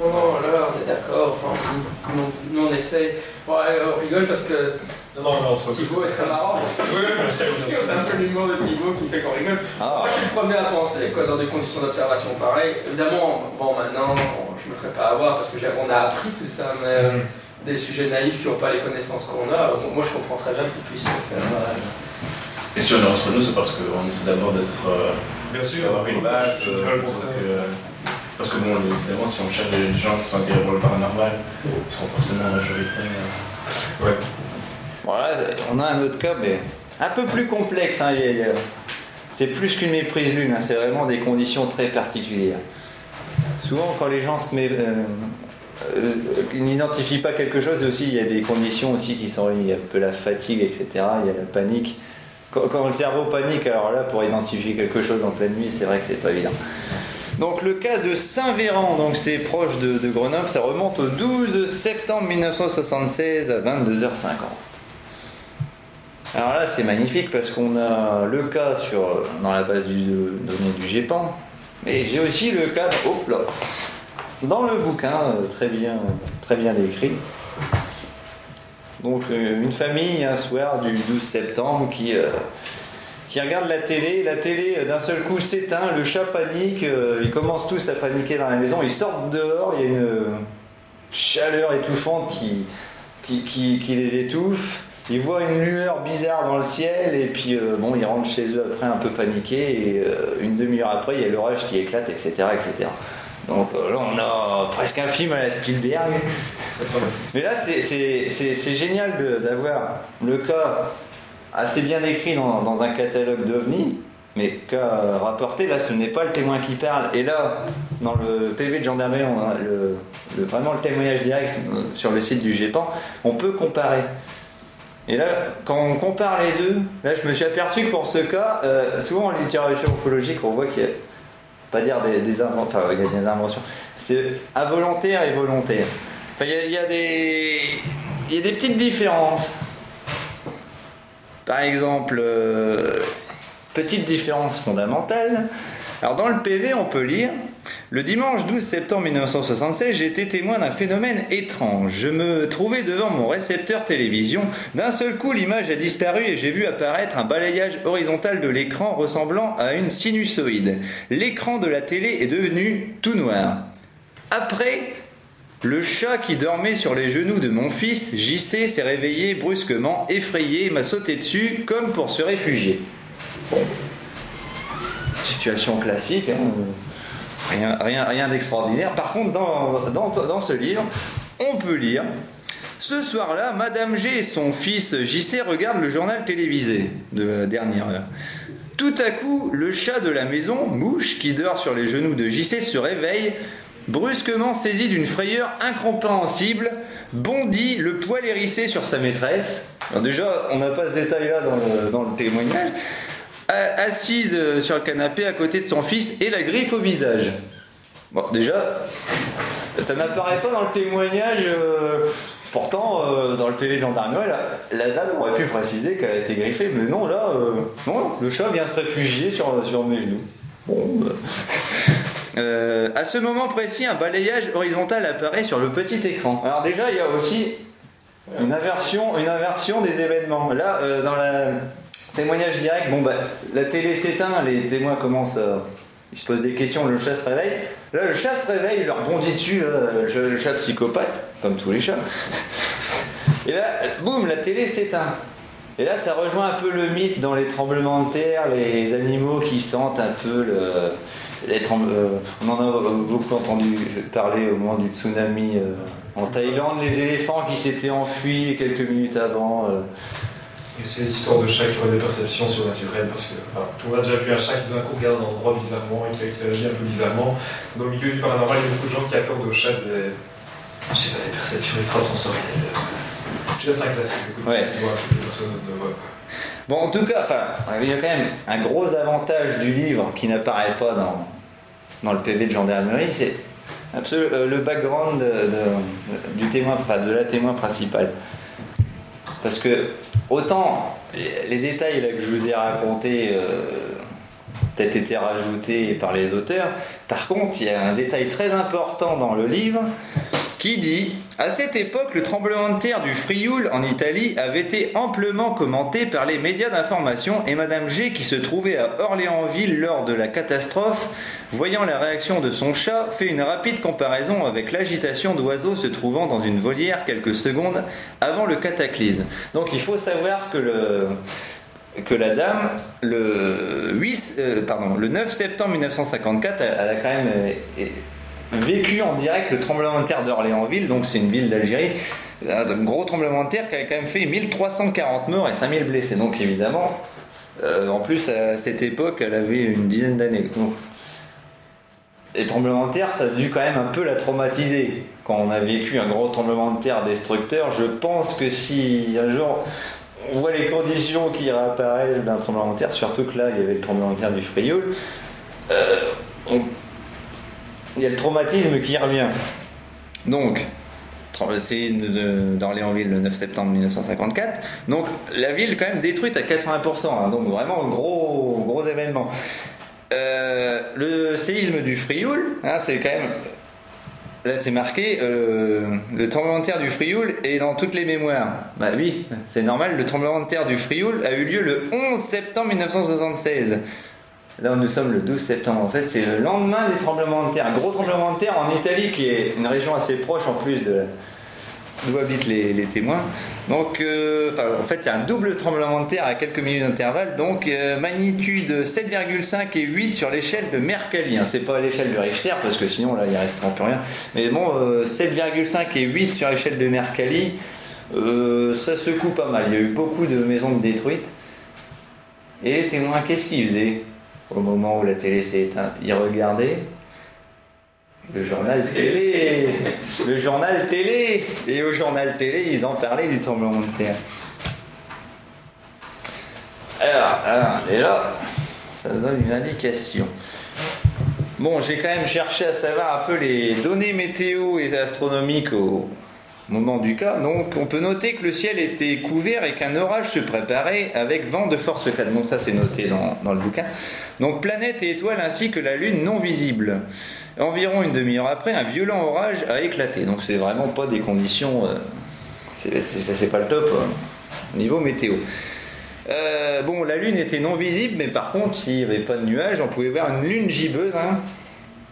[SPEAKER 1] Non, non, là on est d'accord. Enfin, nous, nous, on essaye. Ouais, on rigole parce que
[SPEAKER 4] Non, non, entre
[SPEAKER 1] Thibaut est très marrant.
[SPEAKER 4] Oui, bien sûr.
[SPEAKER 1] C'est un peu l'humour de Thibaut qui fait qu'on rigole.
[SPEAKER 2] ah,
[SPEAKER 1] Moi, je suis le premier à penser, quoi, dans des conditions d'observation pareilles. Évidemment, bon, maintenant, bon, je me ferai pas avoir parce que on a appris tout ça, mais euh, des sujets naïfs qui n'ont pas les connaissances qu'on a, bon, moi, je comprends très bien qu'ils puissent le faire. euh,
[SPEAKER 3] Et si on est entre nous, c'est parce qu'on essaie d'abord d'être. euh,
[SPEAKER 4] Bien sûr,
[SPEAKER 3] d'avoir une base. euh, euh, parce que bon, évidemment, si on cherche des gens qui sont attirés par le paranormal, ils sont forcément majoritaires.
[SPEAKER 4] Ouais.
[SPEAKER 2] voilà on a un autre cas mais un peu plus complexe hein, a- c'est plus qu'une méprise lune hein, c'est vraiment des conditions très particulières souvent quand les gens se met, euh, euh, ils n'identifient pas quelque chose et aussi il y a des conditions aussi qui sont réunies il y a un peu la fatigue etc il y a la panique quand, quand le cerveau panique alors là pour identifier quelque chose en pleine nuit c'est vrai que c'est pas évident donc le cas de Saint-Véran, donc c'est proche de, Grenoble, ça remonte au 12 septembre 1976 à 22h50. Alors là c'est magnifique parce qu'on a le cas sur, dans la base de données du GEPAN, mais j'ai aussi le cas hop là, dans le bouquin euh, très bien, très bien décrit. Donc euh, une famille un soir du 12 septembre qui, euh, qui regarde la télé, la télé euh, d'un seul coup s'éteint, le chat panique, euh, ils commencent tous à paniquer dans la maison, ils sortent dehors, il y a une euh, chaleur étouffante qui, qui, qui, qui les étouffe. Ils voient une lueur bizarre dans le ciel et puis euh, bon, ils rentrent chez eux après un peu paniqués et euh, une demi-heure après, il y a l'orage qui éclate, etc. etc. Donc là, on a presque un film à la Spielberg. Mais là, c'est- génial d'avoir le cas assez bien décrit dans, dans un catalogue d'OVNI, mais cas rapporté, là, ce n'est pas le témoin qui parle. Et là, dans le PV de gendarmerie, on a le, vraiment le témoignage direct euh, sur le site du GEPAN, on peut comparer. Et là, quand on compare les deux, là, je me suis aperçu que pour ce cas, euh, souvent en littérature ufologique, on voit qu'il y a, pas dire des, enfin, a inventions, c'est involontaire et volontaire. Il y a des petites différences. Par exemple, euh, petite différence fondamentale. Alors dans le PV, on peut lire Le dimanche 12 septembre 1976, j'ai été témoin d'un phénomène étrange. Je me trouvais devant mon récepteur télévision. D'un seul coup, l'image a disparu et j'ai vu apparaître un balayage horizontal de l'écran ressemblant à une sinusoïde. L'écran de la télé est devenu tout noir. Après, le chat qui dormait sur les genoux de mon fils, JC, s'est réveillé brusquement, effrayé, m'a sauté dessus comme pour se réfugier. Situation classique, hein. rien, d'extraordinaire. Par contre, dans, dans, dans ce livre, on peut lire Ce soir-là, Madame G et son fils JC regardent le journal télévisé de la dernière heure. Tout à coup, le chat de la maison, Mouche, qui dort sur les genoux de JC, se réveille brusquement saisi d'une frayeur incompréhensible, bondit, le poil hérissé sur sa maîtresse. Déjà, on n'a pas ce détail-là dans le, témoignage. Assise euh, sur le canapé à côté de son fils et la griffe au visage. Bon, déjà, ça n'apparaît pas dans le témoignage. euh, pourtant, euh, dans le PV de gendarmerie, la, dame aurait pu préciser qu'elle a été griffée, mais non, là, non, le chat vient se réfugier sur, sur mes genoux. Bon, bah. Euh, à ce moment précis, un balayage horizontal apparaît sur le petit écran. Alors déjà, il y a aussi une inversion, des événements. Là, euh, dans le témoignage direct, bon bah, la télé s'éteint, les témoins commencent à... Ils se posent des questions, le chat se réveille. Là, le chat se réveille, il leur bondit dessus, le chat psychopathe, comme tous les chats. Et là, boum, la télé s'éteint. Et là, ça rejoint un peu le mythe dans les tremblements de terre, les animaux qui sentent un peu le, euh, on en a beaucoup entendu parler au moment du tsunami euh, en Thaïlande, les éléphants qui s'étaient enfuis quelques minutes avant. euh.
[SPEAKER 4] Et c'est les histoires de chats qui ont des perceptions surnaturelles parce que voilà, tout le monde a déjà vu un chat qui d'un coup regarde un endroit bizarrement et qui qui réagit un peu bizarrement. Dans le milieu du paranormal, il y a beaucoup de gens qui accordent aux chats des, je sais pas, des perceptions extrasensorielles. Je laisse un classique, beaucoup de
[SPEAKER 2] Ouais.
[SPEAKER 4] gens qui voient que personne d'autre ne.
[SPEAKER 2] Bon, en tout cas, enfin, il y a quand même un gros avantage du livre qui n'apparaît pas dans, dans le PV de gendarmerie, c'est euh, le background de- du témoin, de la témoin principale. Parce que autant les, les détails là, que je vous ai racontés euh, peut-être été rajoutés par les auteurs, par contre, il y a un détail très important dans le livre qui dit À cette époque, le tremblement de terre du Frioul en Italie avait été amplement commenté par les médias d'information et Madame G, qui se trouvait à Orléansville lors de la catastrophe, voyant la réaction de son chat, fait une rapide comparaison avec l'agitation d'oiseaux se trouvant dans une volière quelques secondes avant le cataclysme. Donc il faut savoir que le que la dame, le, 8, euh, pardon, le 9 septembre 1954, elle, a quand même euh, vécu en direct le tremblement de terre d'Orléansville, donc c'est une ville d'Algérie, un gros tremblement de terre qui a quand même fait 1340 morts et 5000 blessés. Donc évidemment, euh, en plus à cette époque, elle avait une dizaine d'années. Les tremblements de terre, ça a dû quand même un peu la traumatiser. Quand on a vécu un gros tremblement de terre destructeur, je pense que si un jour on voit les conditions qui réapparaissent d'un tremblement de terre, surtout que là, il y avait le tremblement de terre du Frioul, euh, il y a le traumatisme qui revient. Donc, séisme d'Orléansville le 9 septembre 1954. Donc, la ville quand même détruite à 80%. hein. donc, vraiment, gros, gros événement. Euh, le séisme du Frioul, hein, c'est quand même Là, c'est marqué, euh, le tremblement de terre du Frioul est dans toutes les mémoires. Bah oui, c'est normal, le tremblement de terre du Frioul a eu lieu le 11 septembre 1976. Là, nous sommes le 12 septembre. En fait, c'est le lendemain du tremblement de terre. Un gros tremblement de terre en Italie, qui est une région assez proche en plus de d'où habitent les, témoins. Donc, euh, en fait, c'est un double tremblement de terre à quelques minutes d'intervalle. Donc, euh, magnitude 7,5 et 8 sur l'échelle de Mercalli. Hein. C'est pas l'échelle de Richter, parce que sinon, là, il restera plus rien. Mais bon, euh, 7,5 et 8 sur l'échelle de Mercalli, euh, ça secoue pas mal. Il y a eu beaucoup de maisons détruites. Et les témoins, qu'est-ce qu'ils faisaient? Au moment où la télé s'est éteinte Ils regardaient le journal télé Le journal télé Et au journal télé, ils en parlaient du tremblement de terre. Alors, alors, déjà, ça donne une indication. Bon, j'ai quand même cherché à savoir un peu les données météo et astronomiques au moment du cas. Donc, on peut noter que le ciel était couvert et qu'un orage se préparait avec vent de force 4. Bon, ça, c'est noté dans, le bouquin. Donc, planètes et étoiles ainsi que la Lune non visible. Environ une demi-heure après, un violent orage a éclaté. Donc, c'est vraiment pas des conditions. euh, c'est- pas le top euh, niveau météo. Euh, bon, la lune était non visible, mais par contre, s'il n'y avait pas de nuages, on pouvait voir une lune gibbeuse, hein.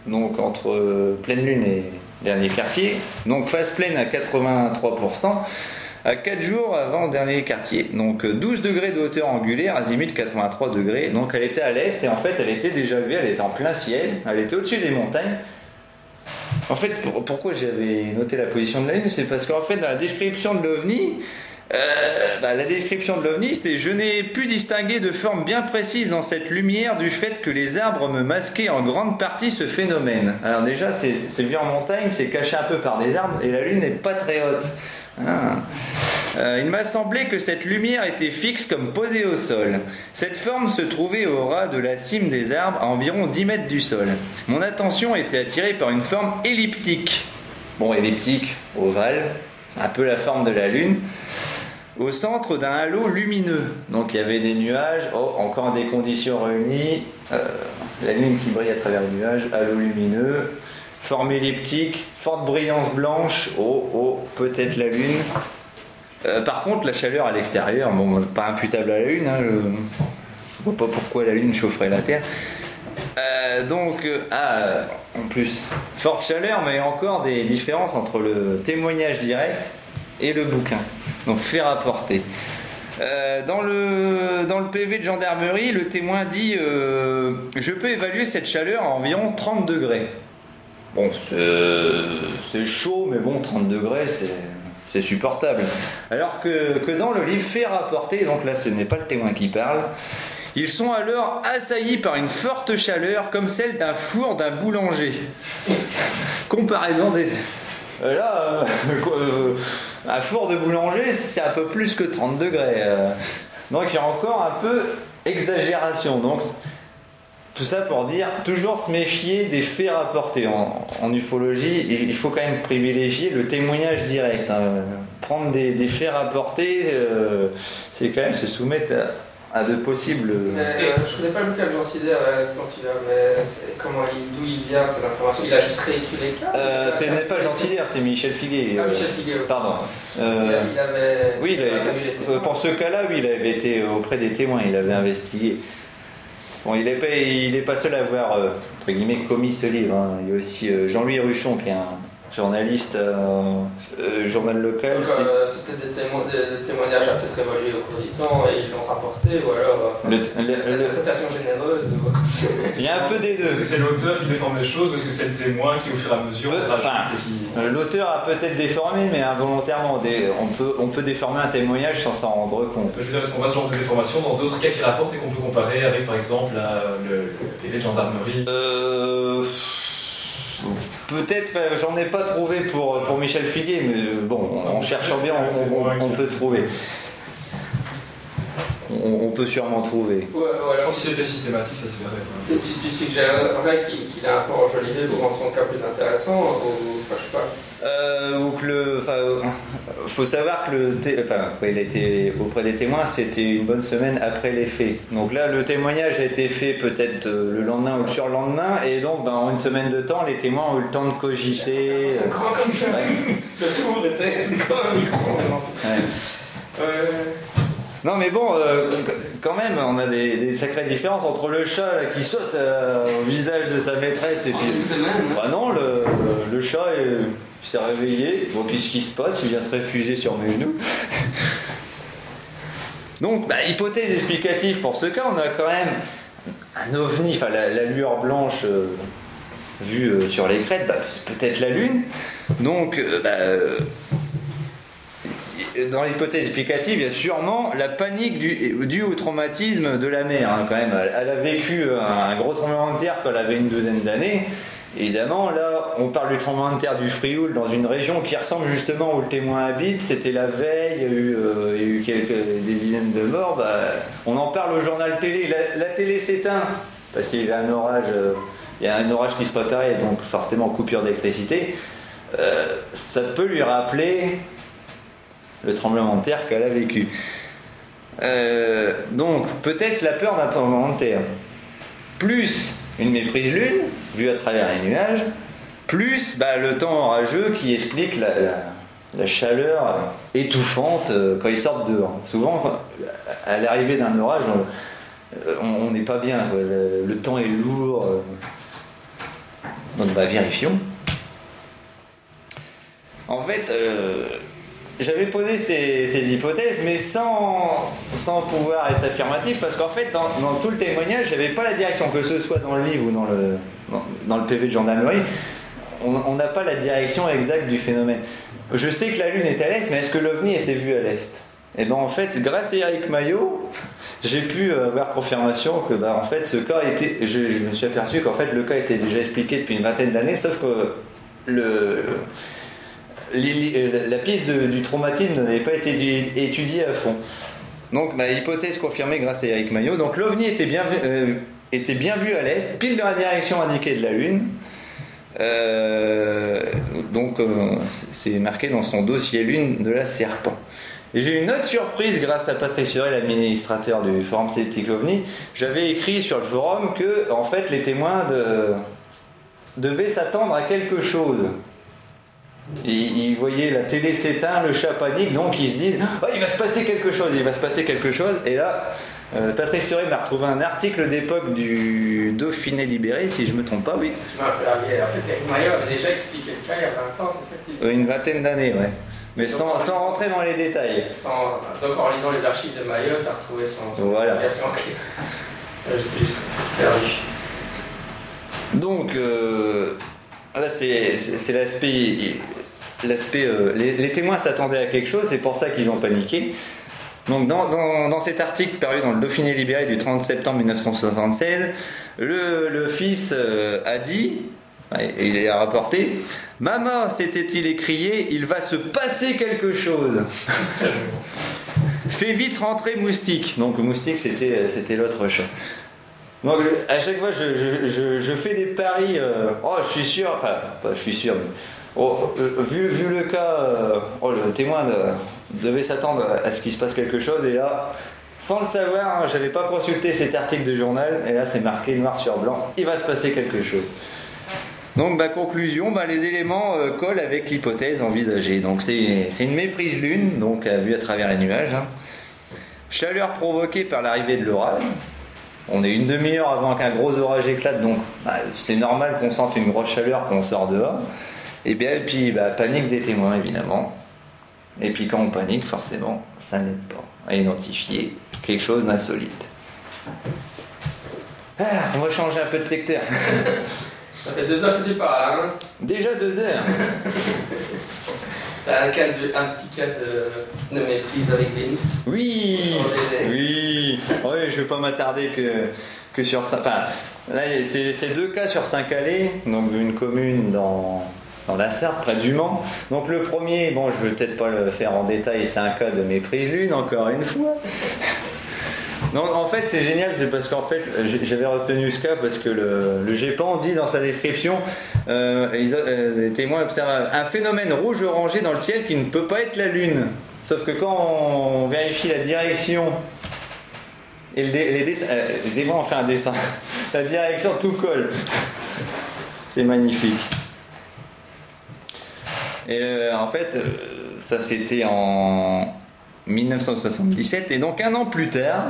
[SPEAKER 2] donc entre pleine lune et dernier quartier, donc face pleine à 83%, à 4 jours avant dernier quartier. Donc euh, 12 degrés de hauteur angulaire, azimut 83 degrés, donc elle était à l'est, et en fait elle était déjà levée, elle était en plein ciel, elle était au-dessus des montagnes. En fait, pour- pourquoi j'avais noté la position de la lune, c'est parce qu'en fait, dans la description de l'OVNI, Euh, bah, la description de l'OVNI, c'est Je n'ai pu distinguer de forme bien précise dans cette lumière du fait que les arbres me masquaient en grande partie ce phénomène. Alors, déjà, c'est vu en montagne, c'est caché un peu par des arbres et la lune n'est pas très haute. Ah. Euh, il m'a semblé que cette lumière était fixe comme posée au sol. Cette forme se trouvait au ras de la cime des arbres à environ 10 mètres du sol. Mon attention était attirée par une forme elliptique. Bon, elliptique, ovale, un peu la forme de la lune au centre d'un halo lumineux. Donc il y avait des nuages, oh, encore des conditions réunies, euh, la lune qui brille à travers les nuages, halo lumineux, forme elliptique, forte brillance blanche, oh, oh, peut-être la lune. Euh, par contre, la chaleur à l'extérieur, bon, pas imputable à la lune, hein, je, je vois pas pourquoi la lune chaufferait la Terre. Euh, donc, ah, en plus, forte chaleur, mais encore des différences entre le témoignage direct et le bouquin. Donc, fait rapporter. Euh, dans, le, dans le PV de gendarmerie, le témoin dit euh, Je peux évaluer cette chaleur à environ 30 degrés. Bon, c'est- chaud, mais bon, 30 degrés, c'est. C'est supportable. Alors que, que dans le livre fait rapporter, donc là ce n'est pas le témoin qui parle, ils sont alors assaillis par une forte chaleur comme celle d'un four d'un boulanger. Comparaison des. Euh, Là, euh, quoi, euh, un four de boulanger, c'est un peu plus que 30 degrés. euh. Donc il y a encore un peu exagération. Donc tout ça pour dire, toujours se méfier des faits rapportés. En, ufologie, il faut quand même privilégier le témoignage direct. hein. Prendre des, faits rapportés, euh, c'est quand même se soumettre à, à de possibles.
[SPEAKER 1] Mais, euh, je connais pas le bouquin de Jean Sider euh, quand il a, mais c'est- comment il, d'où il vient, c'est l'information. Il a juste réécrit les cas.
[SPEAKER 2] Euh, ce n'est pas Jean Sider, c'est Michel Figuet.
[SPEAKER 1] Ah,
[SPEAKER 2] euh,
[SPEAKER 1] Michel Figuet.
[SPEAKER 2] Pardon.
[SPEAKER 1] Il,
[SPEAKER 2] Euh,
[SPEAKER 1] avait.
[SPEAKER 2] oui, il avait- euh, pour ce cas-là, oui, il avait été auprès des témoins, il avait investigué. Bon, il n'est pas, il est pas seul à avoir, euh, entre guillemets, commis ce livre. hein. Il y a aussi euh, Jean-Louis Ruchon, qui est un journaliste, euh, euh, journal local.
[SPEAKER 1] Euh, peut-être des, témo- des- des témoignages à peut-être évolué au cours du temps et ils l'ont rapporté, ou alors euh,
[SPEAKER 2] Le-
[SPEAKER 1] c'est
[SPEAKER 2] le-
[SPEAKER 1] une
[SPEAKER 2] le-
[SPEAKER 1] interprétation généreuse. ou-
[SPEAKER 2] Il y a un peu des deux.
[SPEAKER 4] C'est l'auteur qui déforme les choses est-ce que c'est le témoin qui, au fur et à mesure,
[SPEAKER 2] enfin, L'auteur a peut-être déformé, mais involontairement. Des- on, peut, on peut déformer un témoignage sans s'en rendre compte.
[SPEAKER 4] Je veux dire, est-ce qu'on voit ce genre de déformation dans d'autres cas qui rapportent et qu'on peut comparer avec, par exemple, la- le, le PV de gendarmerie
[SPEAKER 2] Euh, Peut-être, j'en ai pas trouvé pour, pour Michel Figuet, mais euh, bon, en cherchant bien, on, on- on peut trouver. On, on peut sûrement trouver.
[SPEAKER 1] Ouais, ouais,
[SPEAKER 4] Je pense que si c'était systématique, ça se verrait.
[SPEAKER 1] si tu sais que j'aimerais qu'il ait un peu enjolivé pour rendre son cas plus intéressant, ou enfin, je sais pas.
[SPEAKER 2] Euh, ou que le, enfin, euh, faut savoir que le, enfin, il a été auprès des témoins, c'était une bonne semaine après les faits. Donc là, le témoignage a été fait peut-être euh, le lendemain ou le surlendemain, et donc, ben, en une semaine de temps, les témoins ont eu le temps de cogiter.
[SPEAKER 1] C'est
[SPEAKER 2] euh,
[SPEAKER 1] grand comme ça. Le tour était comme un micro.
[SPEAKER 2] Ouais.
[SPEAKER 1] Ouais.
[SPEAKER 2] Non mais bon, euh, quand même, on a des, des sacrées différences entre le chat là, qui saute euh, au visage de sa maîtresse et
[SPEAKER 1] En
[SPEAKER 2] puis...
[SPEAKER 1] une semaine. hein.
[SPEAKER 2] Bah non, le, le chat euh, s'est réveillé, donc qu'est-ce qui se passe? Il vient se réfugier sur mes genoux. Donc, bah, hypothèse explicative pour ce cas, on a quand même un ovni, enfin la, la lueur blanche euh, vue sur les crêtes, bah, c'est peut-être la Lune. Donc, bah, dans l'hypothèse explicative, il y a sûrement la panique due, au traumatisme de la mère. hein, quand même, elle, a vécu un, un gros tremblement de terre quand elle avait une douzaine d'années. Évidemment, là, on parle du tremblement de terre du Frioul dans une région qui ressemble justement où le témoin habite. C'était la veille, il y a eu, euh, quelques, des dizaines de morts. Bah, on en parle au journal télé. La, télé s'éteint parce qu'il y a un orage. euh, il y a un orage qui se préparait, donc forcément coupure d'électricité. Euh, ça peut lui rappeler le tremblement de terre qu'elle a vécu. Euh, donc, peut-être la peur d'un tremblement de terre, plus une méprise lune, vue à travers les nuages, plus bah, le temps orageux qui explique la, chaleur étouffante euh, quand ils sortent dehors. Souvent, à l'arrivée d'un orage, on- on n'est pas bien. Le, temps est lourd. euh. Donc, bah, vérifions. En fait, euh, j'avais posé ces, hypothèses, mais sans, sans pouvoir être affirmatif, parce qu'en fait, dans, tout le témoignage, j'avais pas la direction, que ce soit dans le livre ou dans le, dans, dans le PV de gendarmerie, on n'a pas la direction exacte du phénomène. Je sais que la Lune est à l'est, mais est-ce que l'OVNI était vu à l'est? Et ben en fait, grâce à Eric Maillot, j'ai pu avoir confirmation que bah, en fait ce cas était. Je, je me suis aperçu qu'en fait le cas était déjà expliqué depuis une vingtaine d'années, sauf que le, les- la piste du traumatisme n'avait pas été étu- étudiée à fond. Donc, ma hypothèse confirmée grâce à Eric Maillot. Donc, l'OVNI était bien, euh, vu à l'est, pile dans la direction indiquée de la Lune. Euh, donc, euh, c'est marqué dans son dossier Lune de la Serpent. Et j'ai une autre surprise grâce à Patrice Surel, l'administrateur du forum sceptique OVNI. J'avais écrit sur le forum que, en fait, les témoins de- devaient s'attendre à quelque chose. Ils, ils voyaient la télé s'éteindre, le chat panique, donc ils se disent Ah, il va se passer quelque chose, il va se passer quelque chose. Et là, euh, Patrice Suré m'a retrouvé un article d'époque du Dauphiné libéré, si je me trompe pas, oui.
[SPEAKER 1] Maillot avait déjà expliqué le cas il y a 20 ans, c'est ça dis
[SPEAKER 2] Euh, Une vingtaine d'années, ouais. Mais sans, sans rentrer dans les détails.
[SPEAKER 1] Sans- Donc en lisant les archives de Maillot, tu as retrouvé son, son
[SPEAKER 2] Voilà.
[SPEAKER 1] Euh, J'étais juste perdu.
[SPEAKER 2] Donc, euh, là, c'est c'est- l'aspect. euh, les, témoins s'attendaient à quelque chose, c'est pour ça qu'ils ont paniqué. Donc, dans, cet article paru dans le Dauphiné libéré du 30 septembre 1976, le, fils euh, a dit, ouais, il est rapporté Maman, s'était-il écrié, il va se passer quelque chose. Fais vite rentrer Moustique. Donc, Moustique, c'était c'était l'autre chat. Donc, à chaque fois, je, fais des paris. euh, oh, je suis sûr. Enfin, pas je suis sûr, mais. oh, euh, vu, le cas, euh, oh, le témoin de- devait s'attendre à ce qu'il se passe quelque chose. Et là, sans le savoir, hein, j'avais pas consulté cet article de journal. Et là, c'est marqué noir sur blanc il va se passer quelque chose. Donc, ma conclusion, bah, les éléments collent avec l'hypothèse envisagée. Donc, c'est une méprise lune, donc vue à travers les nuages. hein. Chaleur provoquée par l'arrivée de l'orage. On est une demi-heure avant qu'un gros orage éclate, donc bah, c'est normal qu'on sente une grosse chaleur quand on sort dehors. Et bien, et puis bah, panique des témoins évidemment. Et puis quand on panique, forcément, ça n'aide pas à identifier quelque chose d'insolite. Ah, on va changer un peu de secteur.
[SPEAKER 1] Ça fait deux heures que tu parles, hein?
[SPEAKER 2] Déjà deux heures.
[SPEAKER 1] T'as un, cas de- un petit cas de, de méprise avec Vénus.
[SPEAKER 2] Oui, oui. Oui, je vais pas m'attarder que, que sur ça. Enfin, là, c'est c'est deux cas sur Saint-Calais, donc une commune dans, dans la Sarthe, près du Mans. Donc le premier, bon, je vais peut-être pas le faire en détail, c'est un cas de méprise lune, encore une fois. En fait, c'est génial, c'est parce qu'en fait, j'avais retenu ce cas parce que le, le GEPAN dit dans sa description, euh, euh, les témoins observent un phénomène rouge-orangé dans le ciel qui ne peut pas être la Lune. Sauf que quand on vérifie la direction et le les dessins, euh, on fait un dessin, la direction tout colle. C'est magnifique. Et euh, en fait, ça c'était en 1977, et donc un an plus tard,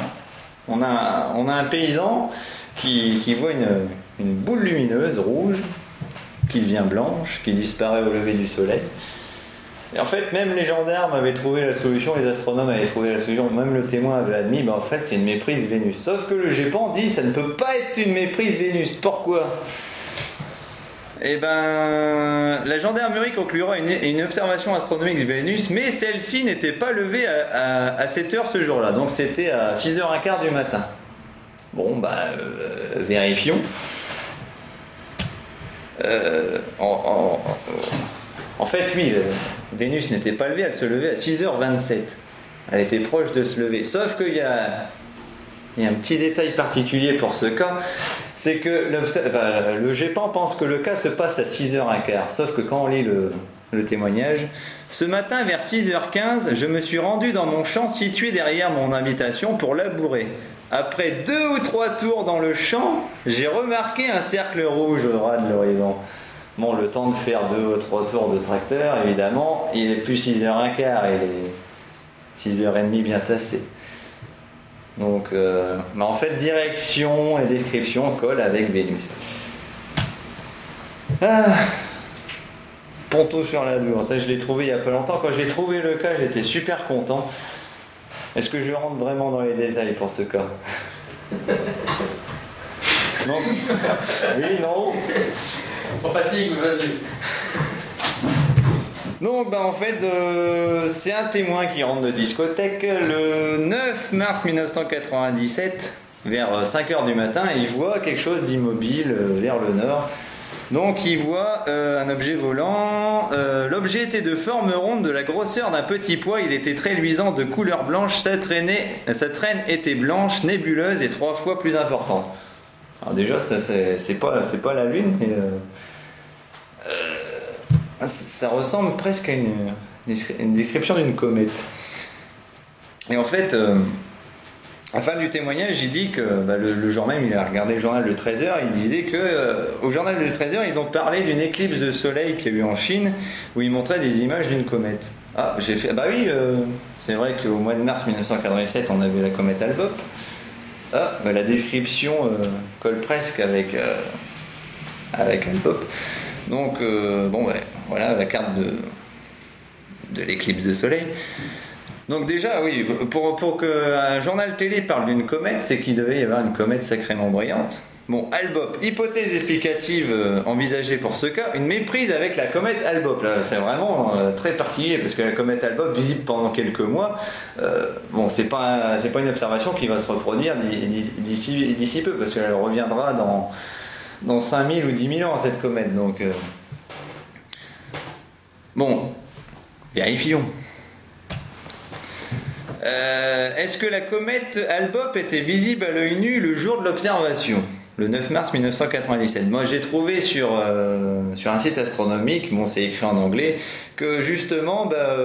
[SPEAKER 2] on a, un paysan qui, voit une, une boule lumineuse rouge qui devient blanche, qui disparaît au lever du soleil. Et en fait, même les gendarmes avaient trouvé la solution, les astronomes avaient trouvé la solution, même le témoin avait admis, ben en fait c'est une méprise Vénus. Sauf que le GEPAN dit ça ne peut pas être une méprise Vénus. Pourquoi? Eh ben, la gendarmerie conclura une, observation astronomique de Vénus, mais celle-ci n'était pas levée à, à, à 7 heures ce jour-là, donc c'était à 6h15 du matin. Bon, bah, euh, vérifions. Euh, en, fait, oui, le- Vénus n'était pas levée, elle se levait à 6h27. Elle était proche de se lever. Sauf qu'il y a un petit détail particulier pour ce cas, c'est que l'obs- enfin, le GEPAN pense que le cas se passe à 6h15. Sauf que quand on lit le, le témoignage, ce matin vers 6h15, je me suis rendu dans mon champ situé derrière mon habitation pour labourer. Après deux ou trois tours dans le champ, j'ai remarqué un cercle rouge au droit de l'horizon. Bon, le temps de faire deux ou trois tours de tracteur, évidemment, il est plus 6h15, il est 6h30 bien tassé. Donc, euh, mais en fait, direction et description collent avec Vénus. Ah, Ponto sur la Loire, ça je l'ai trouvé il y a pas longtemps. Quand j'ai trouvé le cas, j'étais super content. Est-ce que je rentre vraiment dans les détails pour ce cas? Non Oui, non
[SPEAKER 1] On fatigue, vas-y.
[SPEAKER 2] Donc, bah, en fait, euh, c'est un témoin qui rentre de discothèque le 9 mars 1997, vers 5h du matin, et il voit quelque chose d'immobile euh, vers le nord. Donc, il voit euh, un objet volant. Euh, L'objet était de forme ronde, de la grosseur d'un petit pois. Il était très luisant, de couleur blanche. Sa, traînée- sa traîne était blanche, nébuleuse et trois fois plus importante. Alors, déjà, c'est pas, pas la Lune, mais. euh, ça ressemble presque à une, description d'une comète. Et en fait, euh, à la fin du témoignage, il dit que bah, le, jour même, il a regardé le journal de 13h, il disait que euh, au journal de 13h, ils ont parlé d'une éclipse de soleil qu'il y a eu en Chine, où ils montraient des images d'une comète. Ah, j'ai fait. Bah oui, euh, c'est vrai qu'au mois de mars 1987, on avait la comète Albop. Ah, bah, la description colle presque avec, avec Albop. Donc, euh, bon, voilà la carte de, l'éclipse de soleil. Donc déjà, oui, pour, pour qu'un journal télé parle d'une comète, c'est qu'il devait y avoir une comète sacrément brillante. Bon, Albop, hypothèse explicative euh, envisagée pour ce cas, une méprise avec la comète Albop. Là, c'est vraiment euh, très particulier parce que la comète Albop, visible pendant quelques mois, bon, c'est pas, une observation qui va se reproduire d'ici peu parce qu'elle reviendra dans, dans 5000 ou 10 000 ans, cette comète. Donc, euh, bon, vérifions. Euh, Est-ce que la comète Albop était visible à l'œil nu le jour de l'observation? Le 9 mars 1997. Moi, j'ai trouvé sur, euh, sur un site astronomique, bon, c'est écrit en anglais, que justement, bah,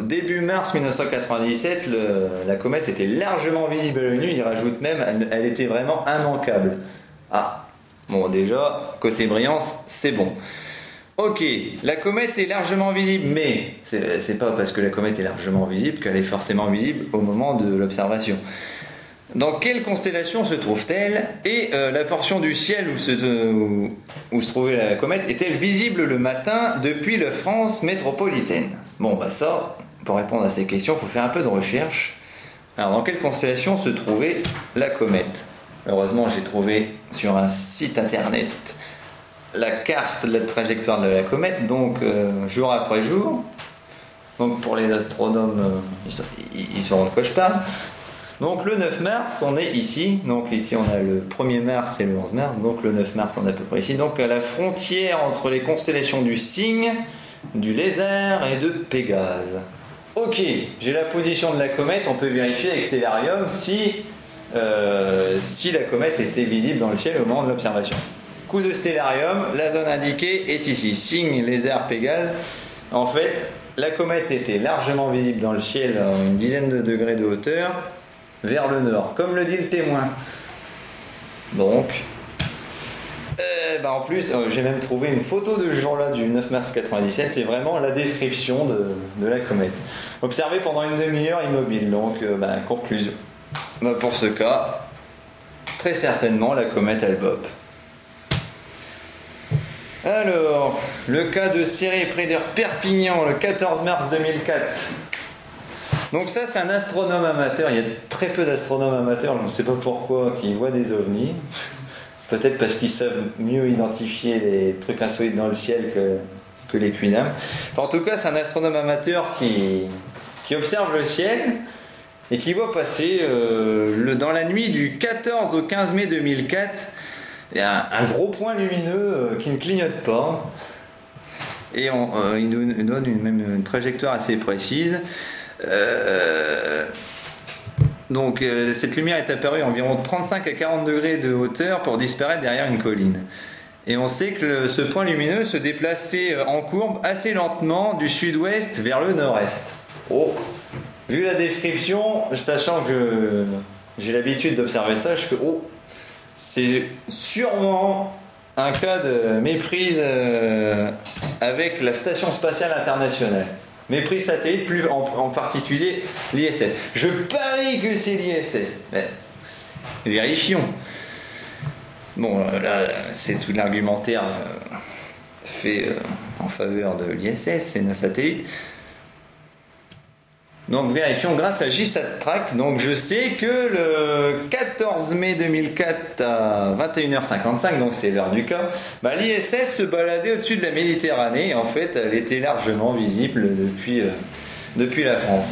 [SPEAKER 2] début mars 1997, le- la comète était largement visible à l'œil nu. Il rajoute même, elle, elle était vraiment immanquable. Ah, bon, déjà, côté brillance, c'est bon. Ok, la comète est largement visible, mais c'est pas parce que la comète est largement visible qu'elle est forcément visible au moment de l'observation. Dans quelle constellation se trouve-t-elle Et euh, la portion du ciel où se, où, où se trouvait la comète est-elle visible le matin depuis la France métropolitaine? Bon, bah ça, pour répondre à ces questions, il faut faire un peu de recherche. Alors, dans quelle constellation se trouvait la comète? Heureusement, j'ai trouvé sur un site internet la carte de la trajectoire de la comète, donc euh, jour après jour. Donc pour les astronomes, euh, ils, ils- ils sauront de quoi je parle. Donc le 9 mars, on est ici. Donc ici, on a le 1er mars et le 11 mars. Donc le 9 mars, on est à peu près ici. Donc à la frontière entre les constellations du Cygne, du Lézard et de Pégase. Ok, j'ai la position de la comète. On peut vérifier avec Stellarium si, euh, si la comète était visible dans le ciel au moment de l'observation. Coup de stellarium, la zone indiquée est ici, Cygne, Lézard, Pégase. En fait, la comète était largement visible dans le ciel à une dizaine de degrés de hauteur vers le nord, comme le dit le témoin. Donc, euh, bah en plus, euh, j'ai même trouvé une photo de ce jour-là du 9 mars 97, c'est vraiment la description de, la comète. Observé pendant une demi-heure immobile, donc bah, conclusion. Bah, pour ce cas, très certainement la comète Albop. Alors, le cas de Céré près de Perpignan le 14 mars 2004. Donc ça, c'est un astronome amateur. Il y a très peu d'astronomes amateurs, je ne sais pas pourquoi, qui voient des ovnis. Peut-être parce qu'ils savent mieux identifier les trucs insolites dans le ciel que, que les Quinam. Enfin, en tout cas, c'est un astronome amateur qui, qui observe le ciel et qui voit passer euh, dans la nuit du 14 au 15 mai 2004 il y a un, gros point lumineux euh, qui ne clignote pas. Et euh, il nous donne une, même trajectoire assez précise. Donc cette lumière est apparue à environ 35 à 40 degrés de hauteur pour disparaître derrière une colline. Et on sait que ce point lumineux se déplaçait en courbe assez lentement du sud-ouest vers le nord-est. Oh Vu la description, sachant que j'ai l'habitude d'observer ça, je fais oh c'est sûrement un cas de méprise euh, avec la Station Spatiale Internationale. Méprise satellite, plus en, en particulier l'ISS. Je parie que c'est l'ISS. Vérifions. Bon, euh, là, c'est tout l'argumentaire euh, fait en faveur de l'ISS, c'est un satellite. Donc vérifions grâce à JSAT Track. Donc je sais que le 14 14 mai 2004 à 21h55, donc c'est l'heure du cas, bah, l'ISS se baladait au-dessus de la Méditerranée et en fait elle était largement visible depuis, euh, depuis la France.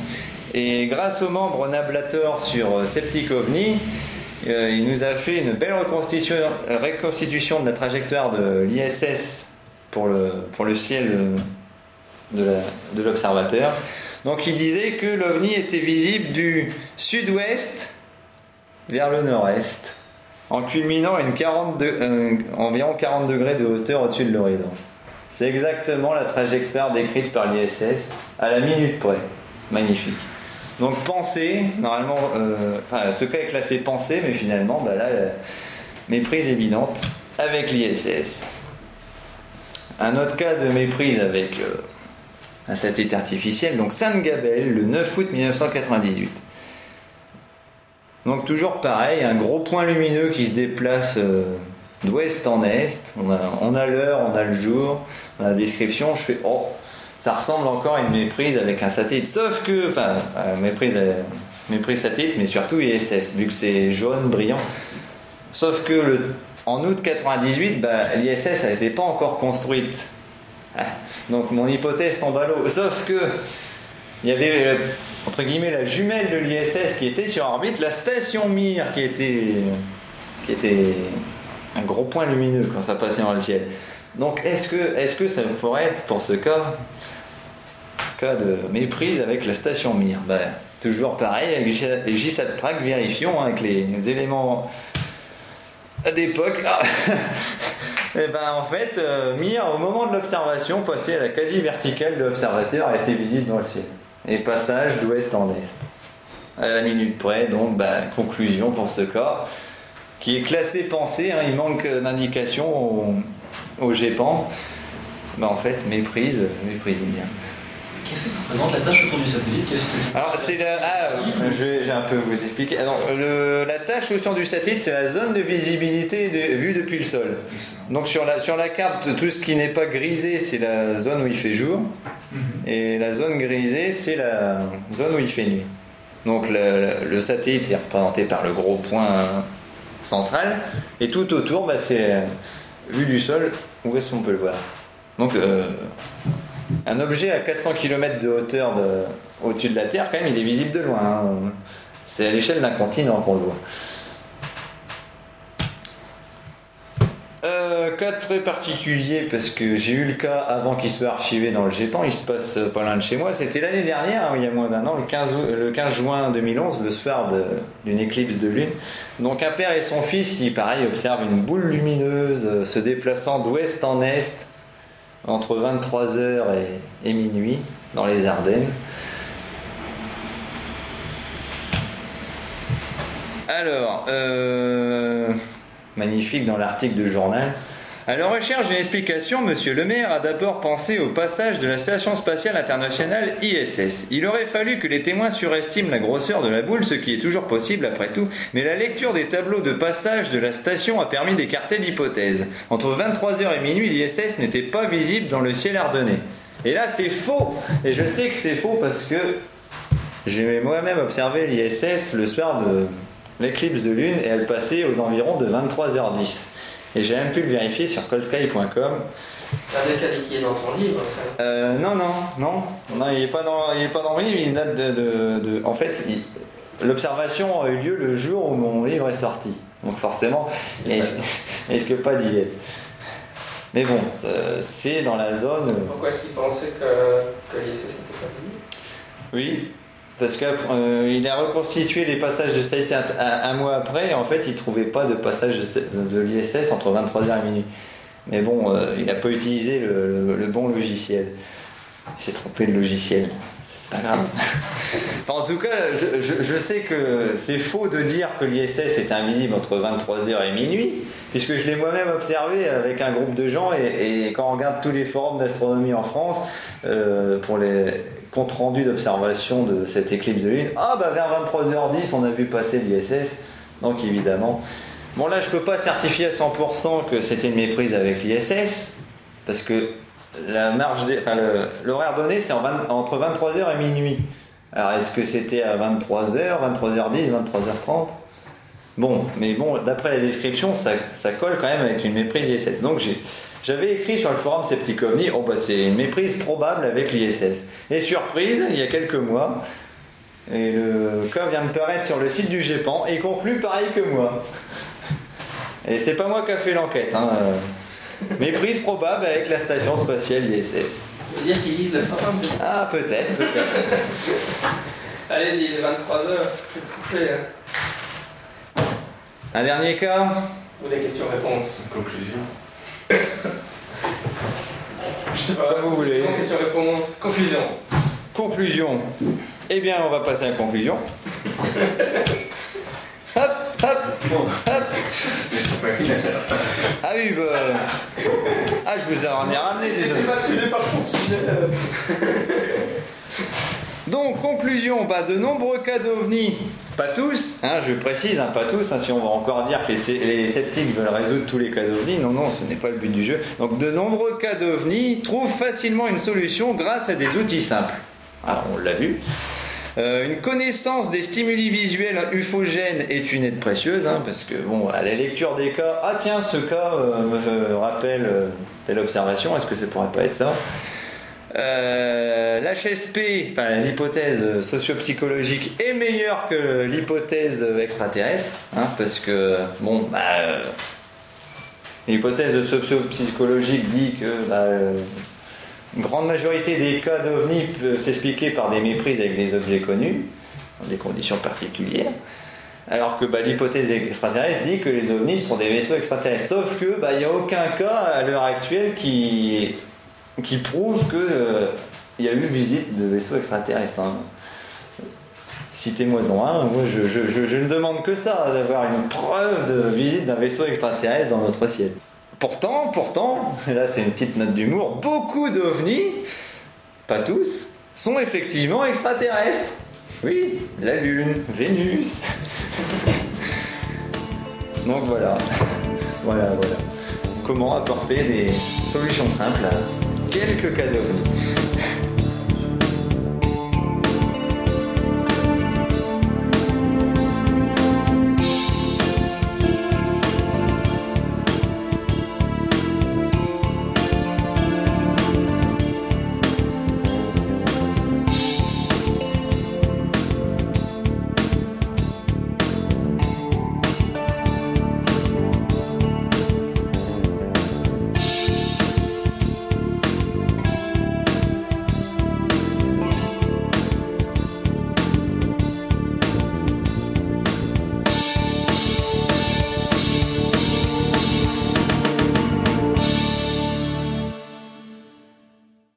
[SPEAKER 2] Et grâce aux membres Nablator sur euh, Septic OVNI, euh, il nous a fait une belle reconstitution, reconstitution de la trajectoire de l'ISS pour le, pour le ciel euh, de l'observateur. Donc il disait que l'OVNI était visible du sud-ouest vers le nord-est, en culminant à une 40 de- euh, environ 40 degrés de hauteur au-dessus de l'horizon. C'est exactement la trajectoire décrite par l'ISS à la minute près. Magnifique. Donc pensée, normalement, euh, enfin ce cas est classé pensée, mais finalement, bah là, euh, méprise évidente avec l'ISS. Un autre cas de méprise avec un satellite artificiel, donc Sainte-Gabelle, le 9 août 1998. Donc toujours pareil, un gros point lumineux qui se déplace euh, d'ouest en est. On a, l'heure, on a le jour, on la description. Je fais oh, ça ressemble encore à une méprise avec un satellite. Sauf que, enfin, euh, méprise, euh, méprise satellite, mais surtout ISS, vu que c'est jaune, brillant. Sauf que en août 98, bah, l'ISS n'était pas encore construite. Ah, donc mon hypothèse tombe à l'eau. Sauf que il y avait euh, entre guillemets la jumelle de l'ISS qui était sur orbite, la station Mir qui était qui était un gros point lumineux quand ça passait dans le ciel. Donc est-ce que est-ce que ça pourrait être pour ce cas cas de méprise avec la station Mir? Ben, toujours pareil avec J- JSAT-TRAC, vérifions hein, avec les, les éléments d'époque. Ah. Et ben en fait, euh, Mir, au moment de l'observation, passé à la quasi verticale de l'observateur, a été visible dans le ciel. Et passage d'ouest en est. À la minute près, donc bah, conclusion pour ce cas, qui est classé pensée, hein, il manque d'indications au, au GEPAN. Ben, en fait, méprise, méprise bien.
[SPEAKER 5] Qu'est-ce que ça représente la tâche autour du satellite? Qu'est-ce que c'est
[SPEAKER 2] Alors, c'est la. Ah, euh, je vais, j'ai un peu vous expliquer. Alors, le- la tâche autour du satellite, c'est la zone de visibilité de- vue depuis le sol. Donc, sur la, sur la carte, tout ce qui n'est pas grisé, c'est la zone où il fait jour. Et la zone grisée, c'est la zone où il fait nuit. Donc, le, le satellite est représenté par le gros point central. Et tout autour, bah, c'est euh, vue du sol, où est-ce qu'on peut le voir? Donc, euh, un objet à 400 km de hauteur de- au-dessus de la Terre, quand même, il est visible de loin. hein. C'est à l'échelle d'un continent qu'on le voit. Euh, cas très particulier parce que j'ai eu le cas avant qu'il soit archivé dans le GEPAN, il se passe pas loin de chez moi. C'était l'année dernière, hein, il y a moins d'un an, le 15, août- le 15 juin 2011, le soir d'une éclipse de lune. Donc un père et son fils qui, pareil, observent une boule lumineuse euh, se déplaçant d'ouest en est entre 23h et, et minuit dans les Ardennes. Alors, euh, magnifique dans l'article de journal. À la recherche d'une explication, Monsieur Le Maire a d'abord pensé au passage de la Station spatiale internationale ISS. Il aurait fallu que les témoins surestiment la grosseur de la boule, ce qui est toujours possible après tout, mais la lecture des tableaux de passage de la station a permis d'écarter l'hypothèse. Entre 23h et minuit, l'ISS n'était pas visible dans le ciel ardennais. Et là, c'est faux Et je sais que c'est faux parce que j'ai moi-même observé l'ISS le soir de l'éclipse de lune et elle passait aux environs de 23h10. Et j'ai même pu le vérifier sur colsky.com.
[SPEAKER 1] Un décalé qui est dans ton livre, ça.
[SPEAKER 2] Euh, non, non, non, non, il n'est pas dans, il est pas dans mon livre, il date de, de- de- en fait, l'observation a eu lieu le jour où mon livre est sorti. Donc forcément, il risque pas d'y être. Mais bon, euh, c'est dans la zone.
[SPEAKER 1] Pourquoi est-ce qu'il pensait que, que l'ISS n'était pas visible
[SPEAKER 2] Oui, parce qu'il a reconstitué les passages de satellite un, un- un mois après, et en fait, il trouvait pas de passage de, l'ISS entre 23h et minuit. Mais bon, euh, il n'a pas utilisé le, le- le bon logiciel. Il s'est trompé de logiciel. C'est pas grave. Enfin, en tout cas, je, je- je sais que c'est faux de dire que l'ISS est invisible entre 23h et minuit, puisque je l'ai moi-même observé avec un groupe de gens, et, et quand on regarde tous les forums d'astronomie en France, euh, pour les comptes rendus d'observation de cette éclipse de lune, ah bah vers 23h10, on a vu passer l'ISS, donc évidemment. Bon là, je peux pas certifier à 100% que c'était une méprise avec l'ISS, parce que l'horaire donné, c'est en 20 entre 23h et minuit. Alors est-ce que c'était à 23h, 23h10, 23h30 Bon, mais bon, d'après la description, ça, ça colle quand même avec une méprise ISS. Donc j'ai, j'avais écrit sur le forum Sceptic OVNI, oh bah c'est une méprise probable avec l'ISS. Et surprise, il y a quelques mois, et le cas vient de paraître sur le site du GEPAN et conclut pareil que moi. Et c'est pas moi qui a fait l'enquête. Hein. Méprise probable avec la station spatiale ISS.
[SPEAKER 1] Ça veut dire qu'ils lisent le forum, c'est ça?
[SPEAKER 2] Ah, peut-être, peut-être.
[SPEAKER 1] Allez, il est 23h. hein.
[SPEAKER 2] Un dernier cas?
[SPEAKER 1] Ou des questions-réponses.
[SPEAKER 3] Conclusion.
[SPEAKER 1] Je sais pas.
[SPEAKER 2] Comme vous voulez.
[SPEAKER 1] Questions-réponses. Conclusion.
[SPEAKER 2] Conclusion. Eh bien, on va passer à la conclusion. hop, hop, hop. Ah oui, bah... Ah, je vous en ai ramené, désolé.
[SPEAKER 1] passionné par ton sujet.
[SPEAKER 2] Donc, conclusion, de nombreux cas d'OVNI, pas tous, hein, je précise, hein, pas tous, hein, si on va encore dire que les, sceptiques veulent résoudre tous les cas d'OVNI, non, non, ce n'est pas le but du jeu. Donc, de nombreux cas d'OVNI trouvent facilement une solution grâce à des outils simples. Alors, on l'a vu. Euh, une connaissance des stimuli visuels ufogènes est une aide précieuse, hein, parce que bon, à la lecture des cas, ah tiens, ce cas euh, me rappelle euh, telle observation, est-ce que ça pourrait pas être ça? Euh, L'HSP, enfin l'hypothèse socio-psychologique, est meilleure que l'hypothèse extraterrestre, hein, parce que bon, bah, euh, l'hypothèse socio-psychologique dit que bah, euh, une grande majorité des cas d'OVNI peut s'expliquer par des méprises avec des objets connus, dans des conditions particulières. Alors que bah, l'hypothèse extraterrestre dit que les ovnis sont des vaisseaux extraterrestres. Sauf que il n'y a aucun cas à l'heure actuelle qui, qui prouve que euh, il y a eu visite de vaisseaux extraterrestres. hein. Citez-moi-en. Moi, je, ne demande que ça, d'avoir une preuve de visite d'un vaisseau extraterrestre dans notre ciel. Pourtant, pourtant, là c'est une petite note d'humour, beaucoup d'ovnis, pas tous, sont effectivement extraterrestres. Oui, la Lune, Vénus. Donc voilà, voilà, voilà. Comment apporter des solutions simples quelques cas d'ovnis.